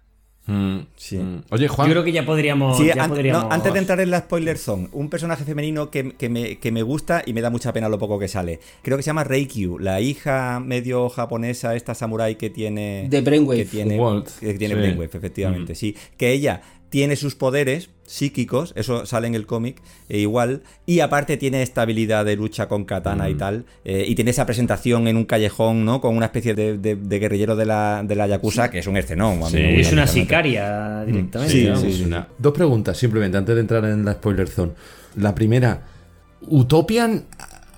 Mm, Sí. mm. Oye, Juan. Yo creo que ya podríamos. Sí, ya an- podríamos- no, antes de entrar en la spoiler zone, un personaje femenino que, que me, que me gusta y me da mucha pena lo poco que sale. Creo que se llama Reikyu, la hija medio japonesa, esta samurai que tiene. De Brainwave. Que tiene, Walt, que tiene sí. Brainwave, efectivamente, sí. Que ella tiene sus poderes psíquicos, eso sale en el cómic, e igual, y aparte tiene esta habilidad de lucha con katana y tal, eh, y tiene esa presentación en un callejón, ¿no? Con una especie de, de- de guerrillero de la, de la Yakuza, que es un escenón. Sí. Es una sicaria directamente. Sí, sí, Es sí. una- Dos preguntas, simplemente, antes de entrar en la spoiler zone. La primera, Utopian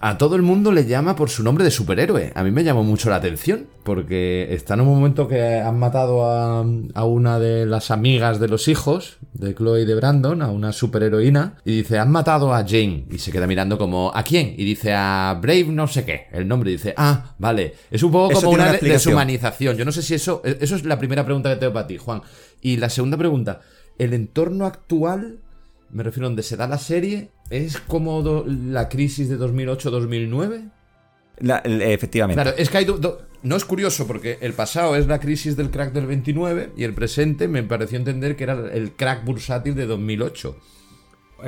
a todo el mundo le llama por su nombre de superhéroe. A mí me llamó mucho la atención, porque está en un momento que han matado a, a una de las amigas de los hijos, de Chloe y de Brandon, a una superheroína, y dice, han matado a Jane. Y se queda mirando como, ¿a quién? Y dice, a Brave no sé qué. El nombre dice, ah, vale. Es un poco Eso como una, una deshumanización. Yo no sé si eso, eso es la primera pregunta que tengo para ti, Juan. Y la segunda pregunta, ¿el entorno actual, me refiero a donde se da la serie, es como do- la crisis de 2008-2009? La- el- efectivamente. Claro, es que hay... do- do- no es curioso porque el pasado es la crisis del crack del 29 y el presente me pareció entender que era el crack bursátil de 2008.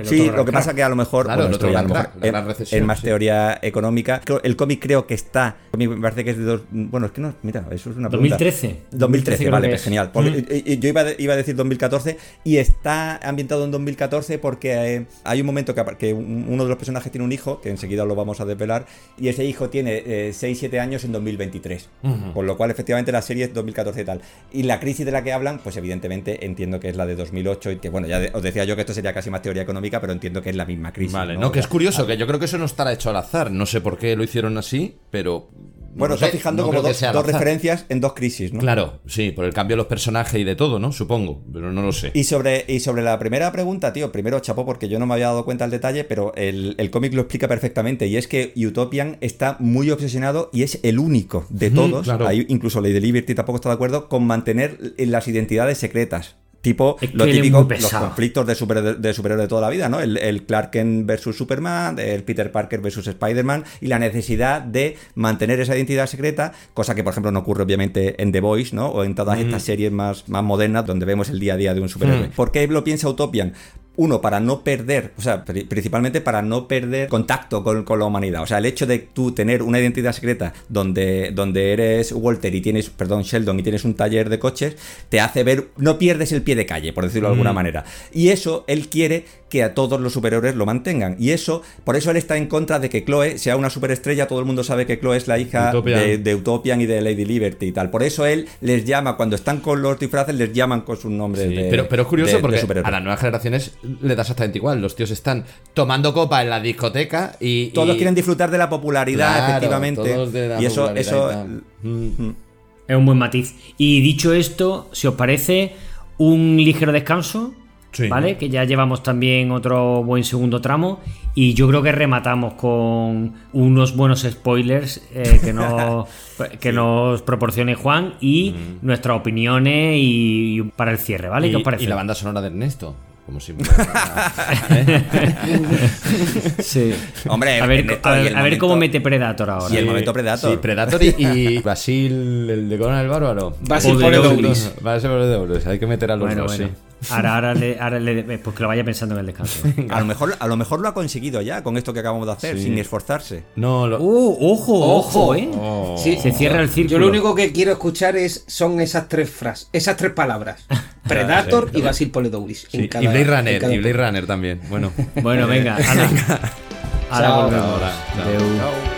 Sí, lo que pasa que a lo mejor, Claro, bueno, el otro gran mejor gran recesión, es más sí. teoría económica. El cómic creo que está, me parece que es de dos, bueno, es que no, mira, eso es una pregunta. 2013. 2013, creo vale, que pues es. genial. Porque, Mm. y- y yo iba, a- iba a decir 2014 y está ambientado en 2014 porque eh, hay un momento que, uno de los personajes tiene un hijo, que enseguida lo vamos a desvelar, y ese hijo tiene 6-7 años en 2023. Con lo cual, efectivamente, la serie es 2014 y tal. Y la crisis de la que hablan, pues evidentemente entiendo que es la de 2008 y que, bueno, ya de- os decía yo que esto sería casi más teoría económica, pero entiendo que es la misma crisis. Vale, ¿no? no, que es curioso, que yo creo que eso no estará hecho al azar. No sé por qué lo hicieron así, pero... no Bueno, sé, está fijando no como dos, referencias en dos crisis, ¿no? Claro, sí, por el cambio de los personajes y de todo, ¿no? Supongo, pero no lo sé. Y sobre, y sobre la primera pregunta, tío, primero chapó porque yo no me había dado cuenta del detalle, pero el, el cómic lo explica perfectamente. Y es que Utopian está muy obsesionado y es el único de todos, claro. ahí incluso Lady Liberty tampoco está de acuerdo, con mantener las identidades secretas. Tipo Es que lo típico, los conflictos de, super, de superhéroe de toda la vida, ¿no? El, el Clark Kent versus Superman, el Peter Parker versus Spider-Man y la necesidad de mantener esa identidad secreta, cosa que por ejemplo no ocurre obviamente en The Voice, ¿no? O en todas estas series más, más modernas donde vemos el día a día de un superhéroe. Mm. ¿Por qué lo piensa Utopian? Uno, para no perder, o sea, pri- principalmente para no perder contacto con, con la humanidad. O sea, el hecho de tú tener una identidad secreta donde, donde eres Walter y tienes, perdón, Sheldon y tienes un taller de coches, te hace ver, no pierdes el pie de calle, por decirlo de alguna manera. Y eso él quiere que a todos los superhéroes lo mantengan. Y eso, por eso él está en contra de que Chloe sea una superestrella. Todo el mundo sabe que Chloe es la hija Utopian. de, de Utopian y de Lady Liberty y tal. Por eso él les llama, cuando están con los disfraces, les llaman con sus nombres Sí, de. pero, pero es curioso de- porque a las nuevas generaciones le da exactamente igual. Los tíos están tomando copa en la discoteca y. Todos y- quieren disfrutar de la popularidad, Claro, efectivamente. todos de la y eso, popularidad eso y. Mm. Es un buen matiz. Y dicho esto, si os parece, un ligero descanso. Sí. ¿Vale? Que ya llevamos también otro buen segundo tramo. Y yo creo que rematamos con unos buenos spoilers eh, que, nos, que nos proporcione Juan y nuestras opiniones y, y para el cierre, ¿vale? Y, ¿Qué os parece? y la banda sonora de Ernesto. Como siempre. Sí. Hombre, A ver, Ernesto, a ver- el a ver momento- cómo mete Predator ahora. Y el momento Predator. Sí, Predator y, y Basil, el de Conan el Bárbaro. Basil Poderoso. Poledouris. Basil Poledouris. Hay que meter a los Bueno, dos, bueno. sí. Ahora, ahora, le, ahora le- pues que lo vaya pensando en el descanso. A lo, mejor, a lo mejor lo ha conseguido ya con esto que acabamos de hacer, Sí. sin esforzarse. No, lo... ¡Uh! ¡Ojo! ¡Ojo! ¿eh? Oh. Sí. Se cierra el Yo círculo. lo único que quiero escuchar es son esas tres frases, esas tres palabras. Predator y Basil Poledouris. Sí, y Blade Runner, y Blade Runner también. Bueno. Bueno, venga. Ahora Chao. volvemos. Ahora, chao.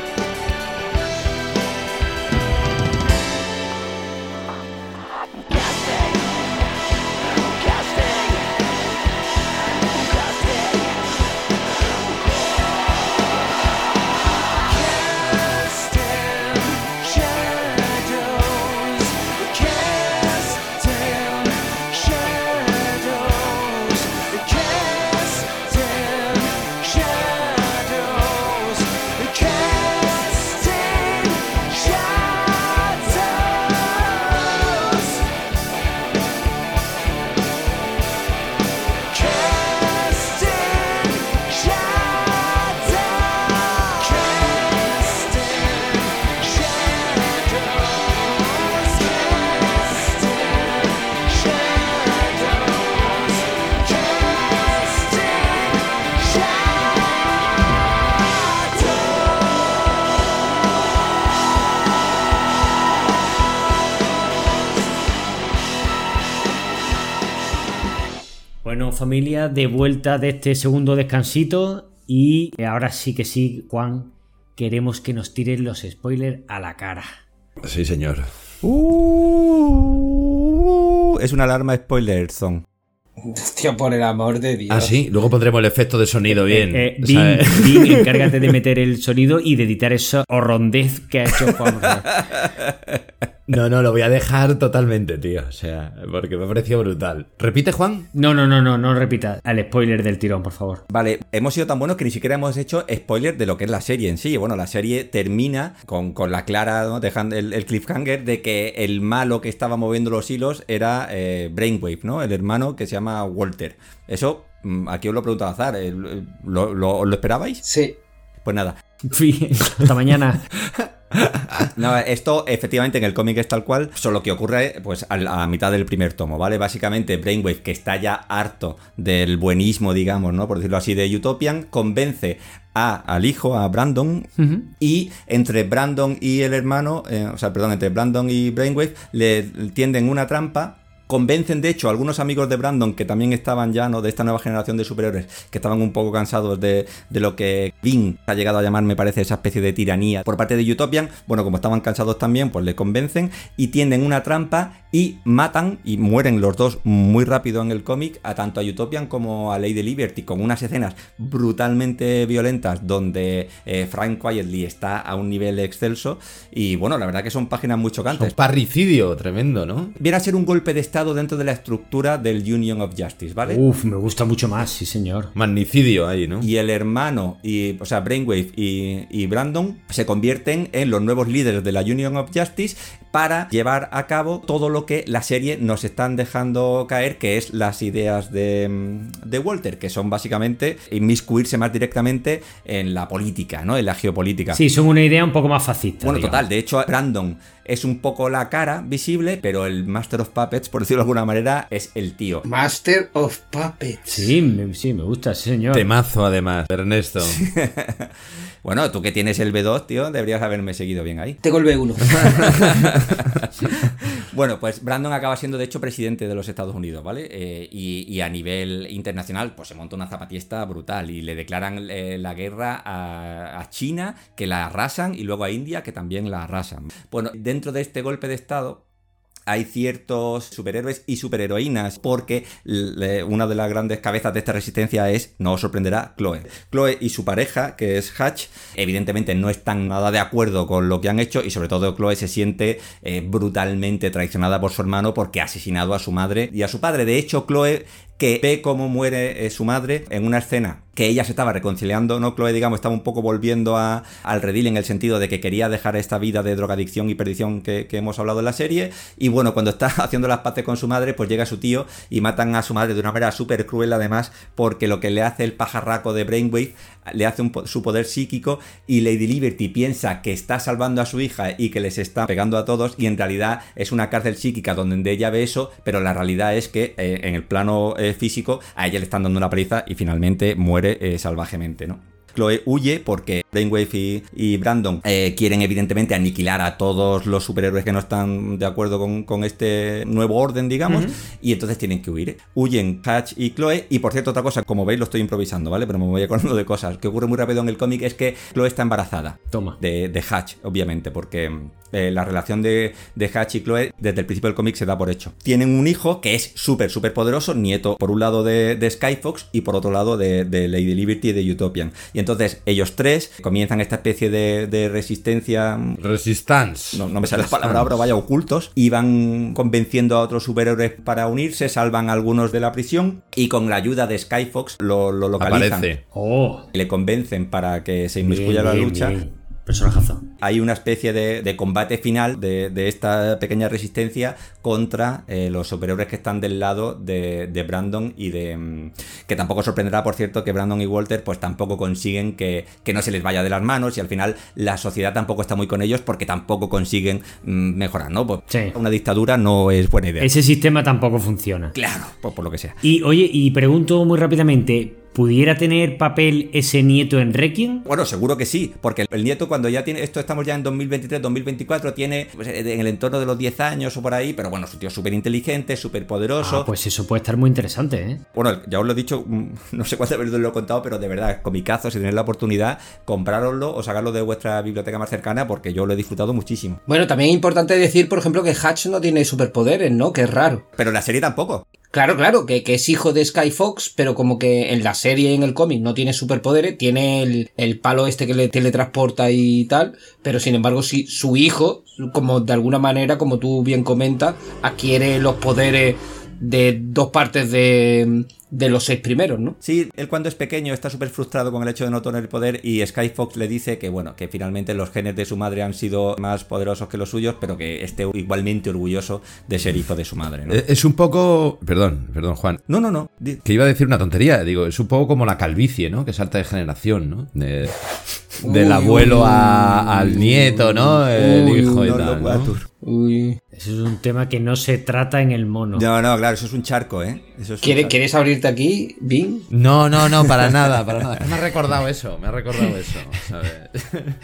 Familia, de vuelta de este segundo descansito y ahora sí que sí, Juan, queremos que nos tiren los spoilers a la cara. Sí, señor. Uh, es una alarma spoiler zone. Hostia, por el amor de Dios. Ah, sí, luego pondremos el efecto de sonido bien. Eh, Bing, sea, Bing, encárgate de meter el sonido y de editar esa horrondez que ha hecho Juan. No, no, lo voy a dejar totalmente, tío. O sea, porque me ha parecido brutal. ¿Repite, Juan? No, no, no, no, no repitas al spoiler del tirón, por favor. Vale, hemos sido tan buenos que ni siquiera hemos hecho spoiler de lo que es la serie en sí. Bueno, la serie termina con, con la clara, ¿no? dejando el, el cliffhanger de que el malo que estaba moviendo los hilos era eh, Brainwave, ¿no? El hermano que se llama Walter. Eso, mm, aquí os lo pregunto al azar. ¿eh? ¿Lo, lo, lo esperabais? Sí. Pues nada. Fin, hasta mañana. No, esto efectivamente en el cómic es tal cual, solo que ocurre pues a la mitad del primer tomo, ¿vale? Básicamente Brainwave, que está ya harto del buenismo, digamos, ¿no? Por decirlo así, de Utopian, convence a, al hijo, a Brandon, y entre Brandon y el hermano, eh, o sea, perdón, entre Brandon y Brainwave, le tienden una trampa. Convencen, de hecho, a algunos amigos de Brandon que también estaban ya, ¿no? De esta nueva generación de superiores, que estaban un poco cansados de, de lo que Bing ha llegado a llamar, me parece, esa especie de tiranía por parte de Utopian. Bueno, como estaban cansados también, pues le convencen y tienden una trampa y matan y mueren los dos muy rápido en el cómic, a tanto a Utopian como a Lady Liberty, con unas escenas brutalmente violentas donde eh, Frank Quietly está a un nivel excelso. Y bueno, la verdad que son páginas muy chocantes. Un parricidio tremendo, ¿no? Viene a ser un golpe de estado dentro de la estructura del Union of Justice, ¿vale? Uf, me gusta mucho más, sí, señor. Magnicidio ahí, ¿no? Y el hermano, y, o sea, Brainwave y, y Brandon se convierten en los nuevos líderes de la Union of Justice para llevar a cabo todo lo que la serie nos están dejando caer, que es las ideas de, mm, de Walter, que son básicamente inmiscuirse más directamente en la política, ¿no? En la geopolítica. Sí, son una idea un poco más fascista. Bueno, digamos. total, de hecho, Brandon es un poco la cara visible, pero el Master of Puppets, por decirlo de alguna manera, es el tío. Master of Puppets. Sí, me, sí, me gusta, sí, señor. Temazo, además, Ernesto. Bueno, tú que tienes el B2, tío, deberías haberme seguido bien ahí. Tengo el B1. Bueno, pues Brandon acaba siendo de hecho presidente de los Estados Unidos, ¿vale? Eh, y, y a nivel internacional, pues se monta una zapatista brutal y le declaran eh, la guerra a, a China, que la arrasan, y luego a India, que también la arrasan. Bueno, dentro de este golpe de Estado, hay ciertos superhéroes y superheroínas porque le- una de las grandes cabezas de esta resistencia es, no os sorprenderá, Chloe. Chloe y su pareja, que es Hatch, evidentemente no están nada de acuerdo con lo que han hecho y sobre todo Chloe se siente eh, brutalmente traicionada por su hermano porque ha asesinado a su madre y a su padre. De hecho, Chloe que ve cómo muere eh, su madre en una escena que ella se estaba reconciliando, ¿no? Chloe, digamos, estaba un poco volviendo a, al redil en el sentido de que quería dejar esta vida de drogadicción y perdición que, hemos hablado en la serie. Y bueno, cuando está haciendo las paces con su madre, pues llega su tío y matan a su madre de una manera súper cruel, además, porque lo que le hace el pajarraco de Brainwave le hace un su poder psíquico y Lady Liberty piensa que está salvando a su hija y que les está pegando a todos y en realidad es una cárcel psíquica donde ella ve eso, pero la realidad es que eh, en el plano eh, físico a ella le están dando una paliza y finalmente muere eh, salvajemente, ¿no? Chloe huye porque Brainwave y, y Brandon eh, quieren evidentemente aniquilar a todos los superhéroes que no están de acuerdo con, con este nuevo orden, digamos, y entonces tienen que huir. Huyen Hatch y Chloe, y por cierto, otra cosa, como veis lo estoy improvisando, ¿vale? Pero me voy acordando de cosas. que ocurre muy rápido en el cómic es que Chloe está embarazada. Toma. De, de Hatch, obviamente, porque eh, la relación de, de Hatch y Chloe desde el principio del cómic se da por hecho. Tienen un hijo que es súper, súper poderoso, nieto por un lado de, de Skyfox y por otro lado de, de Lady Liberty y de Utopian. Y entonces ellos tres comienzan esta especie de, de resistencia Resistance. no, no me sale la palabra ahora, vaya ocultos, y van convenciendo a otros superhéroes para unirse, salvan a algunos de la prisión y con la ayuda de Skyfox lo, lo localizan. Aparece. Oh, Y le convencen para que se inmiscuya bien, en la bien, lucha. bien. Personajazo. Hay una especie de, de combate final de, de esta pequeña resistencia contra eh, los superhéroes que están del lado de, de Brandon y de... mm, Que tampoco sorprenderá, por cierto, que Brandon y Walter pues tampoco consiguen que, que no se les vaya de las manos y al final la sociedad tampoco está muy con ellos porque tampoco consiguen mm, mejorar, ¿no? Pues Sí. Una dictadura no es buena idea. Ese sistema tampoco funciona. Claro, pues por lo que sea. Y oye, y pregunto muy rápidamente, ¿pudiera tener papel ese nieto en Requiem? Bueno, seguro que sí, porque el nieto cuando ya tiene, esto estamos ya en 2023, 2024, tiene pues, en el entorno de los 10 años o por ahí, pero bueno, es un tío súper inteligente, súper poderoso. Ah, pues eso puede estar muy interesante, ¿eh? Bueno, ya os lo he dicho, mm, no sé cuántas veces lo he contado, pero de verdad, comicazo, si tenéis la oportunidad, comprároslo o sacarlo de vuestra biblioteca más cercana, porque yo lo he disfrutado muchísimo. Bueno, también es importante decir, por ejemplo, que Hatch no tiene superpoderes, ¿no? Que es raro. Pero en la serie tampoco. Claro, claro, que, es hijo de Sky Fox, pero como que en la serie y en el cómic no tiene superpoderes, tiene el, el, palo este que le teletransporta y tal, pero sin embargo, sí, su hijo, como de alguna manera, como tú bien comentas, adquiere los poderes de dos partes de, de los seis primeros, ¿no? Sí, él cuando es pequeño está súper frustrado con el hecho de no tener el poder y Sky Fox le dice que, bueno, que finalmente los genes de su madre han sido más poderosos que los suyos, pero que esté igualmente orgulloso de ser hijo de su madre, ¿no? Es un poco... Perdón, perdón, Juan. No, no, no. Que iba a decir una tontería, digo, es un poco como la calvicie, ¿no? Que salta de generación, ¿no? De, del abuelo a, al nieto, ¿no? El Uy, hijo y tal, ¿no? Uy. Eso es un tema que no se trata en el mono. No, no, claro, eso es un charco, ¿eh? Eso es un ¿Quiere- charco. ¿Quieres abrirte aquí, Bing? No, no, no, para nada, para nada. Me ha recordado eso, me ha recordado eso, ¿sabes?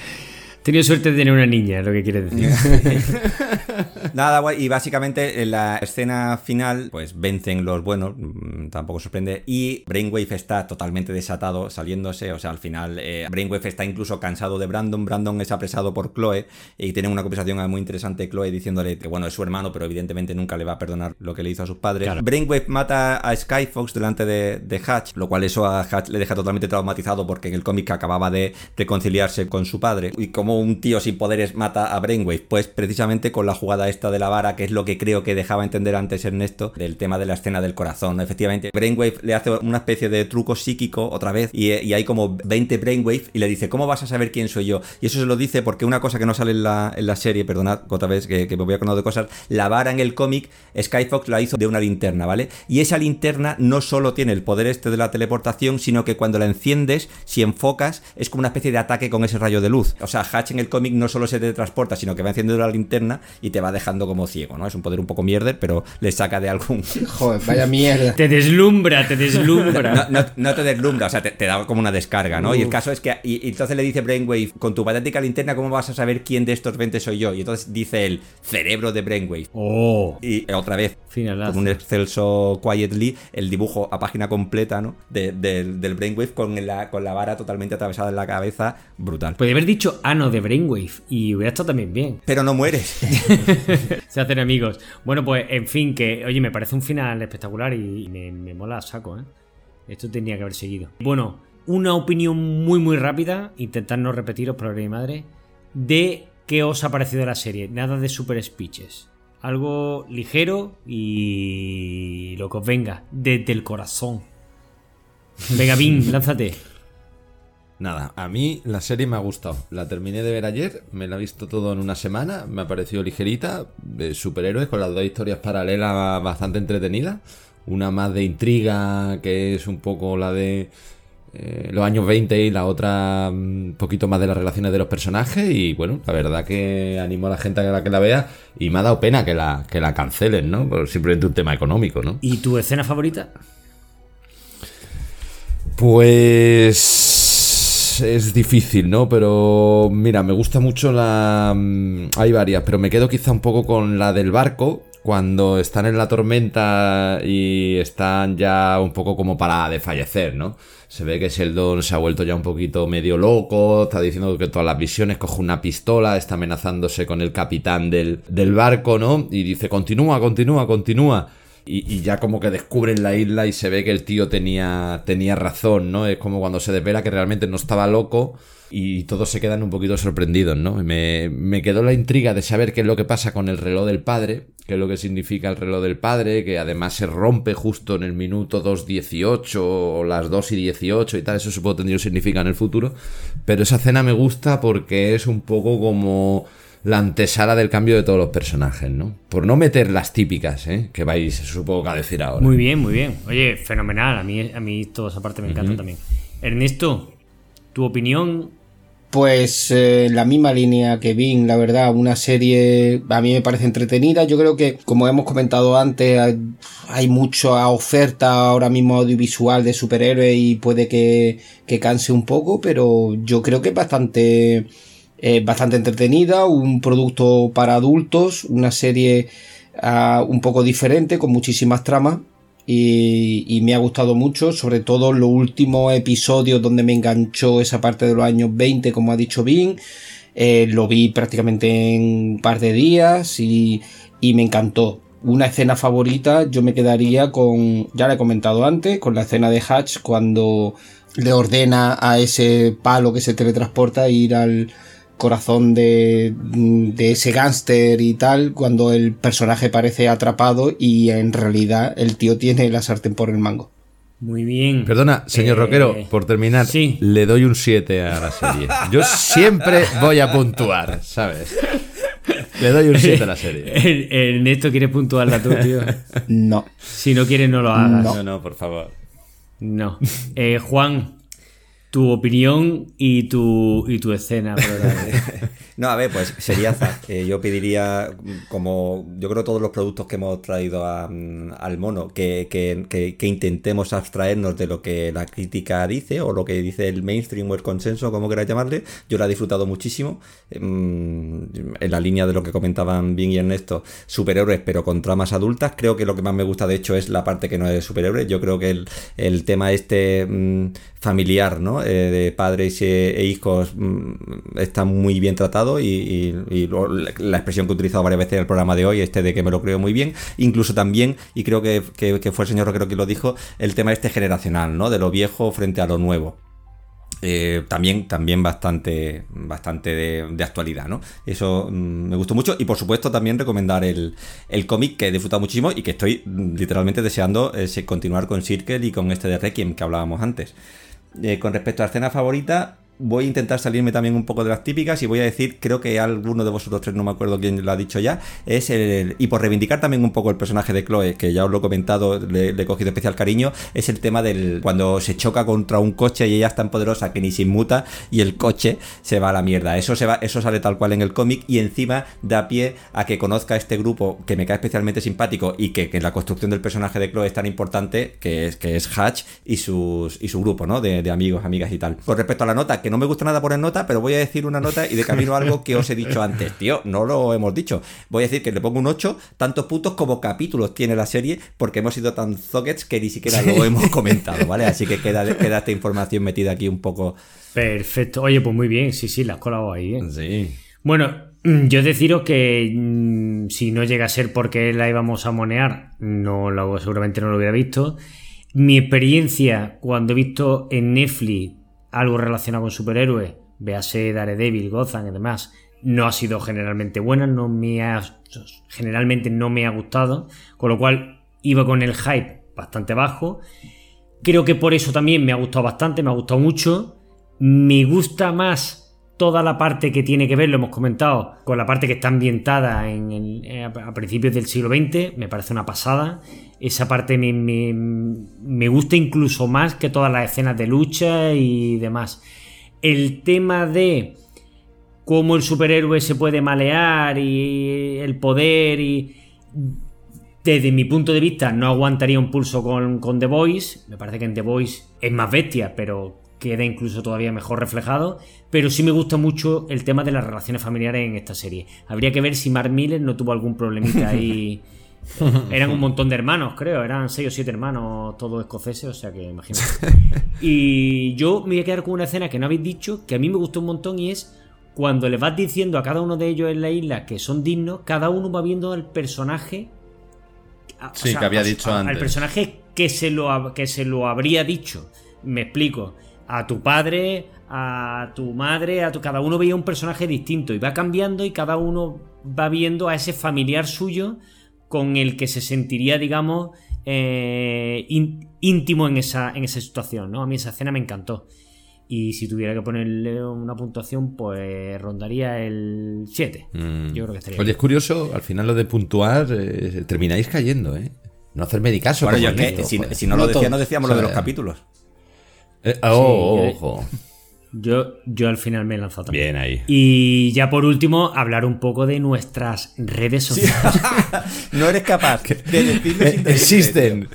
Tenido suerte de tener una niña, es lo que quiere decir. Nada, guay. Y básicamente en la escena final, pues vencen los buenos, mm, tampoco sorprende. Y Brainwave está totalmente desatado, saliéndose. O sea, al final, eh, Brainwave está incluso cansado de Brandon. Brandon es apresado por Chloe y tienen una conversación muy interesante. Chloe diciéndole que, bueno, es su hermano, pero evidentemente nunca le va a perdonar lo que le hizo a sus padres. Claro. Brainwave mata a Skyfox delante de, de Hatch, lo cual eso a Hatch le deja totalmente traumatizado porque en el cómic acababa de reconciliarse con su padre. Y como un tío sin poderes mata a Brainwave, pues precisamente con la jugada esta de la vara, que es lo que creo que dejaba entender antes Ernesto, del tema de la escena del corazón. Efectivamente, Brainwave le hace una especie de truco psíquico otra vez y, y hay como 20 Brainwave y le dice, ¿cómo vas a saber quién soy yo? Y eso se lo dice porque una cosa que no sale en la, en la serie, perdonad otra vez que, me voy a acordar de cosas, la vara en el cómic, Skyfox la hizo de una linterna, ¿vale? Y esa linterna no solo tiene el poder este de la teleportación, sino que cuando la enciendes, si enfocas, es como una especie de ataque con ese rayo de luz. O sea, En el cómic no solo se teletransporta, sino que va encendiendo la linterna y te va dejando como ciego, ¿no? Es un poder un poco mierder, pero le saca de algún... Joder, vaya mierda. Te deslumbra, te deslumbra. No, no- no te deslumbra, o sea, te, te da como una descarga, ¿no? Y el caso es que. Y, y entonces le dice Brainwave, con tu patética linterna, ¿cómo vas a saber quién de estos 20 soy yo? Y entonces dice el cerebro de Brainwave. Oh, Y eh, otra vez, finalazo. con un excelso Quietly, el dibujo a página completa, ¿no? De- del- del Brainwave con la, con la vara totalmente atravesada en la cabeza, brutal. Podría haber dicho ano de Brainwave y hubiera estado también bien. Pero no mueres. Se hacen amigos. Bueno, pues en fin, que oye, me parece un final espectacular y me, me mola a saco, ¿eh? Esto tenía que haber seguido. Bueno, una opinión muy muy rápida, intentad no repetiros por mi madre, de qué os ha parecido la serie. Nada de super speeches. Algo ligero y lo que os venga, desde el corazón. Venga, Vin, lánzate. Nada, a mí la serie me ha gustado. La terminé de ver ayer, me la he visto todo en una semana, me ha parecido ligerita, de superhéroes, con las dos historias paralelas bastante entretenidas. Una más de intriga, que es un poco la de eh, los años 20 y la otra un poquito más de las relaciones de los personajes. Y bueno, la verdad que animo a la gente a la que la vea y me ha dado pena que la, que la cancelen, ¿no? Por simplemente un tema económico, ¿no? ¿Y tu escena favorita? Pues es difícil, ¿no? Pero mira, me gusta mucho la... mm, Hay varias, pero me quedo quizá un poco con la del barco, cuando están en la tormenta y están ya un poco como para desfallecer, ¿no? Se ve que Sheldon se ha vuelto ya un poquito medio loco, está diciendo que todas las visiones coge una pistola, está amenazándose con el capitán del, del barco, ¿no? Y dice, continúa, continúa, continúa. Y, ya como que descubren la isla y se ve que el tío tenía, tenía razón, ¿no? Es como cuando se desvela que realmente no estaba loco y todos se quedan un poquito sorprendidos, ¿no? Me, me quedó la intriga de saber qué es lo que pasa con el reloj del padre, qué es lo que significa el reloj del padre, que además se rompe justo en el minuto 2.18 o las 2 y 18 y tal, eso supongo tendría un significado en el futuro, pero esa cena me gusta porque es un poco como la antesala del cambio de todos los personajes, ¿no? Por no meter las típicas, ¿eh? Que vais, supongo que a decir ahora. Muy bien, muy bien. Oye, fenomenal. A mí, a mí toda esa parte me encanta también. Ernesto, tu opinión Pues eh, la misma línea que Vin, la verdad, una serie a mí me parece entretenida. Yo creo que, como hemos comentado antes, hay, hay mucha oferta ahora mismo audiovisual de superhéroes y puede que, que canse un poco, pero yo creo que es bastante, eh, bastante entretenida, un producto para adultos, una serie ah, un poco diferente, con muchísimas tramas y, me ha gustado mucho, sobre todo los últimos episodios donde me enganchó esa parte de los años 20, como ha dicho Vin. Eh, lo vi prácticamente en un par de días y, y me encantó. Una escena favorita, yo me quedaría con, ya la he comentado antes, con la escena de Hatch cuando le ordena a ese palo que se teletransporta ir al corazón de, de ese gángster y tal, cuando el personaje parece atrapado y en realidad el tío tiene la sartén por el mango. Muy bien. Perdona, señor Eh, Roquero, por terminar, sí. le doy un 7 a la serie. Yo siempre voy a puntuar, ¿sabes? Le doy un 7 a la serie. Ernesto quiere puntuarla tú, tío. No. Si no quieres, no lo hagas. No, no, por favor. No. Eh, Juan, tu opinión y tu, y tu escena. No, a ver, pues seriaza. Eh, yo pediría, como yo creo todos los productos que hemos traído a, mm, al mono, que- que intentemos abstraernos de lo que la crítica dice o lo que dice el mainstream o el consenso, como queráis llamarle. Yo la he disfrutado muchísimo. Mm, en la línea de lo que comentaban Bien y Ernesto, superhéroes, pero con tramas adultas. Creo que lo que más me gusta, de hecho, es la parte que no es de superhéroes. Yo creo que el, el tema este mm, familiar, ¿no? Eh, de padres e, e hijos mm, está muy bien tratado y, la expresión que he utilizado varias veces en el programa de hoy, este de que me lo creo muy bien, incluso también, y creo que, que- que fue el señor Roquero quien lo dijo, el tema este generacional, ¿no? De lo viejo frente a lo nuevo. Eh, también, también bastante, bastante de, actualidad, ¿no? Eso mm, me gustó mucho. Y por supuesto, también recomendar el, el cómic que he disfrutado muchísimo y que estoy mm, literalmente deseando eh, continuar con Circle y con este de Requiem que hablábamos antes. Eh, con respecto a escena favorita, voy a intentar salirme también un poco de las típicas y voy a decir, creo que alguno de vosotros tres, no me acuerdo quién lo ha dicho ya, es el, y por reivindicar también un poco el personaje de Chloe, que ya os lo he comentado, le, he cogido especial cariño, es el tema del cuando se choca contra un coche y ella es tan poderosa que ni se inmuta y el coche se va a la mierda. Eso, se va, eso sale tal cual en el cómic y encima da pie a que conozca este grupo que me cae especialmente simpático y que, que la construcción del personaje de Chloe es tan importante que es, que es Hatch y, sus, y su grupo, ¿no? De, de amigos, amigas y tal. Con respecto a la nota, que no me gusta nada poner nota, pero voy a decir una nota y de camino algo que os he dicho antes. Tío, no lo hemos dicho. Voy a decir que le pongo un 8, tantos puntos como capítulos tiene la serie, porque hemos sido tan zockets que ni siquiera lo hemos comentado, ¿vale? Así que queda, queda esta información metida aquí un poco. Perfecto. Oye, pues muy bien. Sí, sí, la has colado ahí. ¿eh? Sí. Bueno, mm, yo deciros que mm, si no llega a ser porque la íbamos a monear, no lo, seguramente no lo hubiera visto. Mi experiencia cuando he visto en Netflix algo relacionado con superhéroes, véase Daredevil, Gotham y demás, no ha sido generalmente buena, no me ha, generalmente no me ha gustado, con lo cual iba con el hype bastante bajo. Creo que por eso también me ha gustado bastante, me ha gustado mucho. Me gusta más toda la parte que tiene que ver, lo hemos comentado, con la parte que está ambientada en eh, a principios del siglo XX, me parece una pasada. Esa parte me, me- me gusta incluso más que todas las escenas de lucha y demás. El tema de cómo el superhéroe se puede malear y el poder y... Desde mi punto de vista no aguantaría un pulso con, con The Voice. Me parece que en The Voice es más bestia, pero queda incluso todavía mejor reflejado. Pero sí me gusta mucho el tema de las relaciones familiares en esta serie. Habría que ver si Mark Miller no tuvo algún problemita ahí. Eran un montón de hermanos, creo. Eran seis o siete hermanos, todos escoceses, o sea que imagínate. Y yo me voy a quedar con una escena que no habéis dicho, que a mí me gustó un montón y es cuando le vas diciendo a cada uno de ellos en la isla que son dignos, cada uno va viendo al personaje. a- o Sí, que había dicho a- antes. Al personaje que se, lo, que se lo habría dicho. Me explico. A tu padre, a tu madre, a tu. Cada uno veía un personaje distinto y va cambiando y cada uno va viendo a ese familiar suyo con el que se sentiría, digamos, eh, ín- íntimo en esa, en esa situación, ¿no? A mí esa escena me encantó. Y si tuviera que ponerle una puntuación, pues rondaría el 7. Mm. Yo creo que estaría Oye, es curioso, al final lo de puntuar, eh, termináis cayendo, ¿eh? No hacerme ni caso. Bueno, como yo es que Ernesto, si, no lo decía, no decíamos lo de los O capítulos. Eh, oh, Sí, yo- ojo. Yo, yo al final me he lanzado también. Bien ahí. Y ya por último, hablar un poco de nuestras redes sociales. no eres capaz de decirlo sin decirlo. Existen.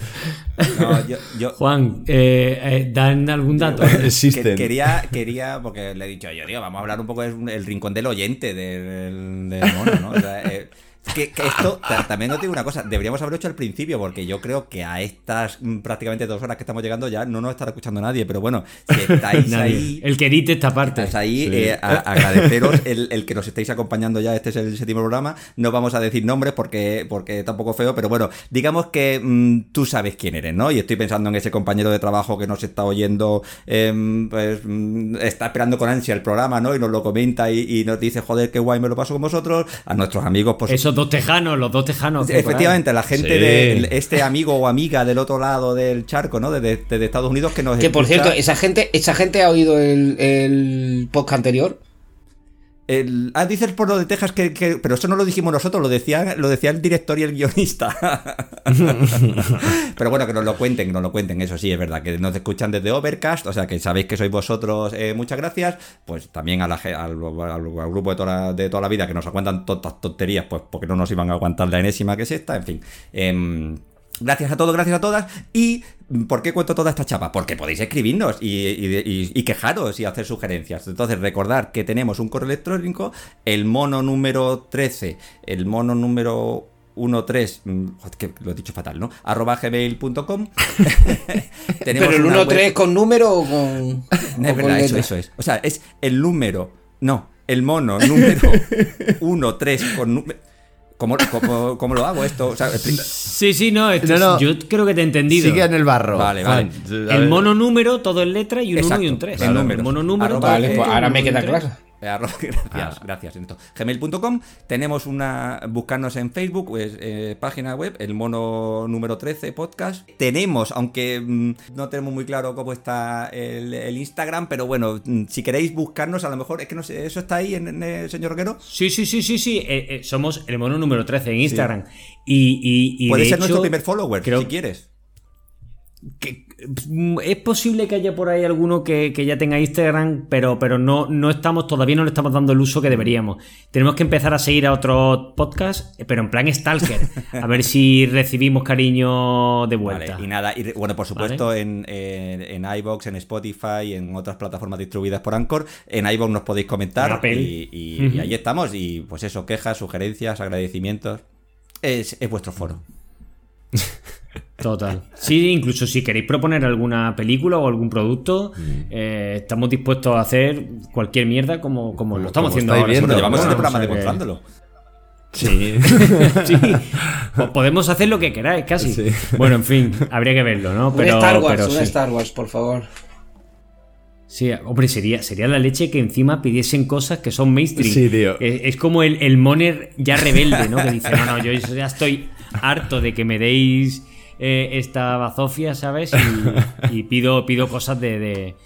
No, yo, yo- Juan, eh, eh, dan algún dato. Existen. quería, quería, porque le he dicho yo, digo, vamos a hablar un poco del rincón del oyente del, del mono, ¿no? O sea, eh, que, que esto ta- también os digo una cosa, deberíamos haberlo hecho al principio, porque yo creo que a estas mm, prácticamente dos horas que estamos llegando ya no nos estará escuchando nadie, pero bueno, si estáis ahí. El que edite esta parte. Estáis ahí, eh, a- agradeceros el, el que nos estéis acompañando ya. Este es el séptimo programa. No vamos a decir nombres porque, porque tampoco feo, pero bueno, digamos que mm, tú sabes quién eres, ¿no? Y estoy pensando en ese compañero de trabajo que nos está oyendo, em, pues mm, está esperando con ansia el programa, ¿no? Y nos lo comenta y, y nos dice, joder, qué guay me lo paso con vosotros. A nuestros amigos, pues. Esos dos tejanos, los dos tejanos. Efectivamente, la gente Sí. de este amigo o amiga del otro lado del charco, ¿no? Desde desde Estados Unidos que nos Que por escucha. cierto, esa gente, esa gente ha oído el, el podcast anterior. El, ah, dices por lo de Texas que, que- Pero eso no lo dijimos nosotros, lo decía, lo decía el director y el guionista. pero bueno, que nos lo cuenten, que nos lo cuenten, eso sí, es verdad, que nos escuchan desde Overcast, o sea que sabéis que sois vosotros, eh, muchas gracias. Pues también a la, al, grupo de toda, de toda la vida que nos aguantan todas tonterías, pues porque no nos iban a aguantar la enésima que es esta, en fin. Em, Gracias a todos, gracias a todas. ¿Y por qué cuento toda esta chapa? Porque podéis escribirnos y, y- y- y quejaros y hacer sugerencias. Entonces, recordar que tenemos un correo electrónico, el mono número 13, el mono número 13, mm, que lo he dicho fatal, ¿no? arroba gmail.com. Tenemos Pero el una 1-3 web- con número o con. no, o es con verdad, eso, eso es. O sea, es el número. No, el mono número 1, 3 con número. ¿Cómo, cómo, cómo lo hago esto? O sea, explica- Sí, sí, no, esto No, no. yo creo que te he entendido. Sigue en el barro. Vale, vale. El mono número, todo en letra y un 1 Exacto, y un 3. en números. El mono número. Arroba, Vale, pues ahora me queda claro. Eh, Gracias, gracias. Ernesto. Gmail.com. Tenemos una. Buscarnos en Facebook, pues, eh, página web, el mono número 13 podcast. Tenemos, aunque mm, no tenemos muy claro cómo está el, el Instagram, pero bueno, mm, si queréis buscarnos, a lo mejor, es que no sé, ¿eso está ahí en, en el señor Roquero? Sí, sí, sí, sí, sí. eh, eh, somos el mono número 13 en Instagram. Y, y, y Puede de ser hecho, nuestro primer follower, creo si quieres. que- es posible que haya por ahí alguno que, que ya tenga Instagram, pero, pero no, no estamos, todavía no le estamos dando el uso que deberíamos. Tenemos que empezar a seguir a otros podcasts, pero en plan Stalker. A ver si recibimos cariño de vuelta. Vale, y nada, y bueno, por supuesto en, en, en iVoox, en Spotify, en otras plataformas distribuidas por Anchor. En iVoox nos podéis comentar y, y- ahí estamos. Y pues eso, quejas, sugerencias, agradecimientos. Es, es vuestro foro. Total. Sí, incluso si queréis proponer alguna película o algún producto, eh, estamos dispuestos a hacer cualquier mierda como, como lo estamos como haciendo ahora. viendo. Bueno, llevamos este programa o sea que- demostrándolo. Sí. sí, pues podemos hacer lo que queráis, casi. Sí. Bueno, en fin, habría que verlo, ¿no? Pero, un Star Wars, pero un. Star Wars, por favor. Sí, hombre, sería, sería la leche que encima pidiesen cosas que son mainstream. Sí, tío. Es, es como el, el Moner ya rebelde, ¿no? Que dice, no, no, yo ya estoy harto de que me deis eh, esta bazofia, ¿sabes? Y, y pido, pido cosas de, de-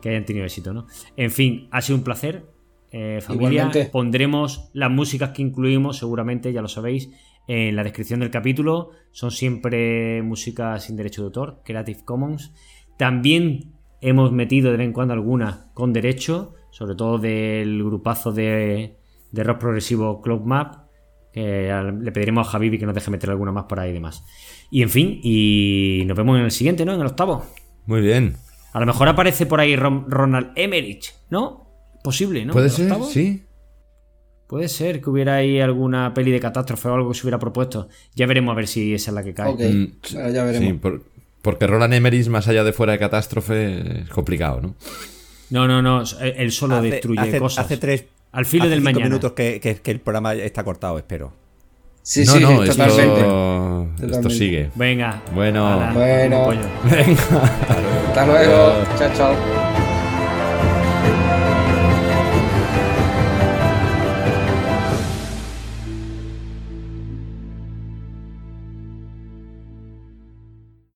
que hayan tenido éxito, ¿no? En fin, ha sido un placer. eh, familia, Igualmente. pondremos las músicas que incluimos, seguramente, ya lo sabéis, en la descripción del capítulo. Son siempre músicas sin derecho de autor, Creative Commons. También hemos metido de vez en cuando alguna con derecho, sobre todo del grupazo de, de rock progresivo Club Map, que le pediremos a Javibi que nos deje meter alguna más por ahí y demás. Y en fin, y nos vemos en el siguiente, ¿no? En el octavo. Muy bien. A lo mejor aparece por ahí Ron- Ronald Emmerich, ¿no? Posible, ¿no? ¿Puede ¿El ser? octavo? Sí. Puede ser que hubiera ahí alguna peli de catástrofe o algo que se hubiera propuesto. Ya veremos a ver si esa es la que cae. Ok, Mm, ya veremos. Sí, por- porque Roland Emmerich, más allá de fuera de catástrofe, es complicado, ¿no? No, no, no. Él solo Hace- destruye hace, cosas. hace tres. Al filo hace del cinco mañana. minutos que, que- que el programa está cortado, espero. Sí, no, sí, no, sí, esto, totalmente. esto Totalmente. sigue. Venga. Bueno. Bueno. pollo. Hasta luego. Chao, chao.